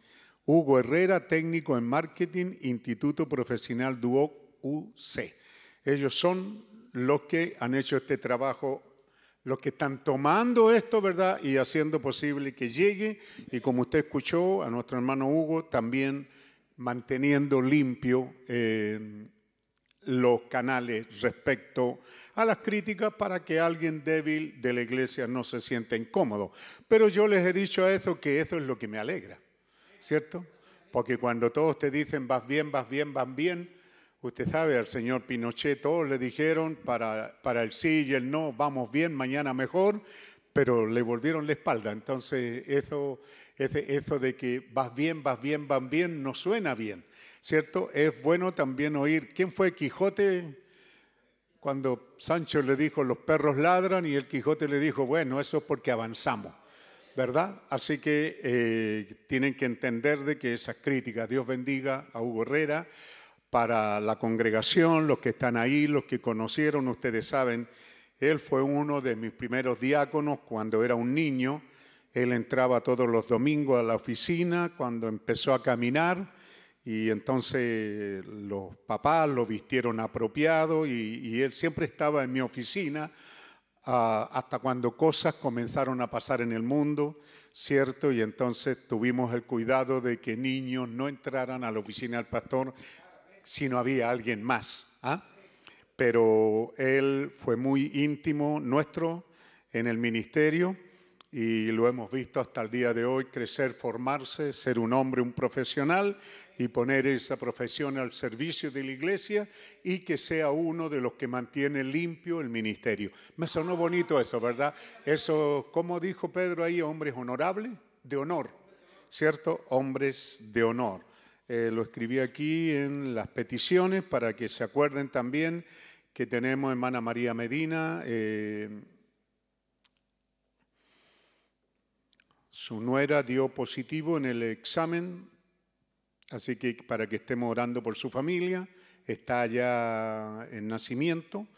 Hugo Herrera, técnico en marketing, Instituto Profesional Duoc UC. Ellos son los que han hecho este trabajo, los que están tomando esto, ¿verdad? Y haciendo posible que llegue. Y como usted escuchó, a nuestro hermano Hugo también manteniendo limpio eh, los canales respecto a las críticas para que alguien débil de la iglesia no se sienta incómodo. Pero yo les he dicho a eso que eso es lo que me alegra. ¿cierto? Porque cuando todos te dicen vas bien, vas bien, vas bien, usted sabe, al señor Pinochet todos le dijeron para, para el sí y el no, vamos bien, mañana mejor, pero le volvieron la espalda. Entonces, eso, eso de que vas bien, vas bien, vas bien, no suena bien, ¿cierto? Es bueno también oír, ¿quién fue Quijote? Cuando Sancho le dijo, los perros ladran, y el Quijote le dijo, bueno, eso es porque avanzamos. ¿verdad? Así que eh, tienen que entender de que esas críticas, Dios bendiga a Hugo Herrera, para la congregación, los que están ahí, los que conocieron, ustedes saben, él fue uno de mis primeros diáconos cuando era un niño. Él entraba todos los domingos a la oficina cuando empezó a caminar y entonces los papás lo vistieron apropiado y, y él siempre estaba en mi oficina Ah, hasta cuando cosas comenzaron a pasar en el mundo, ¿cierto? Y entonces tuvimos el cuidado de que niños no entraran a la oficina del pastor si no había alguien más. ¿ah? Pero él fue muy íntimo nuestro en el ministerio y lo hemos visto hasta el día de hoy crecer, formarse, ser un hombre, un profesional y poner esa profesión al servicio de la iglesia y que sea uno de los que mantiene limpio el ministerio. Me sonó bonito eso, ¿verdad? Eso, como dijo Pedro ahí, hombres honorables, de honor, ¿cierto? Hombres de honor. Eh, lo escribí aquí en las peticiones para que se acuerden también que tenemos hermana María Medina. Eh, Su nuera dio positivo en el examen, así que para que estemos orando por su familia, está ya en nacimiento.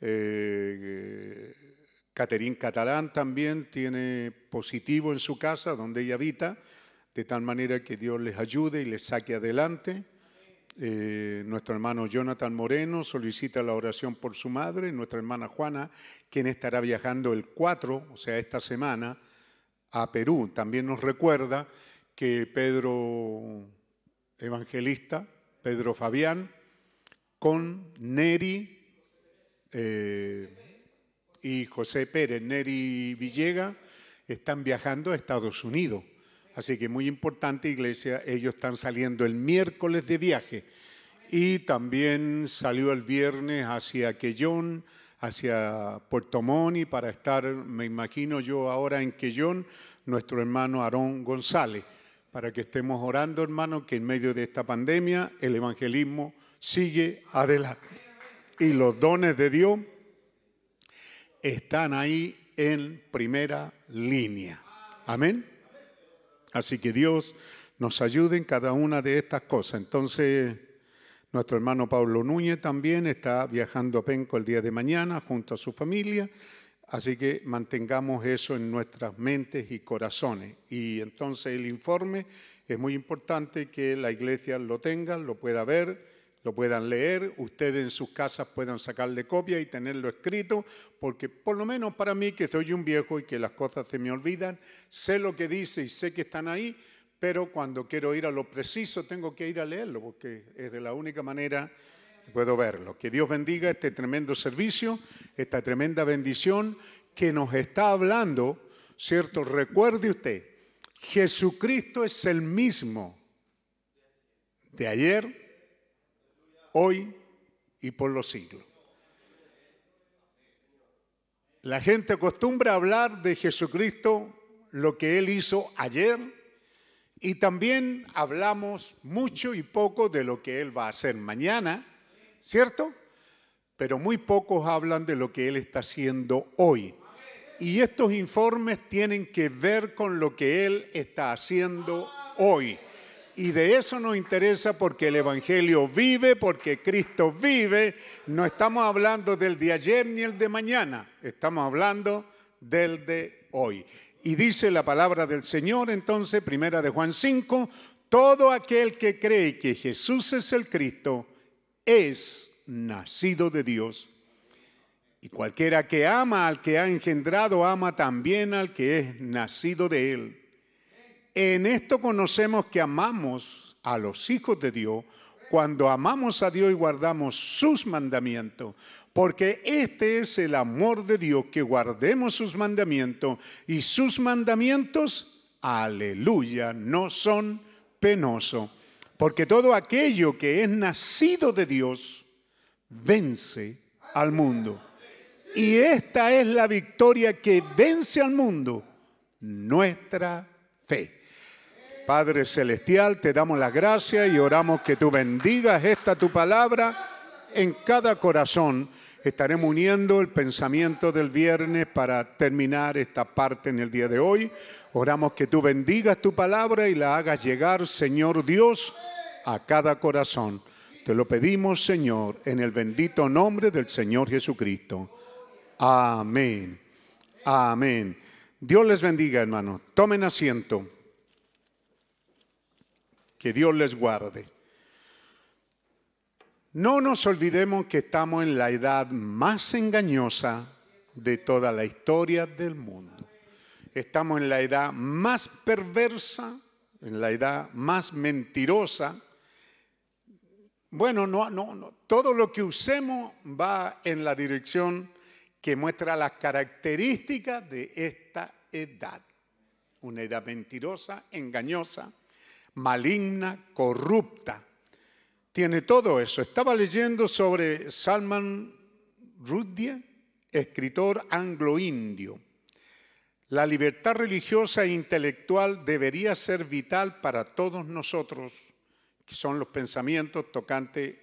Eh, Caterín Catalán también tiene positivo en su casa, donde ella habita, de tal manera que Dios les ayude y les saque adelante. Eh, nuestro hermano Jonathan Moreno solicita la oración por su madre, nuestra hermana Juana, quien estará viajando el 4, o sea, esta semana, a Perú. También nos recuerda que Pedro Evangelista, Pedro Fabián, con Neri eh, y José Pérez, Neri Villega, están viajando a Estados Unidos. Así que muy importante, iglesia, ellos están saliendo el miércoles de viaje y también salió el viernes hacia Quellón, hacia Puerto Moni para estar, me imagino yo ahora en Quellón, nuestro hermano Aarón González, para que estemos orando, hermano, que en medio de esta pandemia el evangelismo sigue adelante. Y los dones de Dios están ahí en primera línea. Amén. Así que Dios nos ayude en cada una de estas cosas. Entonces, nuestro hermano Pablo Núñez también está viajando a Penco el día de mañana junto a su familia, así que mantengamos eso en nuestras mentes y corazones. Y entonces el informe es muy importante que la iglesia lo tenga, lo pueda ver, lo puedan leer, ustedes en sus casas puedan sacarle copia y tenerlo escrito, porque por lo menos para mí, que soy un viejo y que las cosas se me olvidan, sé lo que dice y sé que están ahí, pero cuando quiero ir a lo preciso tengo que ir a leerlo, porque es de la única manera que puedo verlo. Que Dios bendiga este tremendo servicio, esta tremenda bendición que nos está hablando, ¿cierto? Recuerde usted, Jesucristo es el mismo de ayer, hoy y por los siglos. La gente acostumbra hablar de Jesucristo, lo que Él hizo ayer, y también hablamos mucho y poco de lo que Él va a hacer mañana, ¿cierto? Pero muy pocos hablan de lo que Él está haciendo hoy. Y estos informes tienen que ver con lo que Él está haciendo hoy. Y de eso nos interesa porque el Evangelio vive, porque Cristo vive. No estamos hablando del de ayer ni el de mañana, estamos hablando del de hoy. Y dice la palabra del Señor entonces, primera de Juan 5, todo aquel que cree que Jesús es el Cristo es nacido de Dios. Y cualquiera que ama al que ha engendrado, ama también al que es nacido de él. En esto conocemos que amamos a los hijos de Dios cuando amamos a Dios y guardamos sus mandamientos. Porque este es el amor de Dios, que guardemos sus mandamientos y sus mandamientos, aleluya, no son penosos. Porque todo aquello que es nacido de Dios vence al mundo. Y esta es la victoria que vence al mundo, nuestra fe. Padre Celestial, te damos las gracias y oramos que tú bendigas esta tu palabra en cada corazón. Estaremos uniendo el pensamiento del viernes para terminar esta parte en el día de hoy. Oramos que tú bendigas tu palabra y la hagas llegar, Señor Dios, a cada corazón. Te lo pedimos, Señor, en el bendito nombre del Señor Jesucristo. Amén. Amén. Dios les bendiga, hermanos. Tomen asiento. Que Dios les guarde. No nos olvidemos que estamos en la edad más engañosa de toda la historia del mundo. Estamos en la edad más perversa, en la edad más mentirosa. Bueno, no, no, no. Todo lo que usemos va en la dirección que muestra las características de esta edad. Una edad mentirosa, engañosa, maligna, corrupta. Tiene todo eso. Estaba leyendo sobre Salman Rushdie, escritor anglo-indio. La libertad religiosa e intelectual debería ser vital para todos nosotros, que son los pensamientos tocantes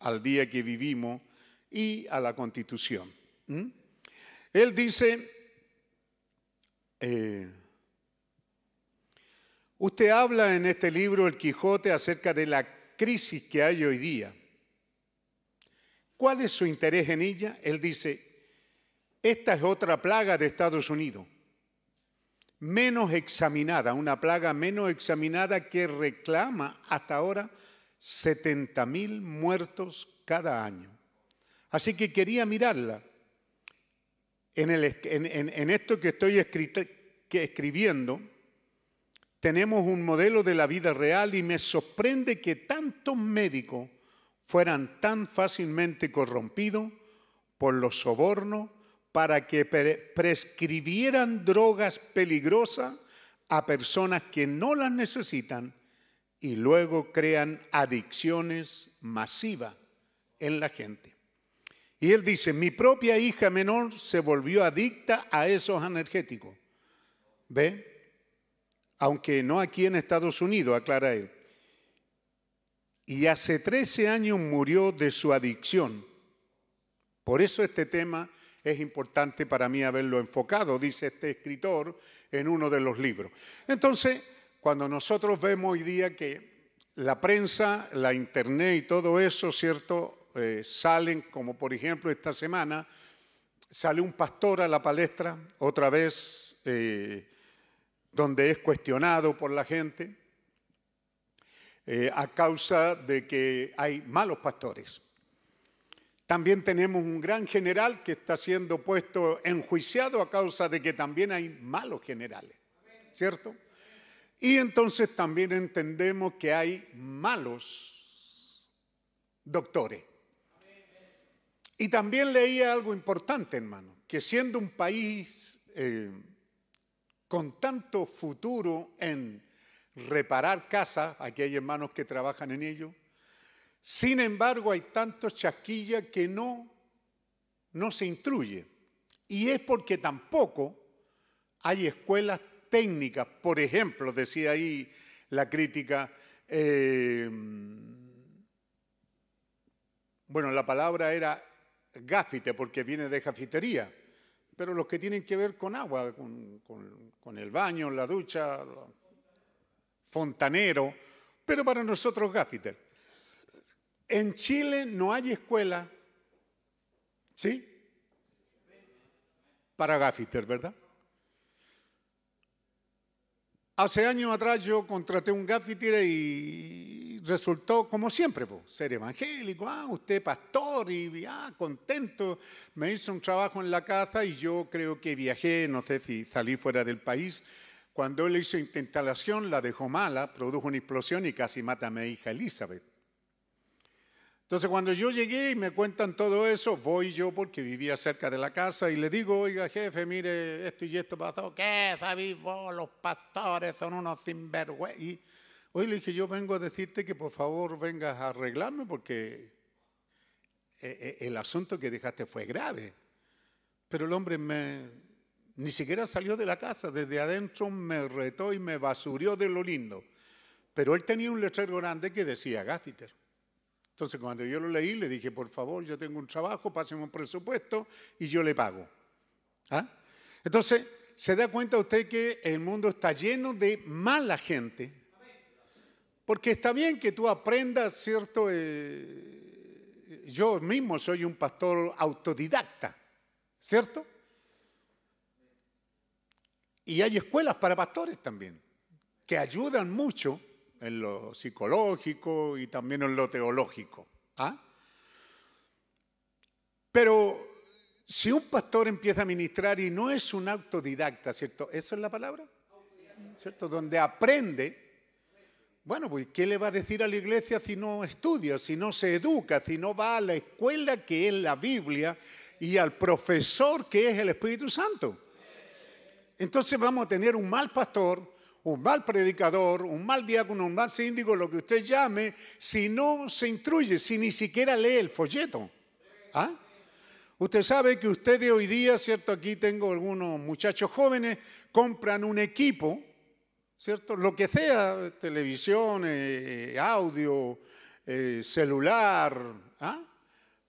al día que vivimos y a la constitución. ¿Mm? Él dice, eh, usted habla en este libro, El Quijote, acerca de la crisis que hay hoy día. ¿Cuál es su interés en ella? Él dice, esta es otra plaga de Estados Unidos, menos examinada, una plaga menos examinada que reclama hasta ahora 70 mil muertos cada año. Así que quería mirarla en, esto que estoy escribiendo, tenemos un modelo de la vida real y me sorprende que tantos médicos fueran tan fácilmente corrompidos por los sobornos para que prescribieran drogas peligrosas a personas que no las necesitan y luego crean adicciones masivas en la gente. Y él dice, mi propia hija menor se volvió adicta a esos energéticos. ¿Ve? Aunque no aquí en Estados Unidos, aclara él. Y hace 13 años murió de su adicción. Por eso este tema es importante para mí haberlo enfocado, dice este escritor en uno de los libros. Entonces, cuando nosotros vemos hoy día que la prensa, la internet y todo eso, ¿cierto? Eh, salen, como por ejemplo esta semana, sale un pastor a la palestra, otra vez, eh, donde es cuestionado por la gente, eh, a causa de que hay malos pastores. También tenemos un gran general que está siendo puesto enjuiciado a causa de que también hay malos generales, ¿cierto? Y entonces también entendemos que hay malos doctores. Y también leía algo importante, hermano, que siendo un país eh, con tanto futuro en reparar casas, aquí hay hermanos que trabajan en ello, sin embargo hay tantos chasquillas que no, no se instruye. Y es porque tampoco hay escuelas técnicas, por ejemplo, decía ahí la crítica, eh, bueno, la palabra era gáfite porque viene de cafetería, pero los que tienen que ver con agua, con, el baño, la ducha, fontanero, pero para nosotros gáfite. En Chile no hay escuela, ¿sí? Para gáfiter, ¿verdad? Hace años atrás yo contraté un gaffiter y resultó, como siempre, pues, ser evangélico, ah, usted pastor y ah, contento. Me hizo un trabajo en la casa y yo creo que viajé, no sé si salí fuera del país. Cuando él hizo instalación, la dejó mala, produjo una explosión y casi mata a mi hija Elizabeth. Entonces cuando yo llegué y me cuentan todo eso, voy yo porque vivía cerca de la casa y le digo, oiga jefe, mire, esto y esto pasó. ¿Qué sabéis vos? Los pastores son unos sinvergüenzas. Hoy le dije, yo vengo a decirte que por favor vengas a arreglarme porque eh, eh, el asunto que dejaste fue grave. Pero el hombre ni siquiera salió de la casa, desde adentro me retó y me basurió de lo lindo. Pero él tenía un letrero grande que decía Gaffiter. Entonces, cuando yo lo leí, le dije, por favor, yo tengo un trabajo, páseme un presupuesto y yo le pago. ¿Ah? Entonces, se da cuenta usted que el mundo está lleno de mala gente. Porque está bien que tú aprendas, ¿cierto? Eh, yo mismo soy un pastor autodidacta, ¿cierto? Y hay escuelas para pastores también, que ayudan mucho en lo psicológico y también en lo teológico. ¿ah? Pero si un pastor empieza a ministrar y no es un autodidacta, ¿cierto? ¿Eso es la palabra? ¿Cierto? Donde aprende, bueno, pues ¿qué le va a decir a la iglesia si no estudia, si no se educa, si no va a la escuela que es la Biblia y al profesor que es el Espíritu Santo? Entonces vamos a tener un mal pastor un mal predicador, un mal diácono, un mal síndico, lo que usted llame, si no se instruye, si ni siquiera lee el folleto. ¿Ah? Usted sabe que ustedes hoy día, ¿cierto? Aquí tengo algunos muchachos jóvenes, compran un equipo, ¿cierto? Lo que sea, televisión, eh, audio, eh, celular, ¿ah?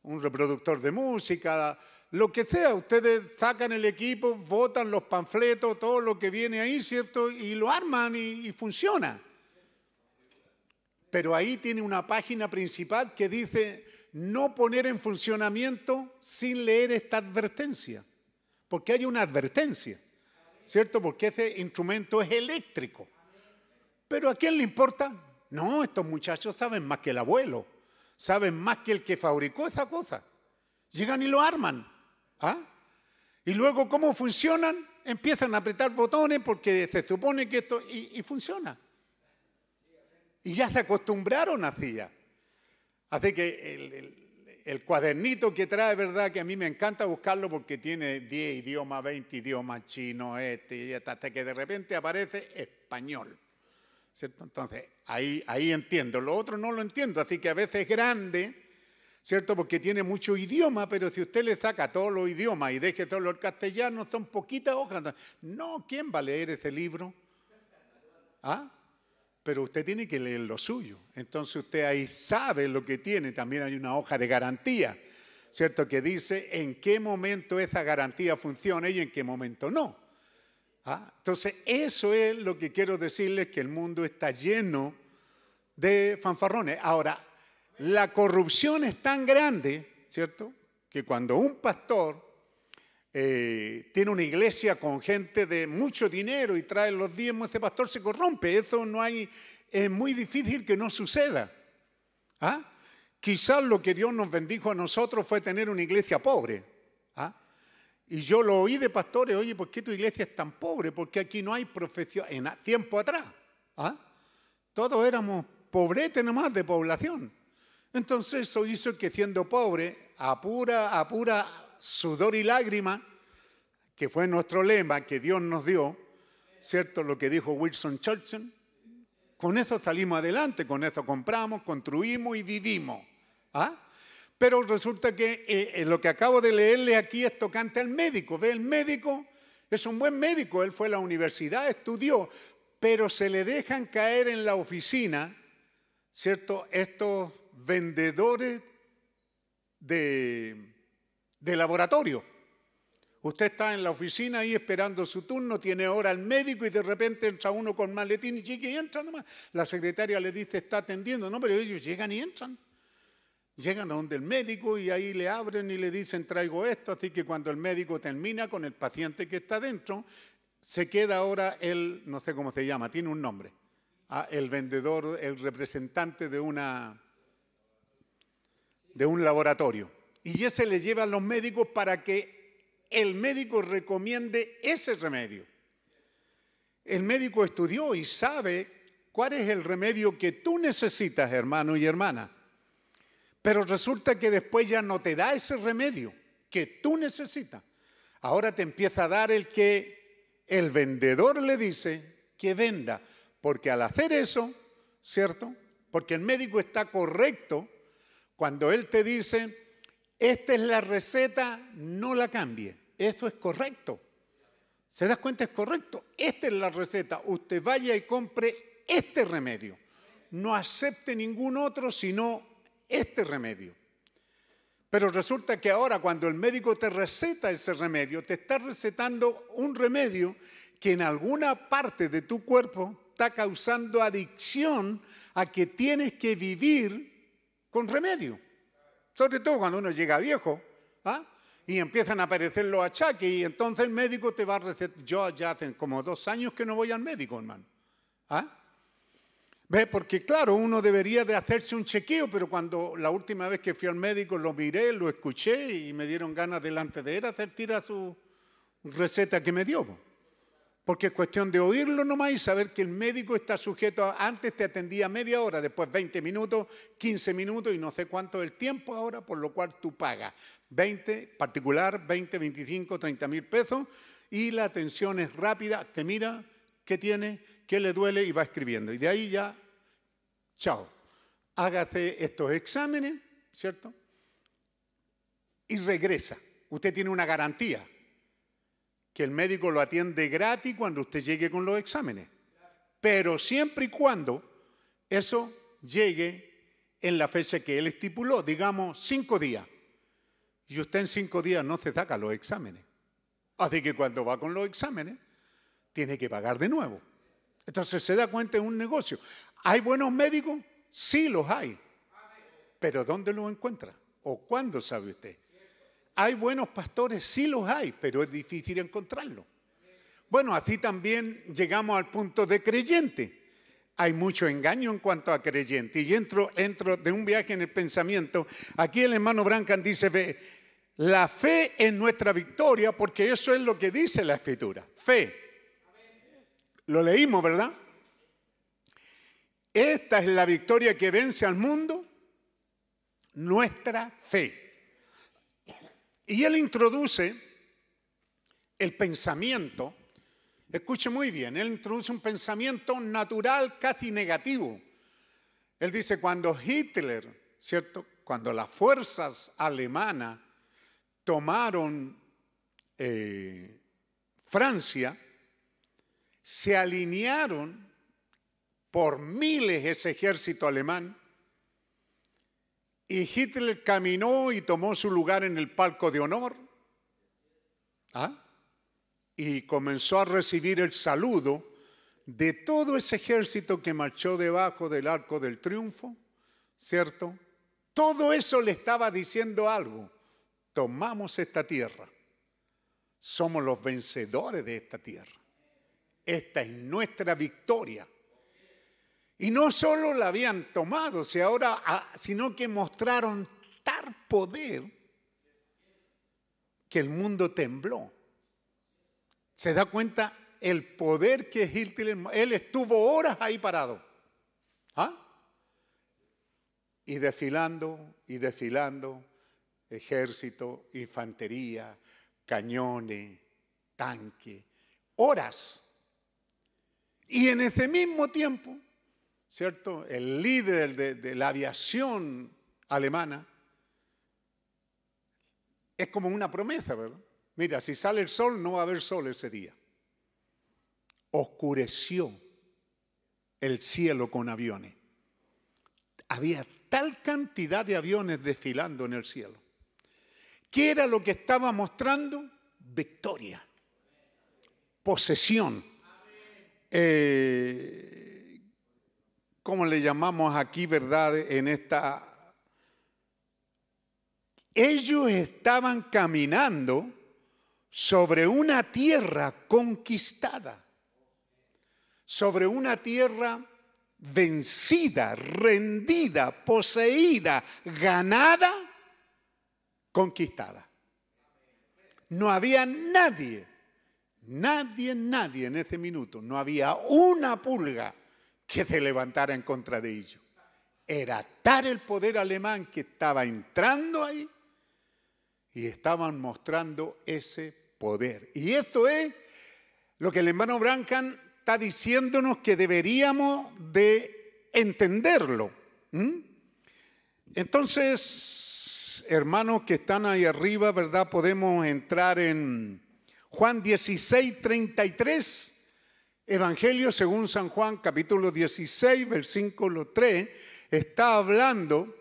un reproductor de música, lo que sea, ustedes sacan el equipo, votan los panfletos, todo lo que viene ahí, ¿cierto? Y lo arman y, funciona. Pero ahí tiene una página principal que dice no poner en funcionamiento sin leer esta advertencia. Porque hay una advertencia, ¿cierto? Porque ese instrumento es eléctrico. Pero ¿a quién le importa? No, estos muchachos saben más que el abuelo, saben más que el que fabricó esa cosa. Llegan y lo arman. ¿Ah? Y luego, ¿cómo funcionan? Empiezan a apretar botones porque se supone que esto... Y, funciona. Y ya se acostumbraron así ya. Que cuadernito que trae, ¿verdad? Que a mí me encanta buscarlo porque tiene 10 idiomas, 20 idiomas, chino, este y hasta que de repente aparece español. ¿Cierto? Entonces, ahí, ahí entiendo. Lo otro no lo entiendo, así que a veces es grande ¿cierto? Porque tiene mucho idioma, pero si usted le saca todos los idiomas y deje todos los castellanos, son poquitas hojas. No, ¿quién va a leer ese libro? ¿Ah? Pero usted tiene que leer lo suyo. Entonces usted ahí sabe lo que tiene. También hay una hoja de garantía, ¿cierto? Que dice en qué momento esa garantía funciona y en qué momento no. ¿Ah? Entonces eso es lo que quiero decirles, que el mundo está lleno de fanfarrones. Ahora, la corrupción es tan grande, ¿cierto? Que cuando un pastor eh, tiene una iglesia con gente de mucho dinero y trae los diezmos, ese pastor se corrompe. Eso no hay, es muy difícil que no suceda. ¿Ah? Quizás lo que Dios nos bendijo a nosotros fue tener una iglesia pobre. ¿Ah? Y yo lo oí de pastores, oye, ¿por qué tu iglesia es tan pobre? Porque aquí no hay profesión. En tiempo atrás, ¿ah? todos éramos pobretes nomás de población. Entonces eso hizo que siendo pobre, a pura, a pura sudor y lágrima, que fue nuestro lema que Dios nos dio, ¿cierto? Lo que dijo Wilson Churchill, con eso salimos adelante, con eso compramos, construimos y vivimos. ¿ah? Pero resulta que eh, lo que acabo de leerle aquí es tocante al médico. Ve, el médico es un buen médico, él fue a la universidad, estudió, pero se le dejan caer en la oficina, ¿cierto? Estos vendedores de, laboratorio. Usted está en la oficina ahí esperando su turno, tiene hora el médico y de repente entra uno con maletín y chique y entra nomás. La secretaria le dice, está atendiendo, no, pero ellos llegan y entran. Llegan a donde el médico y ahí le abren y le dicen, traigo esto. Así que cuando el médico termina con el paciente que está dentro, se queda ahora el, no sé cómo se llama, tiene un nombre, ah, el vendedor, el representante de una de un laboratorio. Y ese le lleva a los médicos para que el médico recomiende ese remedio. El médico estudió y sabe cuál es el remedio que tú necesitas, hermano y hermana. Pero resulta que después ya no te da ese remedio que tú necesitas. Ahora te empieza a dar el que el vendedor le dice que venda. Porque al hacer eso, ¿cierto? Porque el médico está correcto cuando Él te dice, esta es la receta, no la cambie. Esto es correcto. ¿Se das cuenta? Es correcto. Esta es la receta. Usted vaya y compre este remedio. No acepte ningún otro sino este remedio. Pero resulta que ahora cuando el médico te receta ese remedio, te está recetando un remedio que en alguna parte de tu cuerpo está causando adicción a que tienes que vivir con remedio. Sobre todo cuando uno llega viejo ¿ah? y empiezan a aparecer los achaques y entonces el médico te va a recetar. Yo ya hace como dos años que no voy al médico, hermano. ¿Ah? ¿Ve? Porque claro, uno debería de hacerse un chequeo, pero cuando la última vez que fui al médico lo miré, lo escuché y me dieron ganas delante de él hacer tira su receta que me dio. Porque es cuestión de oírlo nomás y saber que el médico está sujeto a, antes te atendía media hora, después 20 minutos, 15 minutos y no sé cuánto es el tiempo ahora, por lo cual tú pagas 20, particular, 20, 25, 30 mil pesos y la atención es rápida, te mira, qué tiene, qué le duele y va escribiendo. Y de ahí ya, chao, hágase estos exámenes, ¿cierto? Y regresa. Usted tiene una garantía que el médico lo atiende gratis cuando usted llegue con los exámenes. Pero siempre y cuando eso llegue en la fecha que él estipuló, digamos cinco días. Y usted en cinco días no se saca los exámenes. Así que cuando va con los exámenes, tiene que pagar de nuevo. Entonces se da cuenta en un negocio. ¿Hay buenos médicos? Sí, los hay. Pero ¿dónde los encuentra? ¿O cuándo sabe usted? ¿Hay buenos pastores? Sí los hay, pero es difícil encontrarlos. Bueno, así también llegamos al punto de creyente. Hay mucho engaño en cuanto a creyente. Y entro, de un viaje en el pensamiento. Aquí el hermano Brancan dice, ve, la fe es nuestra victoria porque eso es lo que dice la escritura. Fe. Lo leímos, ¿verdad? Esta es la victoria que vence al mundo, nuestra fe. Y él introduce el pensamiento, escuche muy bien, él introduce un pensamiento natural casi negativo. Él dice, cuando Hitler, ¿cierto? Cuando las fuerzas alemanas tomaron eh, Francia, se alinearon por miles ese ejército alemán y Hitler caminó y tomó su lugar en el palco de honor. ¿ah? Y comenzó a recibir el saludo de todo ese ejército que marchó debajo del arco del triunfo, ¿cierto? Todo eso le estaba diciendo algo. Tomamos esta tierra. Somos los vencedores de esta tierra. Esta es nuestra victoria. Y no solo la habían tomado, ahora, sino que mostraron tal poder que el mundo tembló. ¿Se da cuenta el poder que Hitler, él estuvo horas ahí parado? ¿Ah? Y desfilando y desfilando, ejército, infantería, cañones, tanque, horas. Y en ese mismo tiempo ¿cierto? El líder de, la aviación alemana, es como una promesa, ¿verdad? Mira, si sale el sol, no va a haber sol ese día. Oscureció el cielo con aviones. Había tal cantidad de aviones desfilando en el cielo. ¿Qué era lo que estaba mostrando? Victoria, posesión. Eh, ¿cómo le llamamos aquí, verdad? En esta... Ellos estaban caminando sobre una tierra conquistada, sobre una tierra vencida, rendida, poseída, ganada, conquistada. No había nadie, nadie, nadie en ese minuto, no había una pulga que se levantara en contra de ellos. Era tal el poder alemán que estaba entrando ahí y estaban mostrando ese poder. Y esto es lo que el hermano Brancan está diciéndonos que deberíamos de entenderlo. Entonces, hermanos que están ahí arriba, ¿verdad? Podemos entrar en Juan 16, 33. Evangelio según San Juan, capítulo 16, versículo 3 está hablando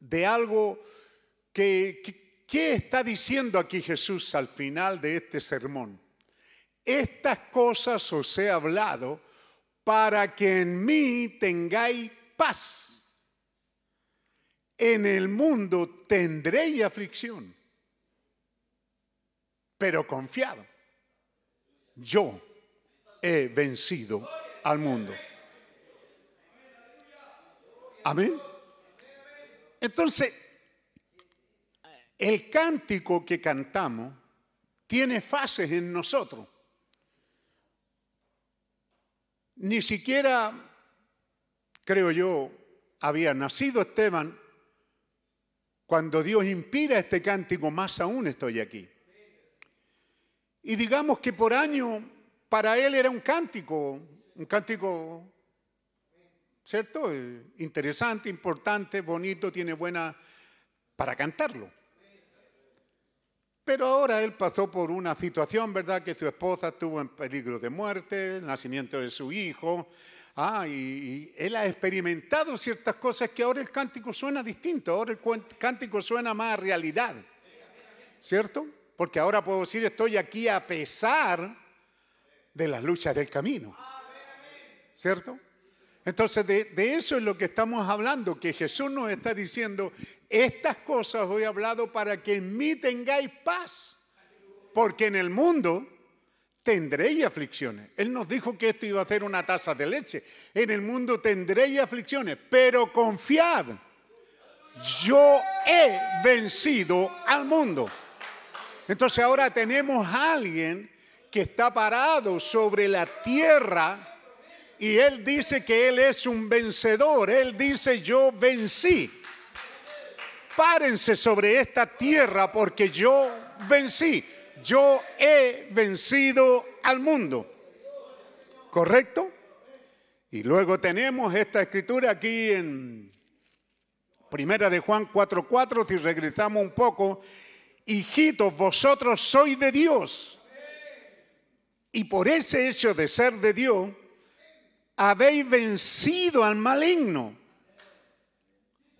de algo que, ¿qué está diciendo aquí Jesús al final de este sermón? Estas cosas os he hablado para que en mí tengáis paz. En el mundo tendréis aflicción, pero confiado. Yo he vencido al mundo. Amén. Entonces, el cántico que cantamos tiene fases en nosotros. Ni siquiera, creo yo, había nacido Esteban cuando Dios inspira este cántico, más aún estoy aquí. Y digamos que por año para él era un cántico, un cántico ¿cierto? Eh, interesante, importante, bonito, tiene buena para cantarlo. Pero ahora él pasó por una situación, ¿verdad? Que su esposa estuvo en peligro de muerte, el nacimiento de su hijo. Ah, y, él ha experimentado ciertas cosas que ahora el cántico suena distinto, ahora el cántico suena más a realidad. ¿Cierto? Porque ahora puedo decir, estoy aquí a pesar de las luchas del camino. ¿Cierto? Entonces, de, eso es lo que estamos hablando, que Jesús nos está diciendo, estas cosas os he hablado para que en mí tengáis paz, porque en el mundo tendréis aflicciones. Él nos dijo que esto iba a ser una taza de leche. En el mundo tendréis aflicciones, pero confiad, yo he vencido al mundo. Entonces ahora tenemos a alguien que está parado sobre la tierra y él dice que él es un vencedor. Él dice, yo vencí. Párense sobre esta tierra porque yo vencí. Yo he vencido al mundo. ¿Correcto? Y luego tenemos esta escritura aquí en Primera de Juan 4:4, si regresamos un poco, hijitos, vosotros sois de Dios. Y por ese hecho de ser de Dios, habéis vencido al maligno,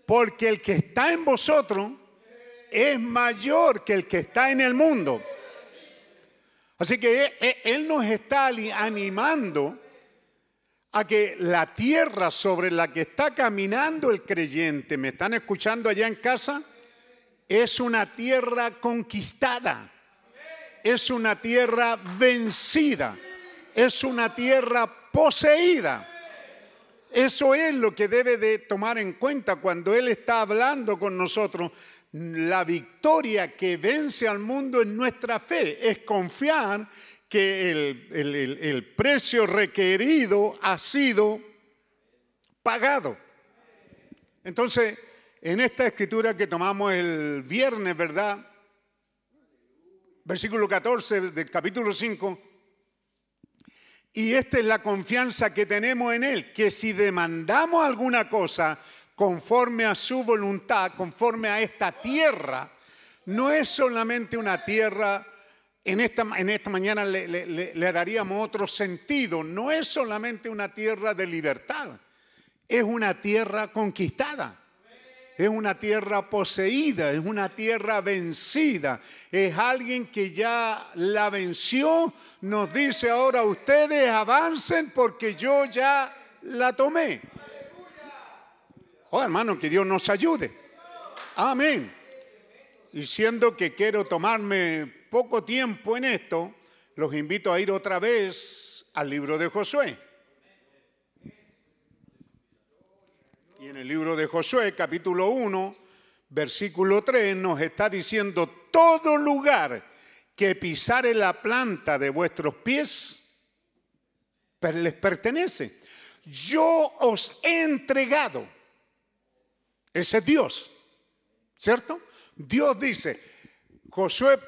porque el que está en vosotros es mayor que el que está en el mundo. Así que e, e, Él nos está animando a que la tierra sobre la que está caminando el creyente, ¿me están escuchando allá en casa? Es una tierra conquistada, es una tierra vencida, es una tierra poseída. Eso es lo que debe de tomar en cuenta cuando Él está hablando con nosotros. La victoria que vence al mundo en nuestra fe es confiar que el, el precio requerido ha sido pagado. Entonces, en esta escritura que tomamos el viernes, ¿verdad? Versículo 14 del capítulo 5 y esta es la confianza que tenemos en Él, que si demandamos alguna cosa conforme a su voluntad, conforme a esta tierra, no es solamente una tierra, en esta, en esta mañana le, le daríamos otro sentido, no es solamente una tierra de libertad, es una tierra conquistada es una tierra poseída, es una tierra vencida, es alguien que ya la venció, nos dice ahora ustedes avancen porque yo ya la tomé. Oh hermano, que Dios nos ayude. Amén. y siendo que quiero tomarme poco tiempo en esto, los invito a ir otra vez al libro de Josué. Y en el libro de Josué, capítulo 1, versículo 3, nos está diciendo, todo lugar que pisare la planta de vuestros pies, les pertenece. Yo os he entregado. Ese es Dios, ¿cierto? Dios dice, Josué,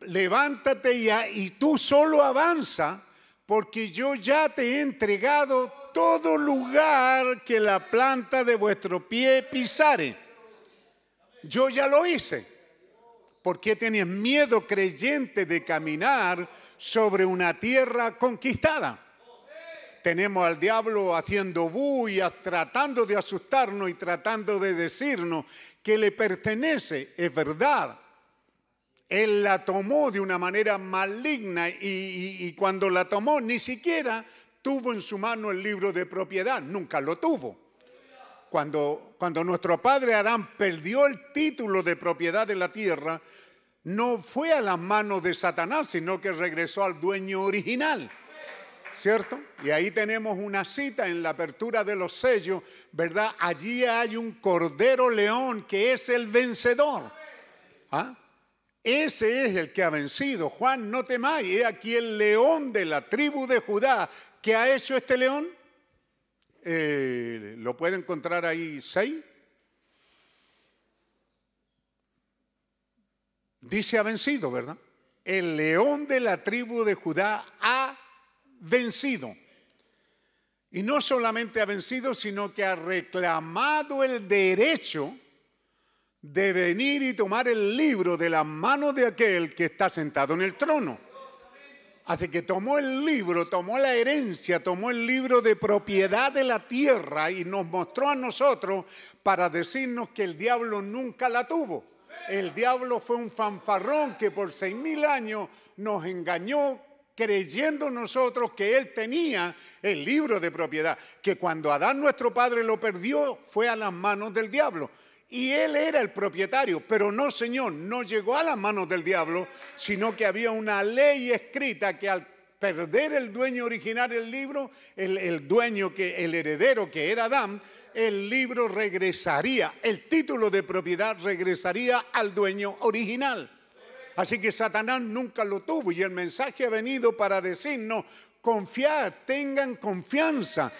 levántate ya y tú solo avanza, porque yo ya te he entregado todo lugar que la planta de vuestro pie pisare. Yo ya lo hice. ¿Por qué tienes miedo creyente de caminar sobre una tierra conquistada? tenemos al diablo haciendo bulla, tratando de asustarnos y tratando de decirnos que le pertenece, es verdad. Él la tomó de una manera maligna y, cuando la tomó ni siquiera tuvo en su mano el libro de propiedad, nunca lo tuvo. Cuando, cuando nuestro padre Adán perdió el título de propiedad de la tierra, no fue a las manos de Satanás, sino que regresó al dueño original. ¿cierto? Y ahí tenemos una cita en la apertura de los sellos, ¿verdad? Allí hay un cordero león que es el vencedor. ¿Ah? Ese es el que ha vencido. Juan, no temáis, he aquí el león de la tribu de Judá. ¿Qué ha hecho este león? Eh, ¿Lo puede encontrar ahí seis? Dice ha vencido, ¿verdad? El león de la tribu de Judá ha vencido. Y no solamente ha vencido, sino que ha reclamado el derecho de venir y tomar el libro de las manos de aquel que está sentado en el trono. Así que tomó el libro, tomó la herencia, tomó el libro de propiedad de la tierra y nos mostró a nosotros para decirnos que el diablo nunca la tuvo. El diablo fue un fanfarrón que por seis mil años nos engañó creyendo nosotros que él tenía el libro de propiedad, que cuando Adán nuestro padre lo perdió fue a las manos del diablo. Y él era el propietario, pero no, Señor, no llegó a las manos del diablo, sino que había una ley escrita que al perder el dueño original del libro, el, dueño que, el heredero que era Adán, el libro regresaría, el título de propiedad regresaría al dueño original. Así que Satanás nunca lo tuvo y el mensaje ha venido para decirnos, confiad, tengan confianza.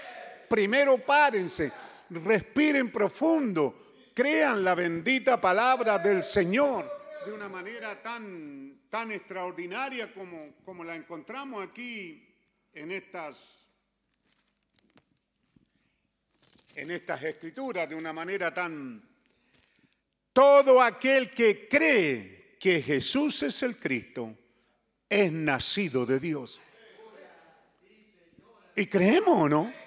Primero párense, respiren profundo, crean la bendita palabra del Señor de una manera tan, tan extraordinaria como, como la encontramos aquí en estas en estas escrituras de una manera tan... Todo aquel que cree que Jesús es el Cristo, es nacido de Dios. ¿Y creemos o no?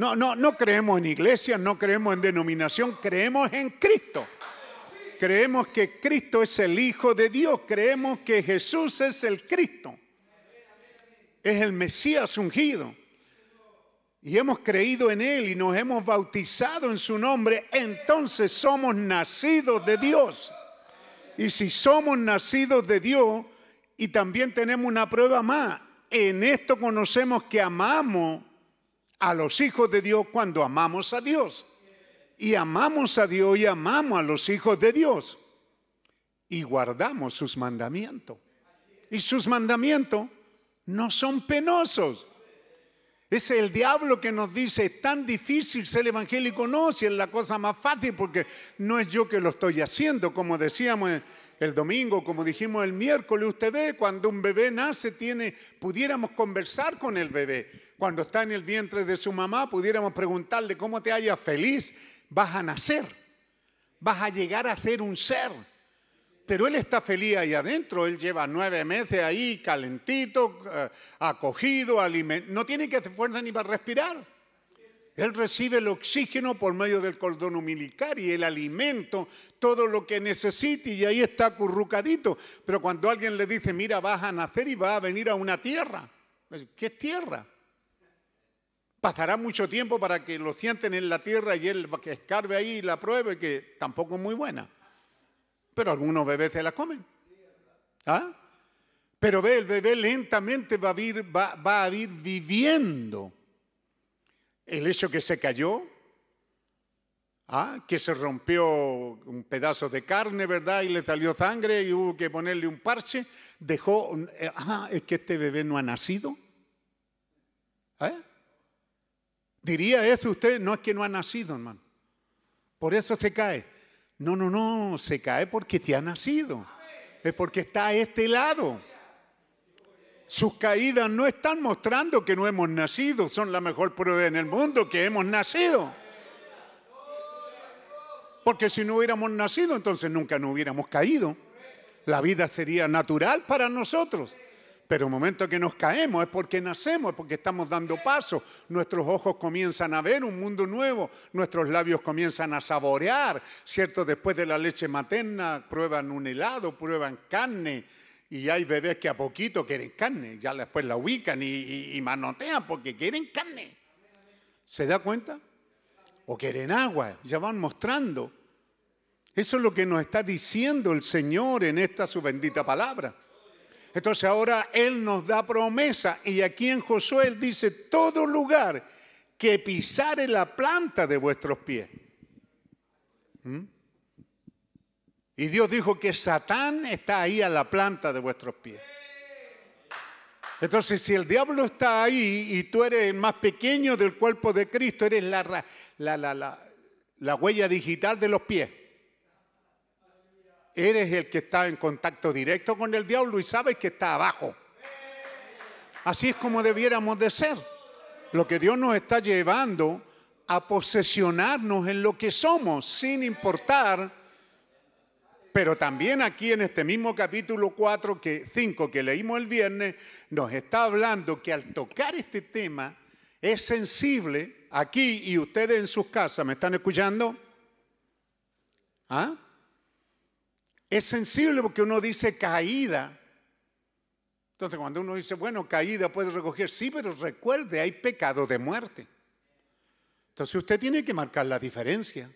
No, no, no creemos en iglesia, no creemos en denominación, creemos en Cristo. Creemos que Cristo es el Hijo de Dios, creemos que Jesús es el Cristo. Es el Mesías ungido. Y hemos creído en Él y nos hemos bautizado en su nombre, entonces somos nacidos de Dios. Y si somos nacidos de Dios y también tenemos una prueba más, en esto conocemos que amamos a los hijos de Dios cuando amamos a Dios. Y amamos a Dios y amamos a los hijos de Dios. Y guardamos sus mandamientos. Y sus mandamientos no son penosos. Es el diablo que nos dice, es tan difícil ser evangélico. No, si es la cosa más fácil, porque no es yo que lo estoy haciendo, como decíamos el domingo, como dijimos el miércoles. Usted ve, cuando un bebé nace, tiene, pudiéramos conversar con el bebé. Cuando está en el vientre de su mamá, pudiéramos preguntarle cómo te hayas feliz. Vas a nacer, vas a llegar a ser un ser. Pero él está feliz ahí adentro, él lleva nueve meses ahí calentito, eh, acogido, alimentado, no tiene que hacer fuerza ni para respirar. Él recibe el oxígeno por medio del cordón umbilical y el alimento, todo lo que necesite y ahí está acurrucadito. Pero cuando alguien le dice, mira, vas a nacer y vas a venir a una tierra, pues, ¿qué es tierra? Pasará mucho tiempo para que lo sienten en la tierra y él que escarbe ahí y la pruebe, que tampoco es muy buena. Pero algunos bebés se la comen. ¿Ah? Pero ve, el bebé lentamente va a, ir, va, a ir viviendo el hecho que se cayó, ¿ah? que se rompió un pedazo de carne, ¿verdad? Y le salió sangre y hubo que ponerle un parche, dejó, ah, es que este bebé no ha nacido. ¿Eh? ¿Diría eso usted? No es que no ha nacido, hermano. Por eso se cae. No, no, no, se cae porque te ha nacido. Es porque está a este lado. Sus caídas no están mostrando que no hemos nacido, son la mejor prueba en el mundo que hemos nacido. Porque si no hubiéramos nacido, entonces nunca nos hubiéramos caído. La vida sería natural para nosotros. Pero el momento que nos caemos es porque nacemos, es porque estamos dando paso. Nuestros ojos comienzan a ver un mundo nuevo, nuestros labios comienzan a saborear, ¿cierto? Después de la leche materna prueban un helado, prueban carne. Y hay bebés que a poquito quieren carne, ya después la ubican y, y manotean porque quieren carne. ¿Se da cuenta? O quieren agua, ya van mostrando. Eso es lo que nos está diciendo el Señor en esta su bendita palabra. Entonces ahora Él nos da promesa y aquí en Josué Él dice, todo lugar que pisare la planta de vuestros pies. ¿Mm? Y Dios dijo que Satán está ahí a la planta de vuestros pies. Entonces, si el diablo está ahí y tú eres el más pequeño del cuerpo de Cristo, eres la, la, la, la huella digital de los pies eres el que está en contacto directo con el diablo y sabes que está abajo. Así es como debiéramos de ser. Lo que Dios nos está llevando a posesionarnos en lo que somos, sin importar. Pero también aquí en este mismo capítulo 4, que 5 que leímos el viernes, nos está hablando que al tocar este tema es sensible. Aquí y ustedes en sus casas, ¿me están escuchando? ¿Ah? Es sensible porque uno dice caída. Entonces cuando uno dice, bueno, caída puede recoger, sí, pero recuerde, hay pecado de muerte. Entonces usted tiene que marcar la diferencia.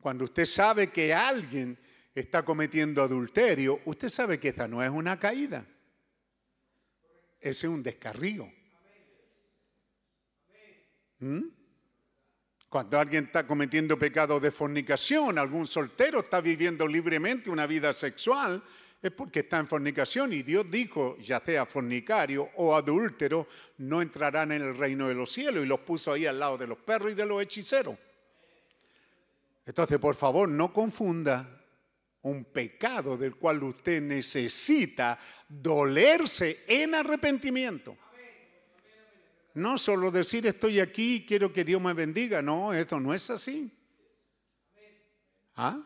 Cuando usted sabe que alguien está cometiendo adulterio, usted sabe que esa no es una caída. Ese es un descarrío. ¿Mm? Cuando alguien está cometiendo pecado de fornicación, algún soltero está viviendo libremente una vida sexual, es porque está en fornicación y Dios dijo, ya sea fornicario o adúltero, no entrarán en el reino de los cielos y los puso ahí al lado de los perros y de los hechiceros. Entonces, por favor, no confunda un pecado del cual usted necesita dolerse en arrepentimiento. No solo decir estoy aquí y quiero que Dios me bendiga. No, esto no es así. ¿Ah?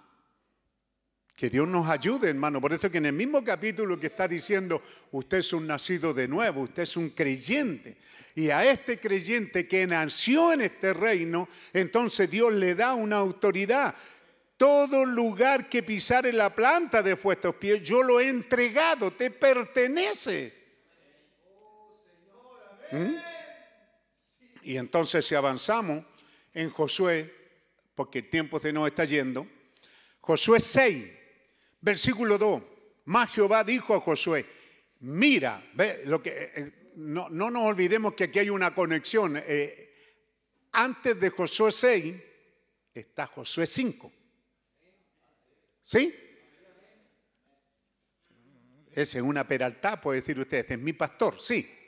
Que Dios nos ayude, hermano. Por eso que en el mismo capítulo que está diciendo, usted es un nacido de nuevo, usted es un creyente. Y a este creyente que nació en este reino, entonces Dios le da una autoridad. Todo lugar que pisare la planta de vuestros pies, yo lo he entregado, te pertenece. ¿Mm? Y entonces si avanzamos en Josué, porque el tiempo se nos está yendo, Josué 6, versículo 2, más Jehová dijo a Josué, mira, ve, lo que, eh, eh, no, no, nos olvidemos que aquí hay una conexión. Eh, antes de Josué 6 está Josué 5. ¿Sí? Ese es una peralta, puede decir usted, es mi pastor, sí.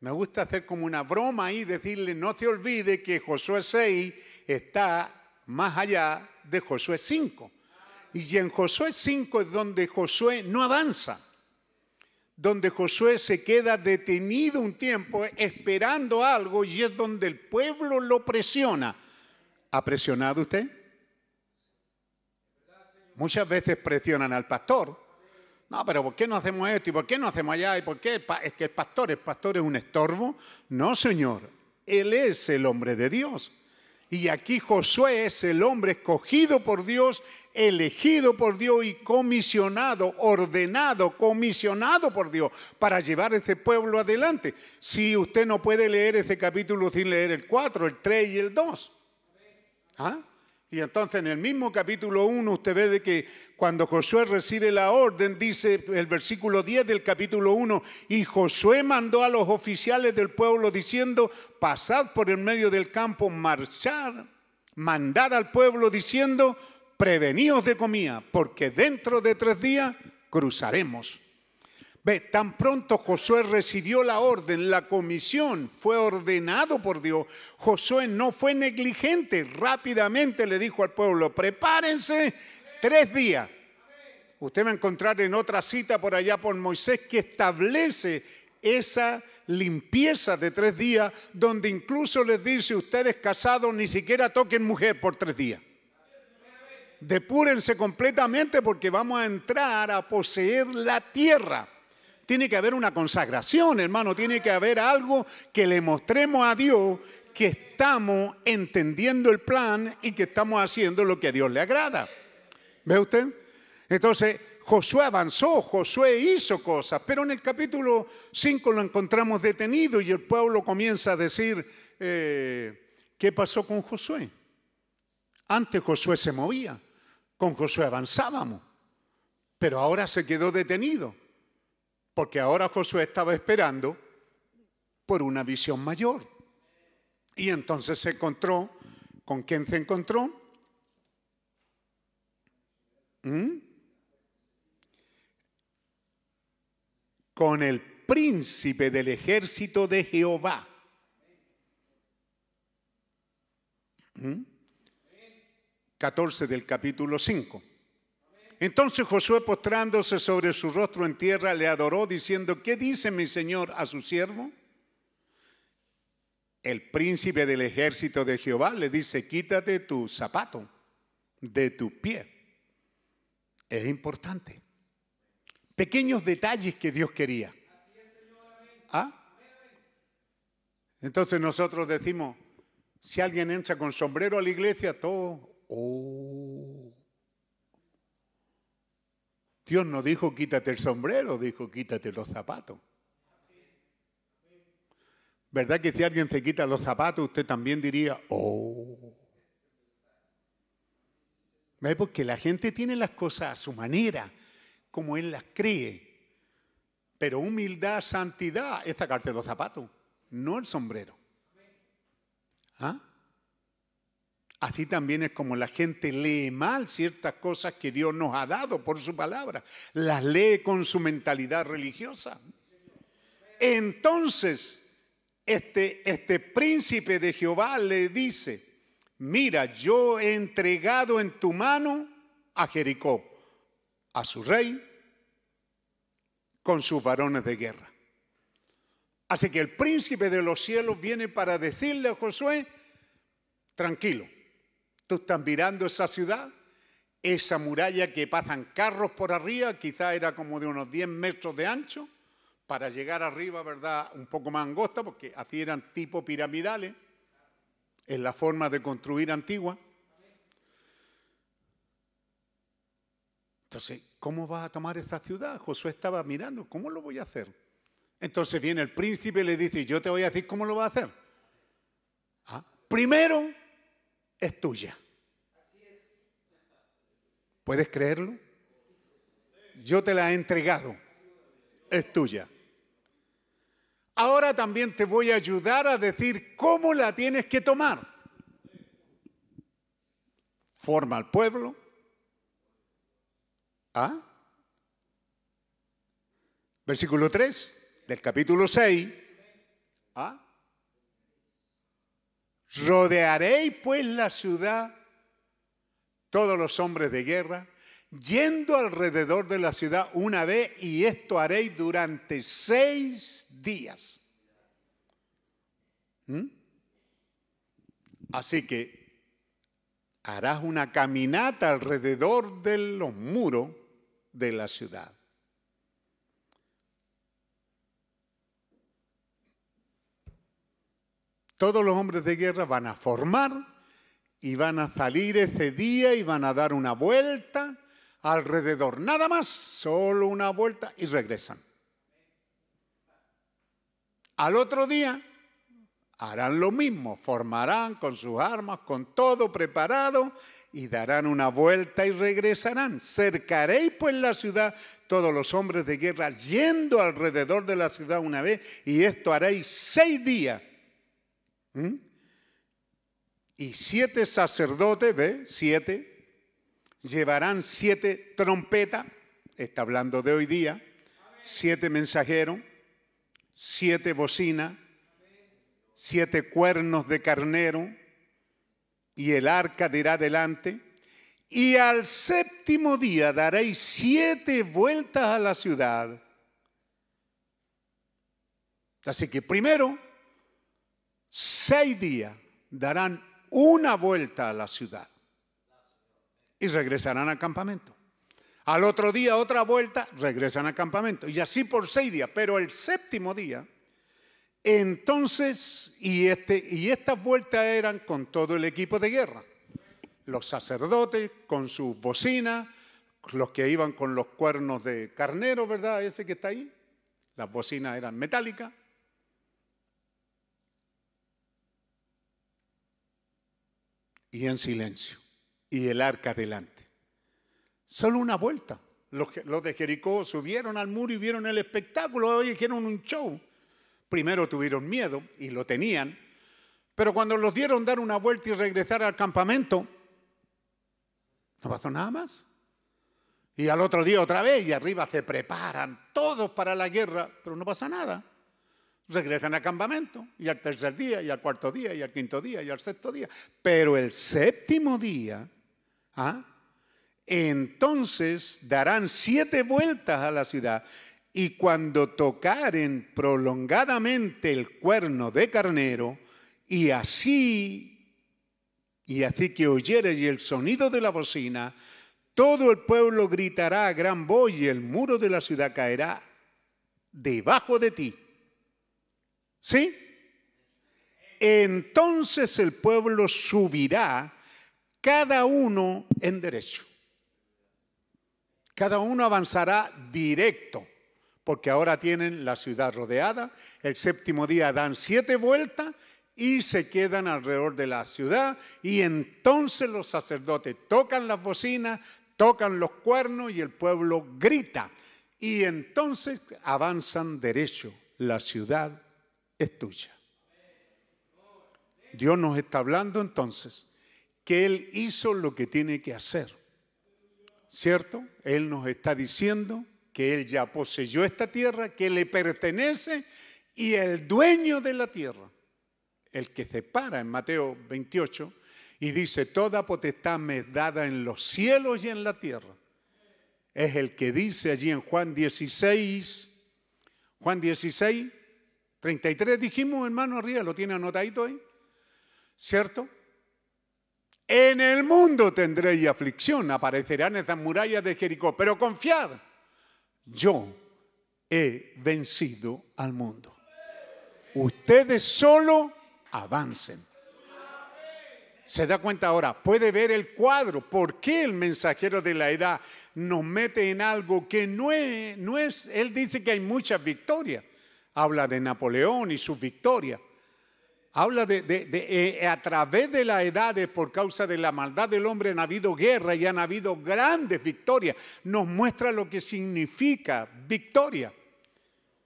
Me gusta hacer como una broma ahí, decirle, no te olvides que Josué 6 está más allá de Josué 5. Y en Josué 5 es donde Josué no avanza, donde Josué se queda detenido un tiempo esperando algo y es donde el pueblo lo presiona. ¿Ha presionado usted? Muchas veces presionan al pastor, no, pero ¿por qué no hacemos esto? ¿Y por qué no hacemos allá? ¿Y por qué? Es que el pastor, el pastor es un estorbo. No, Señor. Él es el hombre de Dios. Y aquí Josué es el hombre escogido por Dios, elegido por Dios y comisionado, ordenado, comisionado por Dios para llevar ese pueblo adelante. Si usted no puede leer ese capítulo sin leer el 4, el 3 y el 2. ¿Ah? Y entonces en el mismo capítulo 1 usted ve de que cuando Josué recibe la orden, dice el versículo 10 del capítulo 1, y Josué mandó a los oficiales del pueblo diciendo, pasad por el medio del campo, marchar, mandad al pueblo diciendo, preveníos de comida, porque dentro de tres días cruzaremos. Ve, tan pronto Josué recibió la orden, la comisión fue ordenado por Dios. Josué no fue negligente, rápidamente le dijo al pueblo, prepárense tres días. Usted va a encontrar en otra cita por allá por Moisés que establece esa limpieza de tres días, donde incluso les dice, ustedes casados ni siquiera toquen mujer por tres días. Depúrense completamente porque vamos a entrar a poseer la tierra. Tiene que haber una consagración, hermano. Tiene que haber algo que le mostremos a Dios que estamos entendiendo el plan y que estamos haciendo lo que a Dios le agrada. ¿Ve usted? Entonces, Josué avanzó, Josué hizo cosas, pero en el capítulo 5 lo encontramos detenido y el pueblo comienza a decir, eh, ¿qué pasó con Josué? Antes Josué se movía, con Josué avanzábamos, pero ahora se quedó detenido porque ahora Josué estaba esperando por una visión mayor. Y entonces se encontró, ¿con quién se encontró? ¿Mm? Con el príncipe del ejército de Jehová. 14 ¿Mm? del capítulo 5. Entonces Josué postrándose sobre su rostro en tierra le adoró diciendo, ¿qué dice mi señor a su siervo? El príncipe del ejército de Jehová le dice, quítate tu zapato de tu pie. Es importante. Pequeños detalles que Dios quería. ¿Ah? Entonces nosotros decimos, si alguien entra con sombrero a la iglesia, todo, oh, Dios no dijo quítate el sombrero, dijo quítate los zapatos. ¿Verdad que si alguien se quita los zapatos, usted también diría, oh? ¿Ve? Porque la gente tiene las cosas a su manera, como él las cree. Pero humildad, santidad es sacarte los zapatos, no el sombrero. ¿Ah? Así también es como la gente lee mal ciertas cosas que Dios nos ha dado por su palabra. Las lee con su mentalidad religiosa. Entonces, este, este príncipe de Jehová le dice, mira, yo he entregado en tu mano a Jericó, a su rey, con sus varones de guerra. Así que el príncipe de los cielos viene para decirle a Josué, tranquilo, Tú estás mirando esa ciudad, esa muralla que pasan carros por arriba, quizá era como de unos 10 metros de ancho, para llegar arriba, ¿verdad? Un poco más angosta, porque así eran tipo piramidales, en la forma de construir antigua. Entonces, ¿cómo vas a tomar esa ciudad? Josué estaba mirando, ¿cómo lo voy a hacer? Entonces viene el príncipe y le dice, yo te voy a decir cómo lo vas a hacer. ¿Ah? Primero, es tuya. ¿Puedes creerlo? Yo te la he entregado. Es tuya. Ahora también te voy a ayudar a decir cómo la tienes que tomar. Forma al pueblo. ¿Ah? Versículo 3 del capítulo 6. ¿Ah? Rodearéis pues la ciudad, todos los hombres de guerra, yendo alrededor de la ciudad una vez, y esto haréis durante seis días. ¿Mm? Así que harás una caminata alrededor de los muros de la ciudad. Todos los hombres de guerra van a formar y van a salir ese día y van a dar una vuelta alrededor. Nada más, solo una vuelta y regresan. Al otro día harán lo mismo, formarán con sus armas, con todo preparado y darán una vuelta y regresarán. Cercaréis pues la ciudad todos los hombres de guerra yendo alrededor de la ciudad una vez y esto haréis seis días. ¿Mm? Y siete sacerdotes, ¿ve? Siete, llevarán siete trompetas, está hablando de hoy día, siete mensajeros, siete bocinas, siete cuernos de carnero, y el arca dirá delante. Y al séptimo día daréis siete vueltas a la ciudad. Así que primero, seis días darán una vuelta a la ciudad y regresarán al campamento. Al otro día otra vuelta, regresan al campamento. Y así por seis días. Pero el séptimo día entonces, y, este, y estas vueltas eran con todo el equipo de guerra. Los sacerdotes con sus bocinas, los que iban con los cuernos de carnero, ¿verdad? Ese que está ahí. Las bocinas eran metálicas. Y en silencio. Y el arca delante. Solo una vuelta. Los, de Jericó subieron al muro y vieron el espectáculo. Hicieron un show. Primero tuvieron miedo y lo tenían, pero cuando los dieron dar una vuelta y regresar al campamento, no pasó nada más. Y al otro día otra vez y arriba se preparan todos para la guerra, pero no pasa nada. Regresan al campamento y al tercer día y al cuarto día y al quinto día y al sexto día. Pero el séptimo día, ¿ah? entonces darán siete vueltas a la ciudad y cuando tocaren prolongadamente el cuerno de carnero, y así, y así que oyeres el sonido de la bocina, todo el pueblo gritará a gran voz y el muro de la ciudad caerá debajo de ti. ¿Sí? Entonces el pueblo subirá cada uno en derecho. Cada uno avanzará directo porque ahora tienen la ciudad rodeada. El séptimo día dan siete vueltas y se quedan alrededor de la ciudad. Y entonces los sacerdotes tocan las bocinas, tocan los cuernos y el pueblo grita. Y entonces avanzan derecho. La ciudad es tuya. Dios nos está hablando entonces que Él hizo lo que tiene que hacer. ¿Cierto? Él nos está diciendo que Él ya poseyó esta tierra, que le pertenece y el dueño de la tierra, el que se para en Mateo 28 y dice, toda potestad me es dada en los cielos y en la tierra. Es el que dice allí en Juan 16, Juan 16, 33 dijimos, hermano, arriba, lo tiene anotadito ahí, ¿cierto? En el mundo tendréis aflicción, aparecerán esas murallas de Jericó, pero confiad, yo he vencido al mundo. Ustedes solo avancen. Se da cuenta ahora, puede ver el cuadro, por qué el mensajero de la edad nos mete en algo que no es, no es él dice que hay muchas victorias. Habla de Napoleón y sus victorias. Habla de, eh, a través de las edades, por causa de la maldad del hombre, han habido guerra y han habido grandes victorias. Nos muestra lo que significa victoria.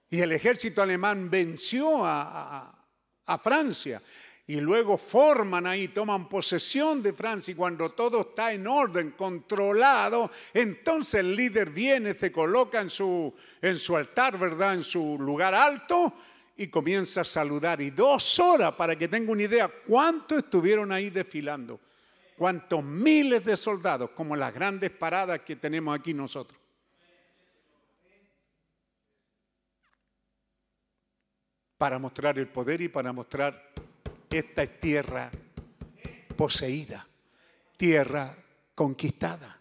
Y el ejército alemán venció a Francia y luego forman ahí, toman posesión de Francia y cuando todo está en orden, controlado, entonces el líder viene, se coloca en su, en su altar, ¿verdad? En su lugar alto y comienza a saludar. Y dos horas, para que tenga una idea, cuántos estuvieron ahí desfilando. Cuántos miles de soldados, como las grandes paradas que tenemos aquí nosotros. Para mostrar el poder y para mostrar esta es tierra poseída, tierra conquistada.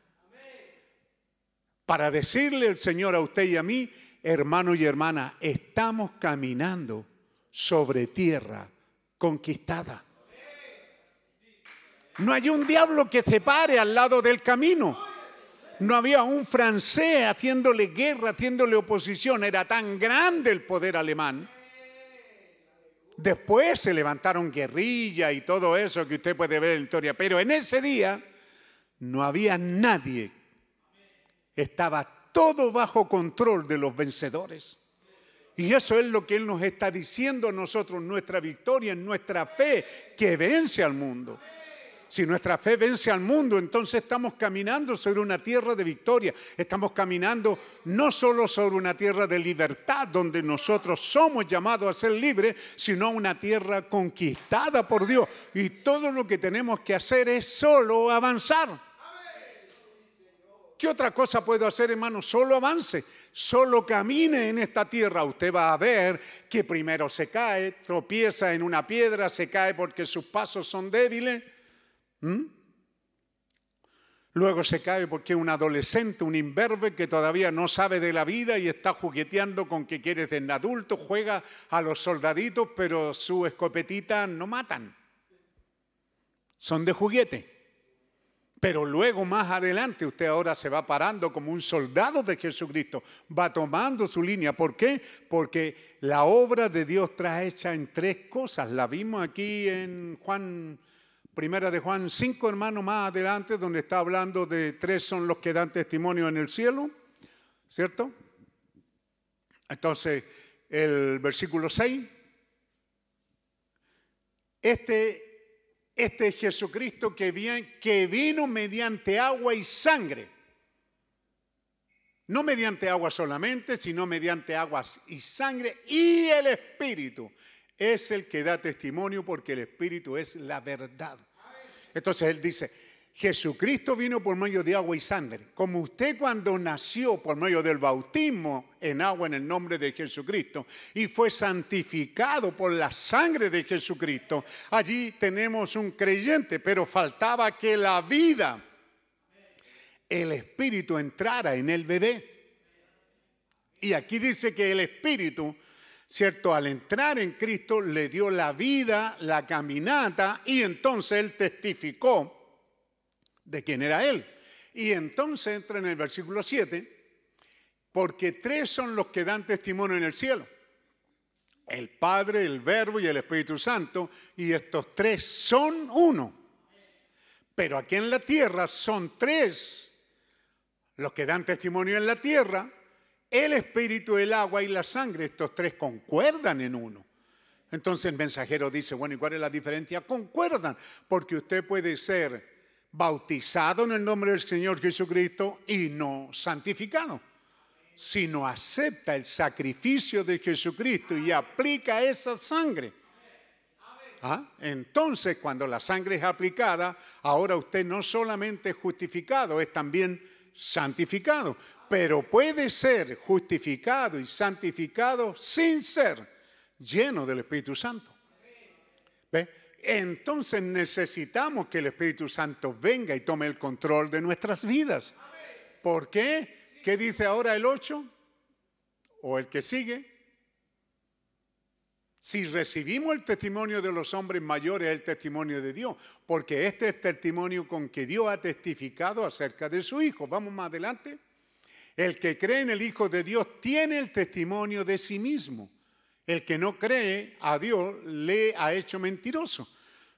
Para decirle el Señor a usted y a mí, hermano y hermana, estamos caminando sobre tierra conquistada. No hay un diablo que se pare al lado del camino. No había un francés haciéndole guerra, haciéndole oposición. Era tan grande el poder alemán Después se levantaron guerrillas y todo eso que usted puede ver en la historia, pero en ese día no había nadie. Estaba todo bajo control de los vencedores. Y eso es lo que Él nos está diciendo a nosotros, nuestra victoria nuestra fe que vence al mundo. Si nuestra fe vence al mundo, entonces estamos caminando sobre una tierra de victoria. Estamos caminando no solo sobre una tierra de libertad, donde nosotros somos llamados a ser libres, sino una tierra conquistada por Dios. Y todo lo que tenemos que hacer es solo avanzar. ¿Qué otra cosa puedo hacer, hermano? Solo avance, solo camine en esta tierra. Usted va a ver que primero se cae, tropieza en una piedra, se cae porque sus pasos son débiles ¿Mm? Luego se cae porque es un adolescente, un imberbe que todavía no sabe de la vida y está jugueteando con que quiere ser adulto, juega a los soldaditos, pero su escopetita no matan. Son de juguete. Pero luego más adelante usted ahora se va parando como un soldado de Jesucristo, va tomando su línea. ¿Por qué? Porque la obra de Dios trae hecha en tres cosas. La vimos aquí en Juan Primera de Juan 5, hermanos, más adelante, donde está hablando de tres son los que dan testimonio en el cielo, ¿cierto? Entonces, el versículo 6, este, este es Jesucristo que, que vino mediante agua y sangre. No mediante agua solamente, sino mediante aguas y sangre y el Espíritu es el que da testimonio porque el Espíritu es la verdad. Entonces él dice, Jesucristo vino por medio de agua y sangre. Como usted cuando nació por medio del bautismo en agua en el nombre de Jesucristo y fue santificado por la sangre de Jesucristo, allí tenemos un creyente, pero faltaba que la vida, el Espíritu entrara en el bebé. Y aquí dice que el Espíritu ¿cierto? Al entrar en Cristo le dio la vida, la caminata y entonces él testificó de quién era él. Y entonces entra en el versículo 7, porque tres son los que dan testimonio en el cielo. El Padre, el Verbo y el Espíritu Santo, y estos tres son uno. Pero aquí en la tierra son tres los que dan testimonio en la tierra, el espíritu, el agua y la sangre, estos tres concuerdan en uno. Entonces el mensajero dice, bueno, ¿y cuál es la diferencia? Concuerdan, porque usted puede ser bautizado en el nombre del Señor Jesucristo y no santificado. Si no acepta el sacrificio de Jesucristo y aplica esa sangre. ¿Ah? Entonces, cuando la sangre es aplicada, ahora usted no solamente es justificado, es también santificado, pero puede ser justificado y santificado sin ser lleno del Espíritu Santo. Entonces necesitamos que el Espíritu Santo venga y tome el control de nuestras vidas. ¿Por qué? ¿Qué dice ahora el 8? ¿O el que sigue? Si recibimos el testimonio de los hombres mayores, el testimonio de Dios, porque este es testimonio con que Dios ha testificado acerca de su Hijo. Vamos más adelante. El que cree en el Hijo de Dios tiene el testimonio de sí mismo. El que no cree a Dios le ha hecho mentiroso.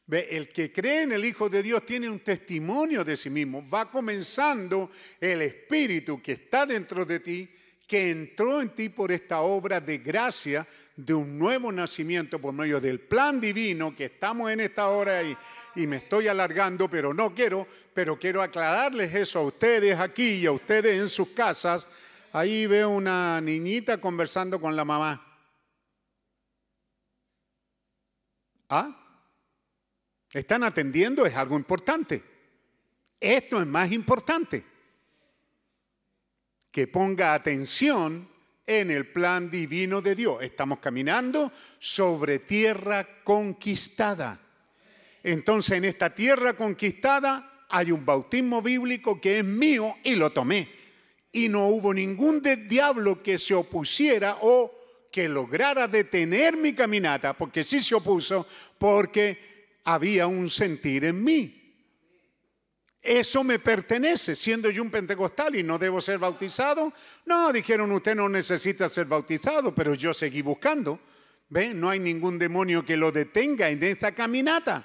El que cree en el Hijo de Dios tiene un testimonio de sí mismo. Va comenzando el Espíritu que está dentro de ti que entró en ti por esta obra de gracia de un nuevo nacimiento por medio del plan divino que estamos en esta hora y, y me estoy alargando, pero no quiero, pero quiero aclararles eso a ustedes aquí y a ustedes en sus casas. Ahí veo una niñita conversando con la mamá. ¿Ah? ¿Están atendiendo? Es algo importante. Esto es más importante que ponga atención en el plan divino de Dios. Estamos caminando sobre tierra conquistada. Entonces en esta tierra conquistada hay un bautismo bíblico que es mío y lo tomé. Y no hubo ningún diablo que se opusiera o que lograra detener mi caminata, porque sí se opuso, porque había un sentir en mí. Eso me pertenece, siendo yo un pentecostal y no debo ser bautizado. No, dijeron, usted no necesita ser bautizado, pero yo seguí buscando. No hay ningún demonio que lo detenga en esta caminata.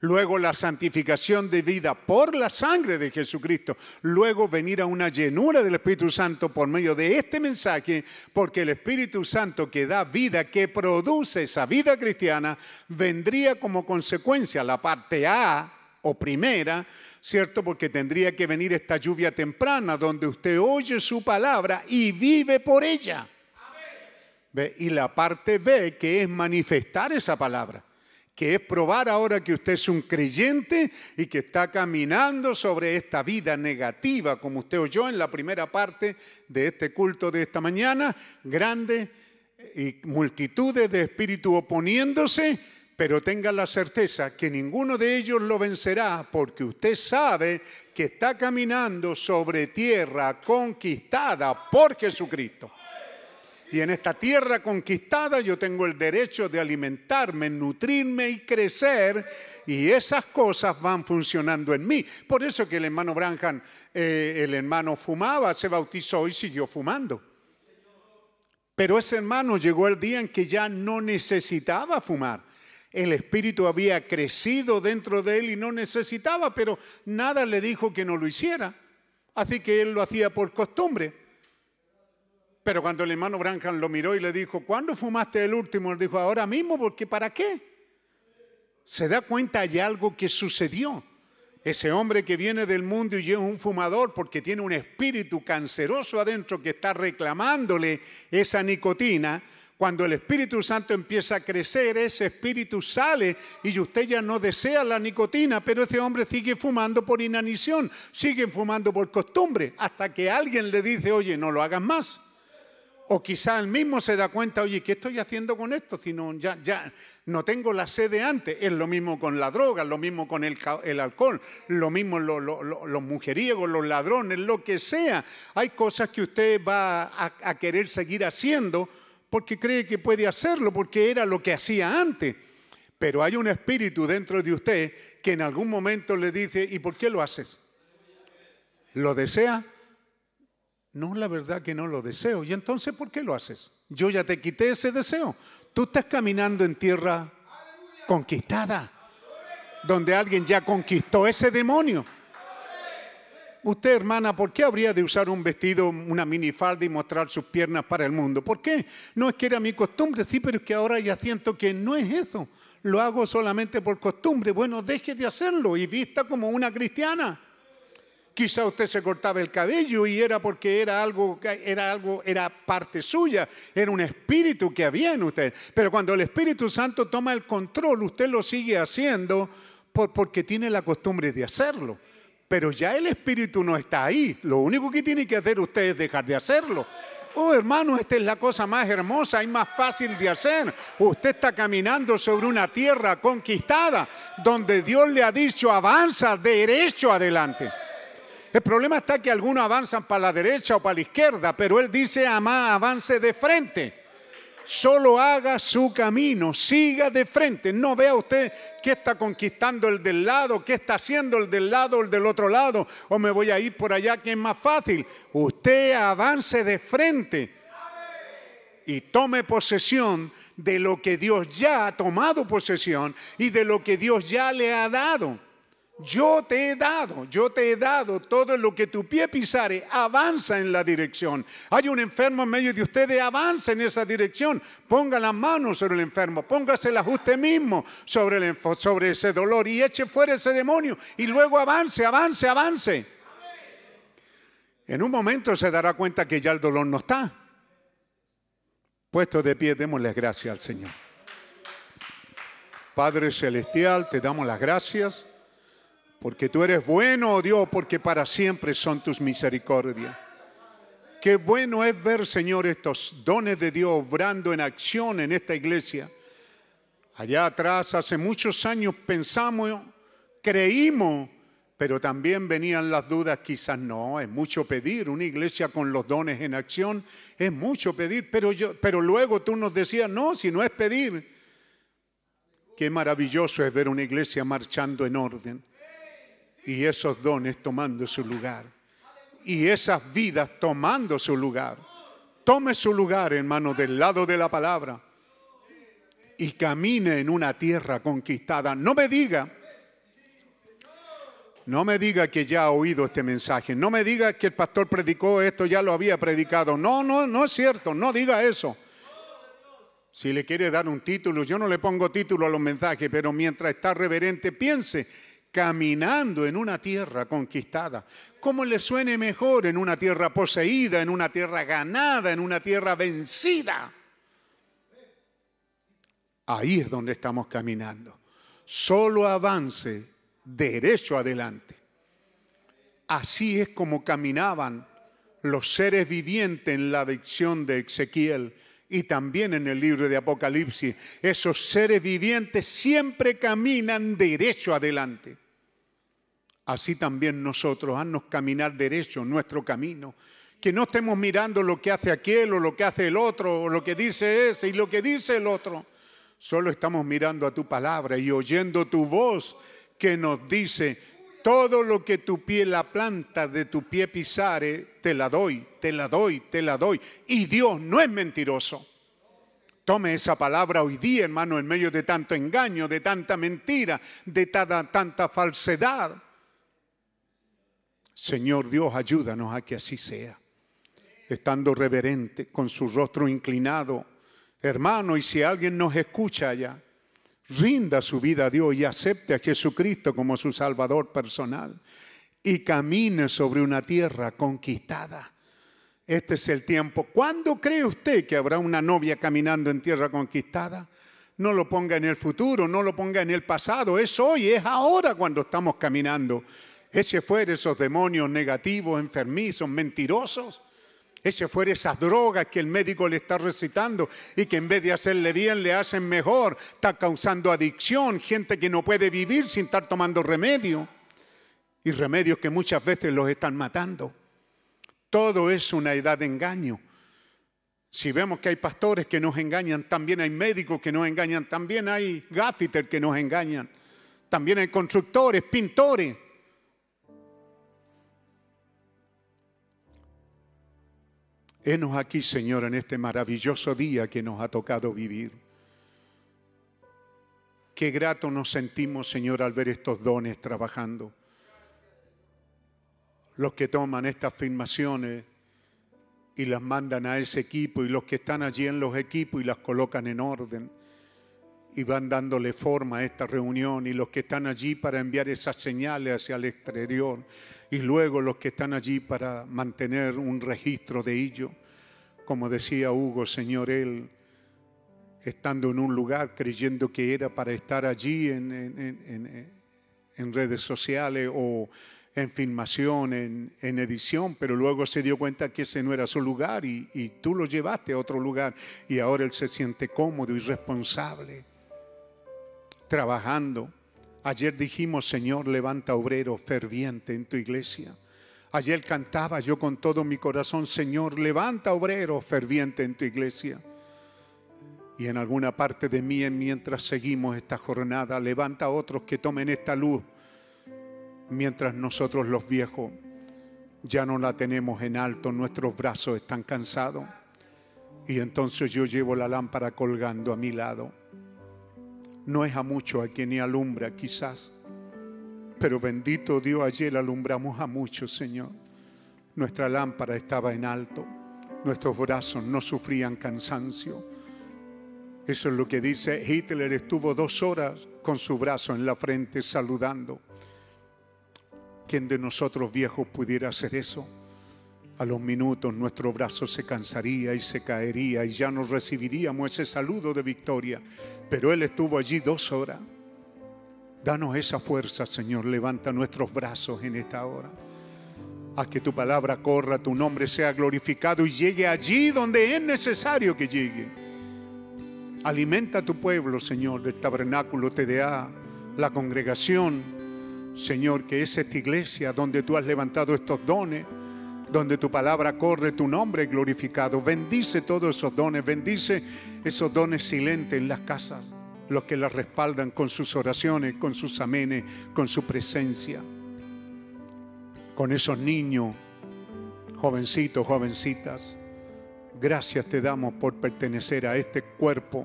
Luego la santificación de vida por la sangre de Jesucristo. Luego venir a una llenura del Espíritu Santo por medio de este mensaje, porque el Espíritu Santo que da vida, que produce esa vida cristiana, vendría como consecuencia la parte A o primera, ¿cierto? Porque tendría que venir esta lluvia temprana donde usted oye su palabra y vive por ella. ¿Ve? Y la parte B, que es manifestar esa palabra que es probar ahora que usted es un creyente y que está caminando sobre esta vida negativa, como usted oyó en la primera parte de este culto de esta mañana, grandes y multitudes de espíritus oponiéndose, pero tenga la certeza que ninguno de ellos lo vencerá porque usted sabe que está caminando sobre tierra conquistada por Jesucristo. Y en esta tierra conquistada yo tengo el derecho de alimentarme, nutrirme y crecer. Y esas cosas van funcionando en mí. Por eso que el hermano Branham, eh, el hermano fumaba, se bautizó y siguió fumando. Pero ese hermano llegó el día en que ya no necesitaba fumar. El espíritu había crecido dentro de él y no necesitaba, pero nada le dijo que no lo hiciera. Así que él lo hacía por costumbre. Pero cuando el hermano Branham lo miró y le dijo, ¿cuándo fumaste el último? Él dijo, ahora mismo, porque ¿para qué? Se da cuenta, hay algo que sucedió. Ese hombre que viene del mundo y es un fumador porque tiene un espíritu canceroso adentro que está reclamándole esa nicotina, cuando el Espíritu Santo empieza a crecer, ese espíritu sale y usted ya no desea la nicotina, pero ese hombre sigue fumando por inanición, sigue fumando por costumbre, hasta que alguien le dice, oye, no lo hagas más. O quizá él mismo se da cuenta, oye, ¿qué estoy haciendo con esto? Si no, ya, ya no tengo la sed de antes. Es lo mismo con la droga, lo mismo con el, alcohol, lo mismo los mujeriegos, los ladrones, lo que sea. Hay cosas que usted va a querer seguir haciendo porque cree que puede hacerlo, porque era lo que hacía antes. Pero hay un espíritu dentro de usted que en algún momento le dice, ¿y por qué lo haces? ¿Lo desea? No, la verdad que no lo deseo. ¿Y entonces por qué lo haces? Yo ya te quité ese deseo. Tú estás caminando en tierra conquistada, donde alguien ya conquistó ese demonio. Usted, hermana, ¿por qué habría de usar un vestido, una minifalda y mostrar sus piernas para el mundo? ¿Por qué? No es que era mi costumbre, sí, pero es que ahora ya siento que no es eso. Lo hago solamente por costumbre. Bueno, deje de hacerlo y vista como una cristiana. Quizá usted se cortaba el cabello y era porque era algo, era algo, era parte suya, era un espíritu que había en usted. Pero cuando el Espíritu Santo toma el control, usted lo sigue haciendo porque tiene la costumbre de hacerlo. Pero ya el espíritu no está ahí. Lo único que tiene que hacer usted es dejar de hacerlo. Oh, hermano, esta es la cosa más hermosa y más fácil de hacer. Usted está caminando sobre una tierra conquistada donde Dios le ha dicho avanza derecho adelante. El problema está que algunos avanzan para la derecha o para la izquierda, pero él dice, ama, avance de frente. Solo haga su camino, siga de frente. No vea usted qué está conquistando el del lado, qué está haciendo el del lado o el del otro lado, o me voy a ir por allá que es más fácil. Usted avance de frente y tome posesión de lo que Dios ya ha tomado posesión y de lo que Dios ya le ha dado. Yo te he dado, yo te he dado todo lo que tu pie pisare, avanza en la dirección. Hay un enfermo en medio de ustedes, avanza en esa dirección. Ponga las manos sobre el enfermo, póngaselas usted mismo sobre, sobre ese dolor y eche fuera ese demonio. Y luego avance, avance, avance. En un momento se dará cuenta que ya el dolor no está. Puesto de pie, démosle gracias al Señor. Padre Celestial, te damos las gracias porque tú eres bueno, oh Dios, porque para siempre son tus misericordias. Qué bueno es ver, Señor, estos dones de Dios obrando en acción en esta iglesia. Allá atrás, hace muchos años, pensamos, creímos, pero también venían las dudas, quizás no, es mucho pedir, una iglesia con los dones en acción, es mucho pedir, pero, yo, pero luego tú nos decías, no, si no es pedir, qué maravilloso es ver una iglesia marchando en orden y esos dones tomando su lugar. Y esas vidas tomando su lugar. Tome su lugar, hermano, del lado de la palabra. y camine en una tierra conquistada. No me diga, no me diga que ya ha oído este mensaje, no me diga que el pastor predicó esto, ya lo había predicado. No, no, no es cierto, no diga eso. Si le quiere dar un título, yo no le pongo título a los mensajes, pero mientras está reverente, piense caminando en una tierra conquistada. ¿Cómo le suene mejor en una tierra poseída, en una tierra ganada, en una tierra vencida? Ahí es donde estamos caminando. Solo avance derecho adelante. Así es como caminaban los seres vivientes en la dicción de Ezequiel y también en el libro de Apocalipsis. Esos seres vivientes siempre caminan derecho adelante. Así también nosotros, haznos caminar derecho nuestro camino. Que no estemos mirando lo que hace aquel o lo que hace el otro o lo que dice ese y lo que dice el otro. Solo estamos mirando a tu palabra y oyendo tu voz que nos dice, todo lo que tu pie, la planta de tu pie pisare, te la doy, te la doy, te la doy. Y Dios no es mentiroso. Tome esa palabra hoy día, hermano, en medio de tanto engaño, de tanta mentira, de tanta, tanta falsedad. Señor Dios, ayúdanos a que así sea. Estando reverente, con su rostro inclinado, hermano, y si alguien nos escucha allá, rinda su vida a Dios y acepte a Jesucristo como su Salvador personal y camine sobre una tierra conquistada. Este es el tiempo. ¿Cuándo cree usted que habrá una novia caminando en tierra conquistada? No lo ponga en el futuro, no lo ponga en el pasado, es hoy, es ahora cuando estamos caminando. Ese fuera esos demonios negativos, enfermizos, mentirosos ese fuera esas drogas que el médico le está recitando y que en vez de hacerle bien le hacen mejor. Está causando adicción, gente que no puede vivir sin estar tomando remedio. Y remedios que muchas veces los están matando. Todo es una edad de engaño. Si vemos que hay pastores que nos engañan, también hay médicos que nos engañan, también hay gaffiter que nos engañan, también hay constructores, pintores. Henos aquí, Señor, en este maravilloso día que nos ha tocado vivir. Qué grato nos sentimos, Señor, al ver estos dones trabajando. Los que toman estas afirmaciones y las mandan a ese equipo y los que están allí en los equipos y las colocan en orden y van dándole forma a esta reunión y los que están allí para enviar esas señales hacia el exterior y luego los que están allí para mantener un registro de ello. Como decía Hugo, Señor, él estando en un lugar creyendo que era para estar allí en, redes sociales o en filmación, en, edición, pero luego se dio cuenta que ese no era su lugar y, y tú lo llevaste a otro lugar y ahora él se siente cómodo y responsable, trabajando Ayer dijimos, Señor, levanta obrero ferviente en tu iglesia. Ayer cantaba yo con todo mi corazón, Señor, levanta obrero ferviente en tu iglesia. Y en alguna parte de mí, mientras seguimos esta jornada, levanta otros que tomen esta luz, mientras nosotros los viejos ya no la tenemos en alto, nuestros brazos están cansados. Y entonces yo llevo la lámpara colgando a mi lado no es a mucho a quien ni alumbra quizás, pero bendito Dios, ayer alumbramos a muchos, Señor. Nuestra lámpara estaba en alto, nuestros brazos no sufrían cansancio. Eso es lo que dice Hitler, estuvo dos horas con su brazo en la frente saludando. ¿Quién de nosotros viejos pudiera hacer eso? A los minutos nuestro brazo se cansaría y se caería y ya no recibiríamos ese saludo de victoria. Pero Él estuvo allí dos horas. Danos esa fuerza, Señor. Levanta nuestros brazos en esta hora. Haz que tu palabra corra, tu nombre sea glorificado y llegue allí donde es necesario que llegue. Alimenta a tu pueblo, Señor, del tabernáculo TDA, la congregación, Señor, que es esta iglesia donde tú has levantado estos dones donde tu palabra corre, tu nombre glorificado. Bendice todos esos dones, bendice esos dones silentes en las casas, los que las respaldan con sus oraciones, con sus amenes, con su presencia. Con esos niños, jovencitos, jovencitas, gracias te damos por pertenecer a este cuerpo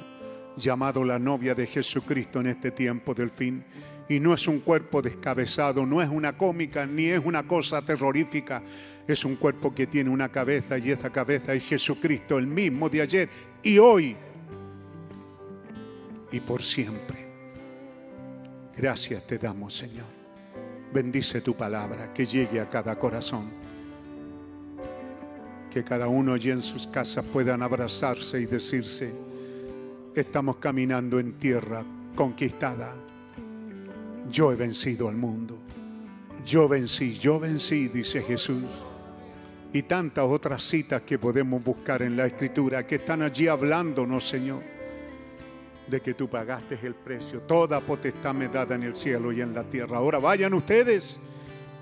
llamado la novia de Jesucristo en este tiempo del fin. Y no es un cuerpo descabezado, no es una cómica, ni es una cosa terrorífica. Es un cuerpo que tiene una cabeza y esa cabeza es Jesucristo, el mismo de ayer y hoy y por siempre. Gracias te damos, Señor. Bendice tu palabra, que llegue a cada corazón. Que cada uno allí en sus casas puedan abrazarse y decirse, estamos caminando en tierra conquistada. Yo he vencido al mundo. Yo vencí, yo vencí, dice Jesús. Y tantas otras citas que podemos buscar en la escritura que están allí hablándonos, Señor, de que tú pagaste el precio. Toda potestad me dada en el cielo y en la tierra. Ahora vayan ustedes,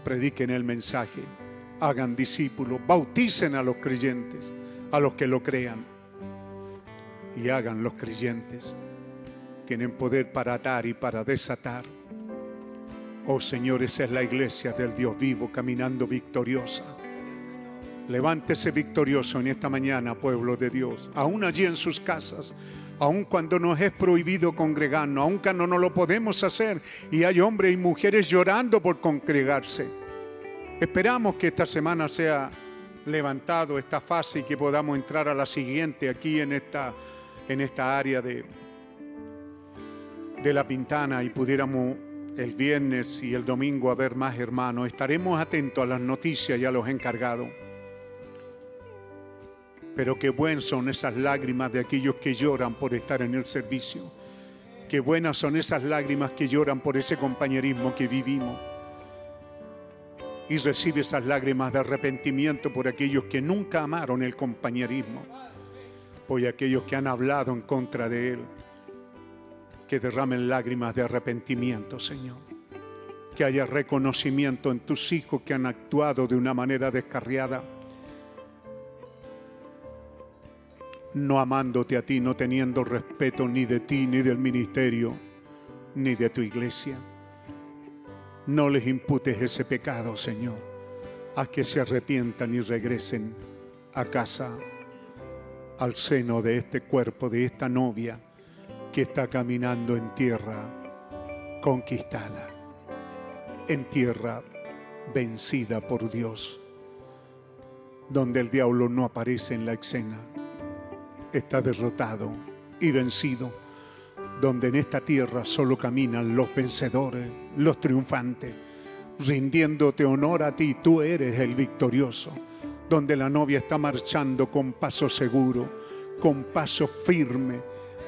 prediquen el mensaje, hagan discípulos, bauticen a los creyentes, a los que lo crean y hagan los creyentes. Tienen poder para atar y para desatar. Oh Señor, esa es la iglesia del Dios vivo caminando victoriosa. Levántese victorioso en esta mañana, pueblo de Dios, aún allí en sus casas, aun cuando nos es prohibido congregarnos, aun cuando no lo podemos hacer y hay hombres y mujeres llorando por congregarse. Esperamos que esta semana sea levantado esta fase y que podamos entrar a la siguiente aquí en esta, en esta área de, de la Pintana y pudiéramos el viernes y el domingo haber más hermanos. Estaremos atentos a las noticias y a los encargados. Pero qué buenas son esas lágrimas de aquellos que lloran por estar en el servicio. Qué buenas son esas lágrimas que lloran por ese compañerismo que vivimos. Y recibe esas lágrimas de arrepentimiento por aquellos que nunca amaron el compañerismo. Por aquellos que han hablado en contra de él. Que derramen lágrimas de arrepentimiento, Señor. Que haya reconocimiento en tus hijos que han actuado de una manera descarriada no amándote a ti, no teniendo respeto ni de ti, ni del ministerio, ni de tu iglesia. No les imputes ese pecado, Señor. a que se arrepientan y regresen a casa, al seno de este cuerpo, de esta novia que está caminando en tierra conquistada, en tierra vencida por Dios, donde el diablo no aparece en la escena está derrotado y vencido, donde en esta tierra solo caminan los vencedores, los triunfantes, rindiéndote honor a ti, tú eres el victorioso, donde la novia está marchando con paso seguro, con paso firme,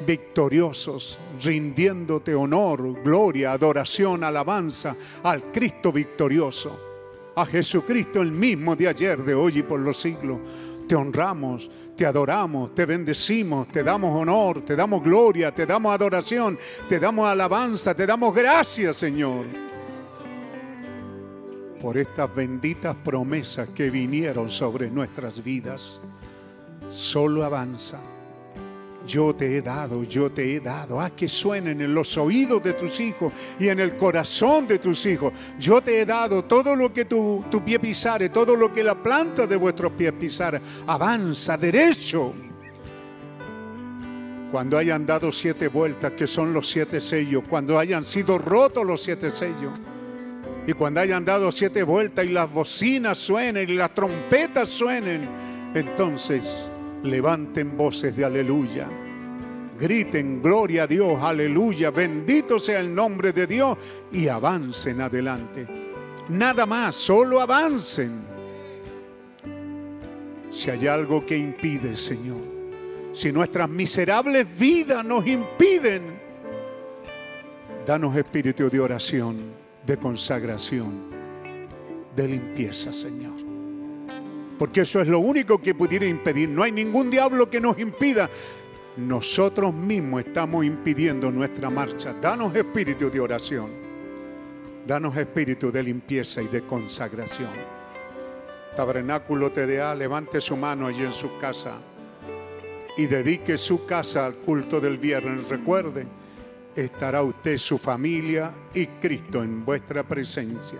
victoriosos, rindiéndote honor, gloria, adoración, alabanza al Cristo victorioso, a Jesucristo el mismo de ayer, de hoy y por los siglos. Te honramos, te adoramos, te bendecimos, te damos honor, te damos gloria, te damos adoración, te damos alabanza, te damos gracias, Señor, por estas benditas promesas que vinieron sobre nuestras vidas. Solo avanza yo te he dado, yo te he dado. Haz que suenen en los oídos de tus hijos y en el corazón de tus hijos. Yo te he dado todo lo que tu, tu pie pisare, todo lo que la planta de vuestros pies pisare. Avanza derecho. Cuando hayan dado siete vueltas, que son los siete sellos, cuando hayan sido rotos los siete sellos, y cuando hayan dado siete vueltas y las bocinas suenen y las trompetas suenen, entonces levanten voces de aleluya. Griten gloria a Dios, aleluya, bendito sea el nombre de Dios y avancen adelante. Nada más, solo avancen. Si hay algo que impide, Señor, si nuestras miserables vidas nos impiden, danos espíritu de oración, de consagración, de limpieza, Señor porque eso es lo único que pudiera impedir. No hay ningún diablo que nos impida. Nosotros mismos estamos impidiendo nuestra marcha. Danos espíritu de oración. Danos espíritu de limpieza y de consagración. Tabernáculo TDA, levante su mano allí en su casa y dedique su casa al culto del viernes. Recuerde, estará usted, su familia y Cristo en vuestra presencia.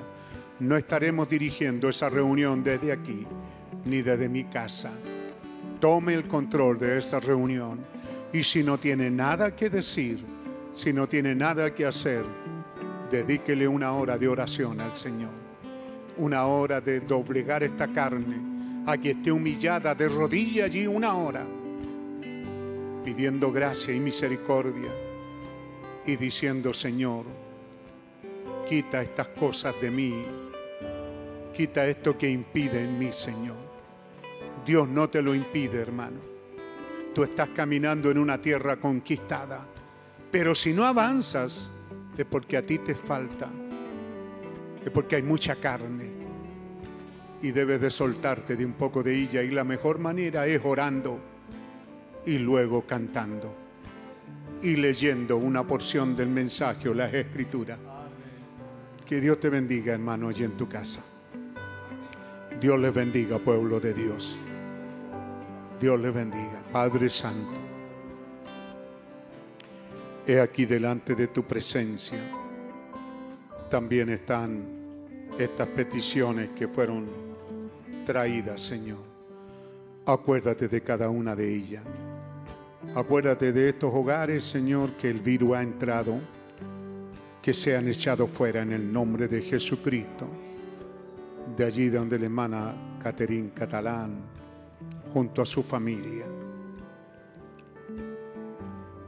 No estaremos dirigiendo esa reunión desde aquí ni desde mi casa. Tome el control de esa reunión. Y si no tiene nada que decir, si no tiene nada que hacer, dedíquele una hora de oración al Señor. Una hora de doblegar esta carne, a que esté humillada de rodilla allí una hora, pidiendo gracia y misericordia y diciendo, Señor, quita estas cosas de mí, quita esto que impide en mí, Señor. Dios no te lo impide, hermano. Tú estás caminando en una tierra conquistada, pero si no avanzas es porque a ti te falta, es porque hay mucha carne y debes de soltarte de un poco de ella y la mejor manera es orando y luego cantando y leyendo una porción del mensaje o las escrituras. Que Dios te bendiga, hermano, allí en tu casa. Dios les bendiga, pueblo de Dios. Dios les bendiga, Padre Santo. He aquí delante de tu presencia. También están estas peticiones que fueron traídas, Señor. Acuérdate de cada una de ellas. Acuérdate de estos hogares, Señor, que el virus ha entrado, que sean echados fuera en el nombre de Jesucristo. De allí donde la hermana Caterín Catalán, junto a su familia.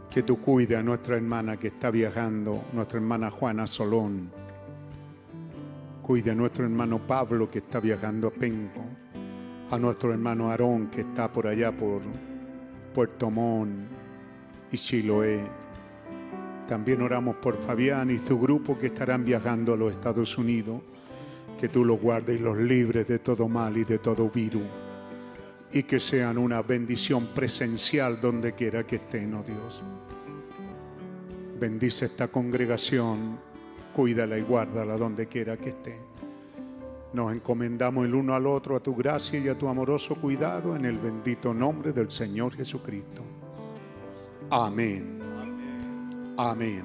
Que tú cuides a nuestra hermana que está viajando, nuestra hermana Juana Solón. Cuide a nuestro hermano Pablo que está viajando a Penco. A nuestro hermano Aarón que está por allá por Puerto Montt y Chiloé. También oramos por Fabián y su grupo que estarán viajando a los Estados Unidos. Que tú los guardes y los libres de todo mal y de todo virus. Y que sean una bendición presencial donde quiera que estén, oh Dios. Bendice esta congregación, cuídala y guárdala donde quiera que esté. Nos encomendamos el uno al otro a tu gracia y a tu amoroso cuidado en el bendito nombre del Señor Jesucristo. Amén. Amén.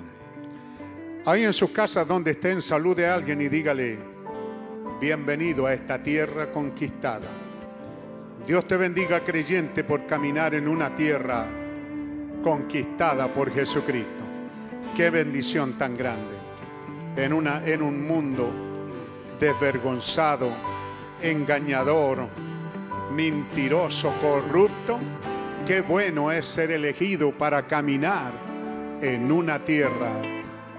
Ahí en su casa donde estén, salude a alguien y dígale, bienvenido a esta tierra conquistada. Dios te bendiga creyente por caminar en una tierra conquistada por Jesucristo. Qué bendición tan grande. En, una, en un mundo desvergonzado, engañador, mentiroso, corrupto, qué bueno es ser elegido para caminar en una tierra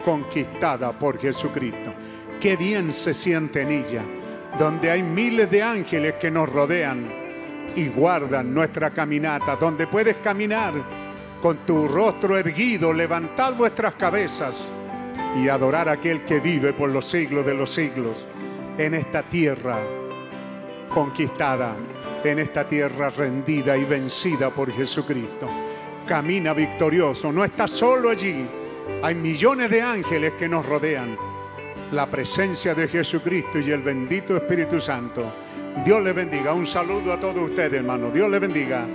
conquistada por Jesucristo. Qué bien se siente en ella, donde hay miles de ángeles que nos rodean y guardan nuestra caminata, donde puedes caminar con tu rostro erguido, levantar vuestras cabezas y adorar a aquel que vive por los siglos de los siglos en esta tierra conquistada, en esta tierra rendida y vencida por Jesucristo. Camina victorioso, no está solo allí, hay millones de ángeles que nos rodean. La presencia de Jesucristo y el bendito Espíritu Santo. Dios le bendiga. Un saludo a todos ustedes, hermanos. Dios le bendiga.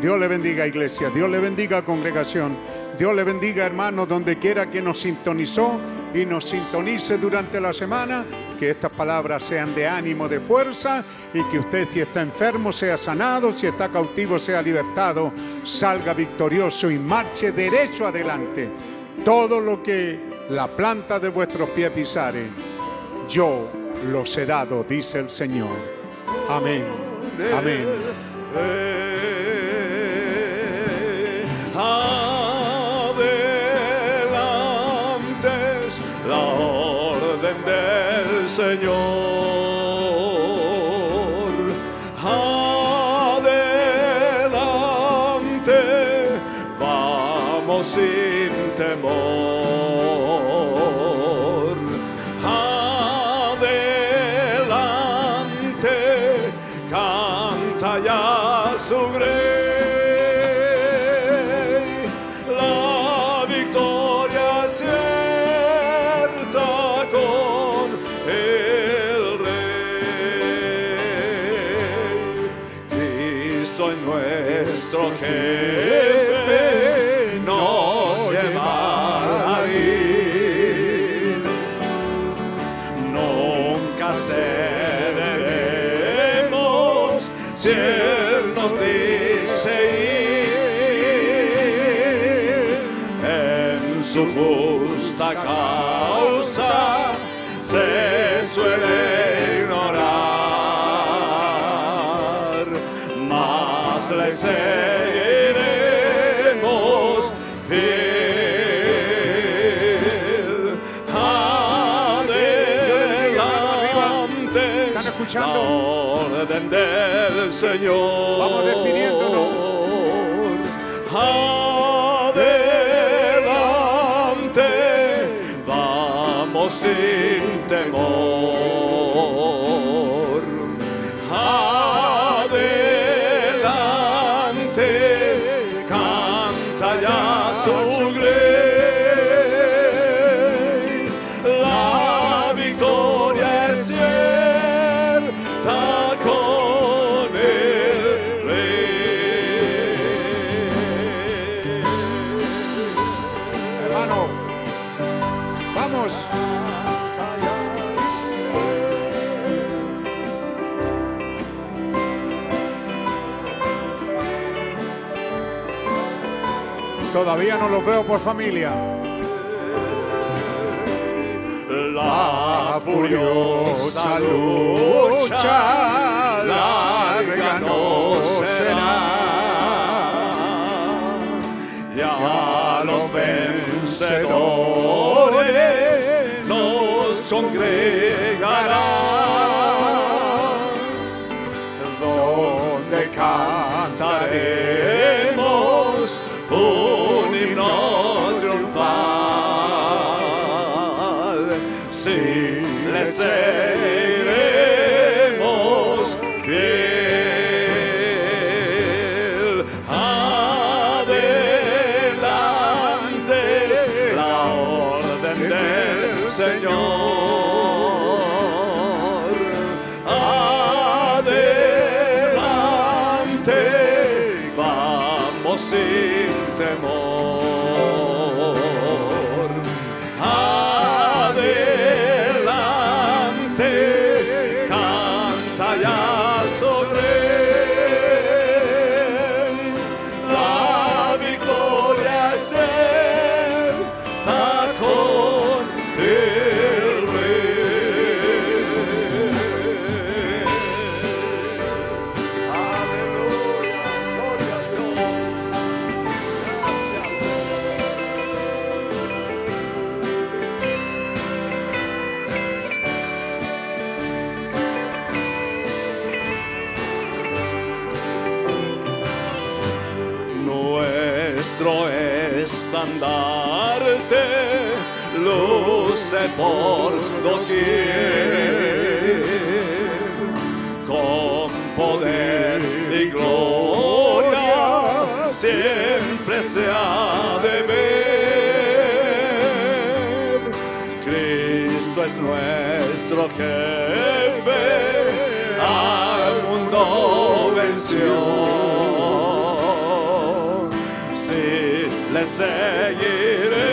Dios le bendiga, iglesia. Dios le bendiga, congregación. Dios le bendiga, hermanos, donde quiera que nos sintonizó y nos sintonice durante la semana. Que estas palabras sean de ánimo, de fuerza y que usted si está enfermo sea sanado, si está cautivo sea libertado, salga victorioso y marche derecho adelante. Todo lo que la planta de vuestros pies pisare, yo los he dado, dice el Señor. Amén. Amén. Adelante la orden del Señor. Ya su causa se suele ignorar, mas le seguiremos fiel. Adelante, la orden del Señor. No los veo por familia. La furiosa lucha larga no será. Ya los vencedores nos congregarán. Donde cantaremos luce por doquier con poder y gloria siempre se ha de ver. Cristo es nuestro jefe, al mundo venció. Si le seguiremos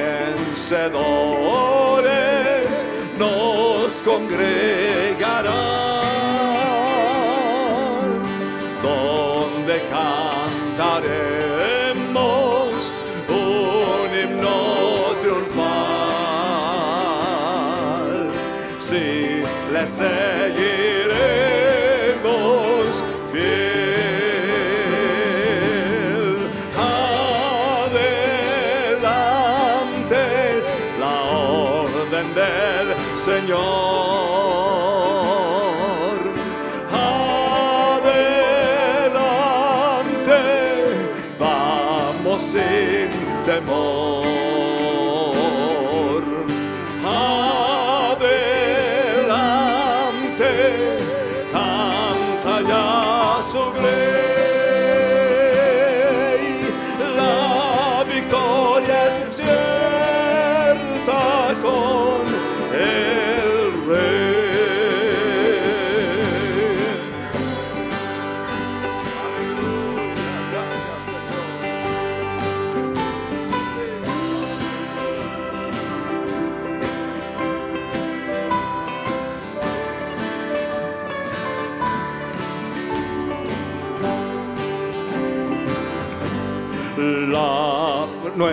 vencedores nos congregarán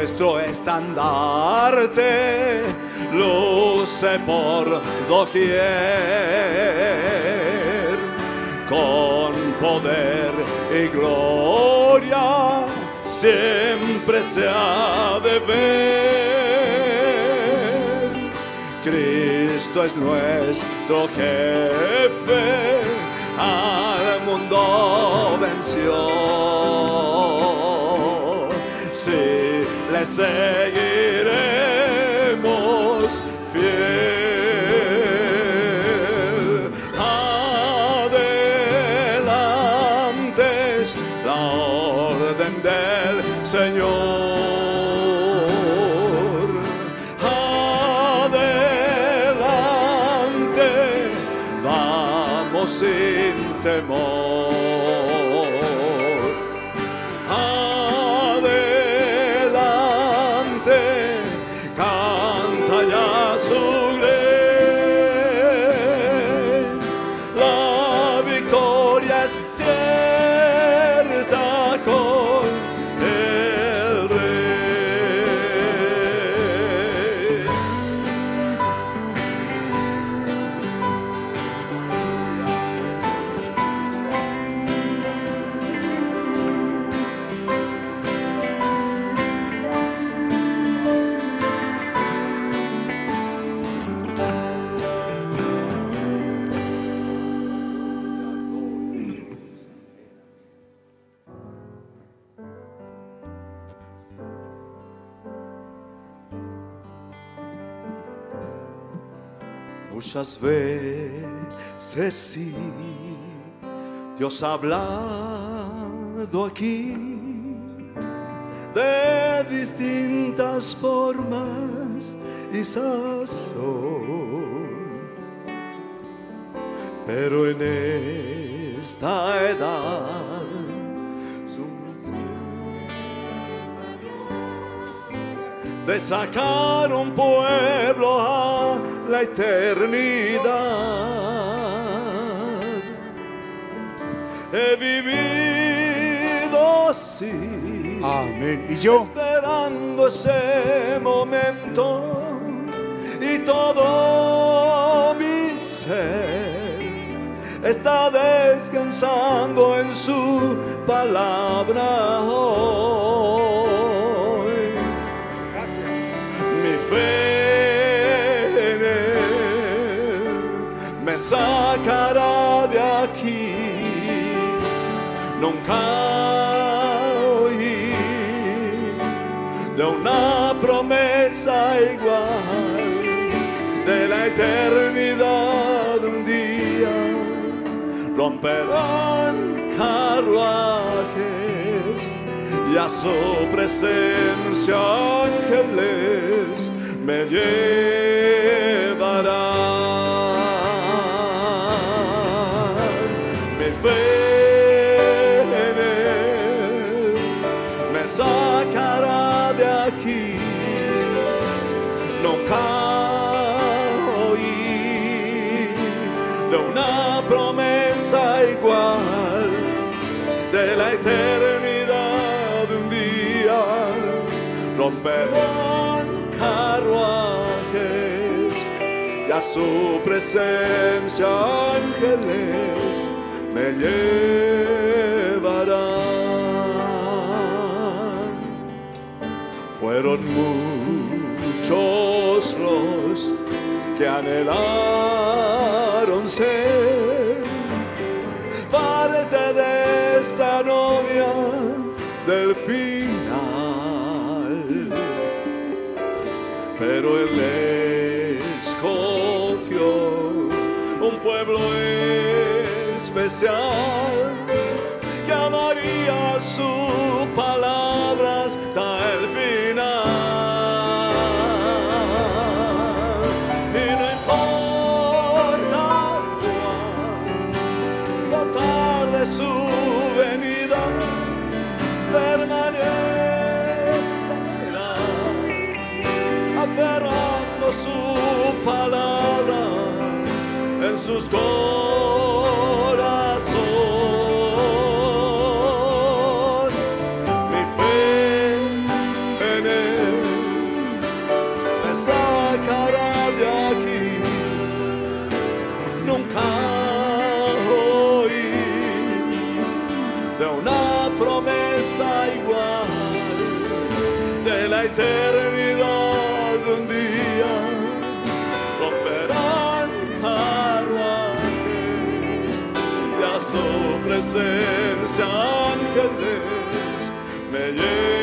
nuestro estandarte luce por doquier con poder y gloria siempre se ha de ver Cristo es nuestro jefe, al mundo venció. Le seguiremos sí, Dios ha hablado aquí de distintas formas y sazón. Pero en esta edad, de sacar un pueblo a la eternidad. Amén. Y yo, Esperando ese momento y todo mi ser está descansando en su palabra eternidad un día romperán carruajes y a su presencia ángeles me llevarán. superman carruajes y a su presencia ángeles me llevarán. Fueron muchos los que anhelaron especial սենս ան կնես, մե ես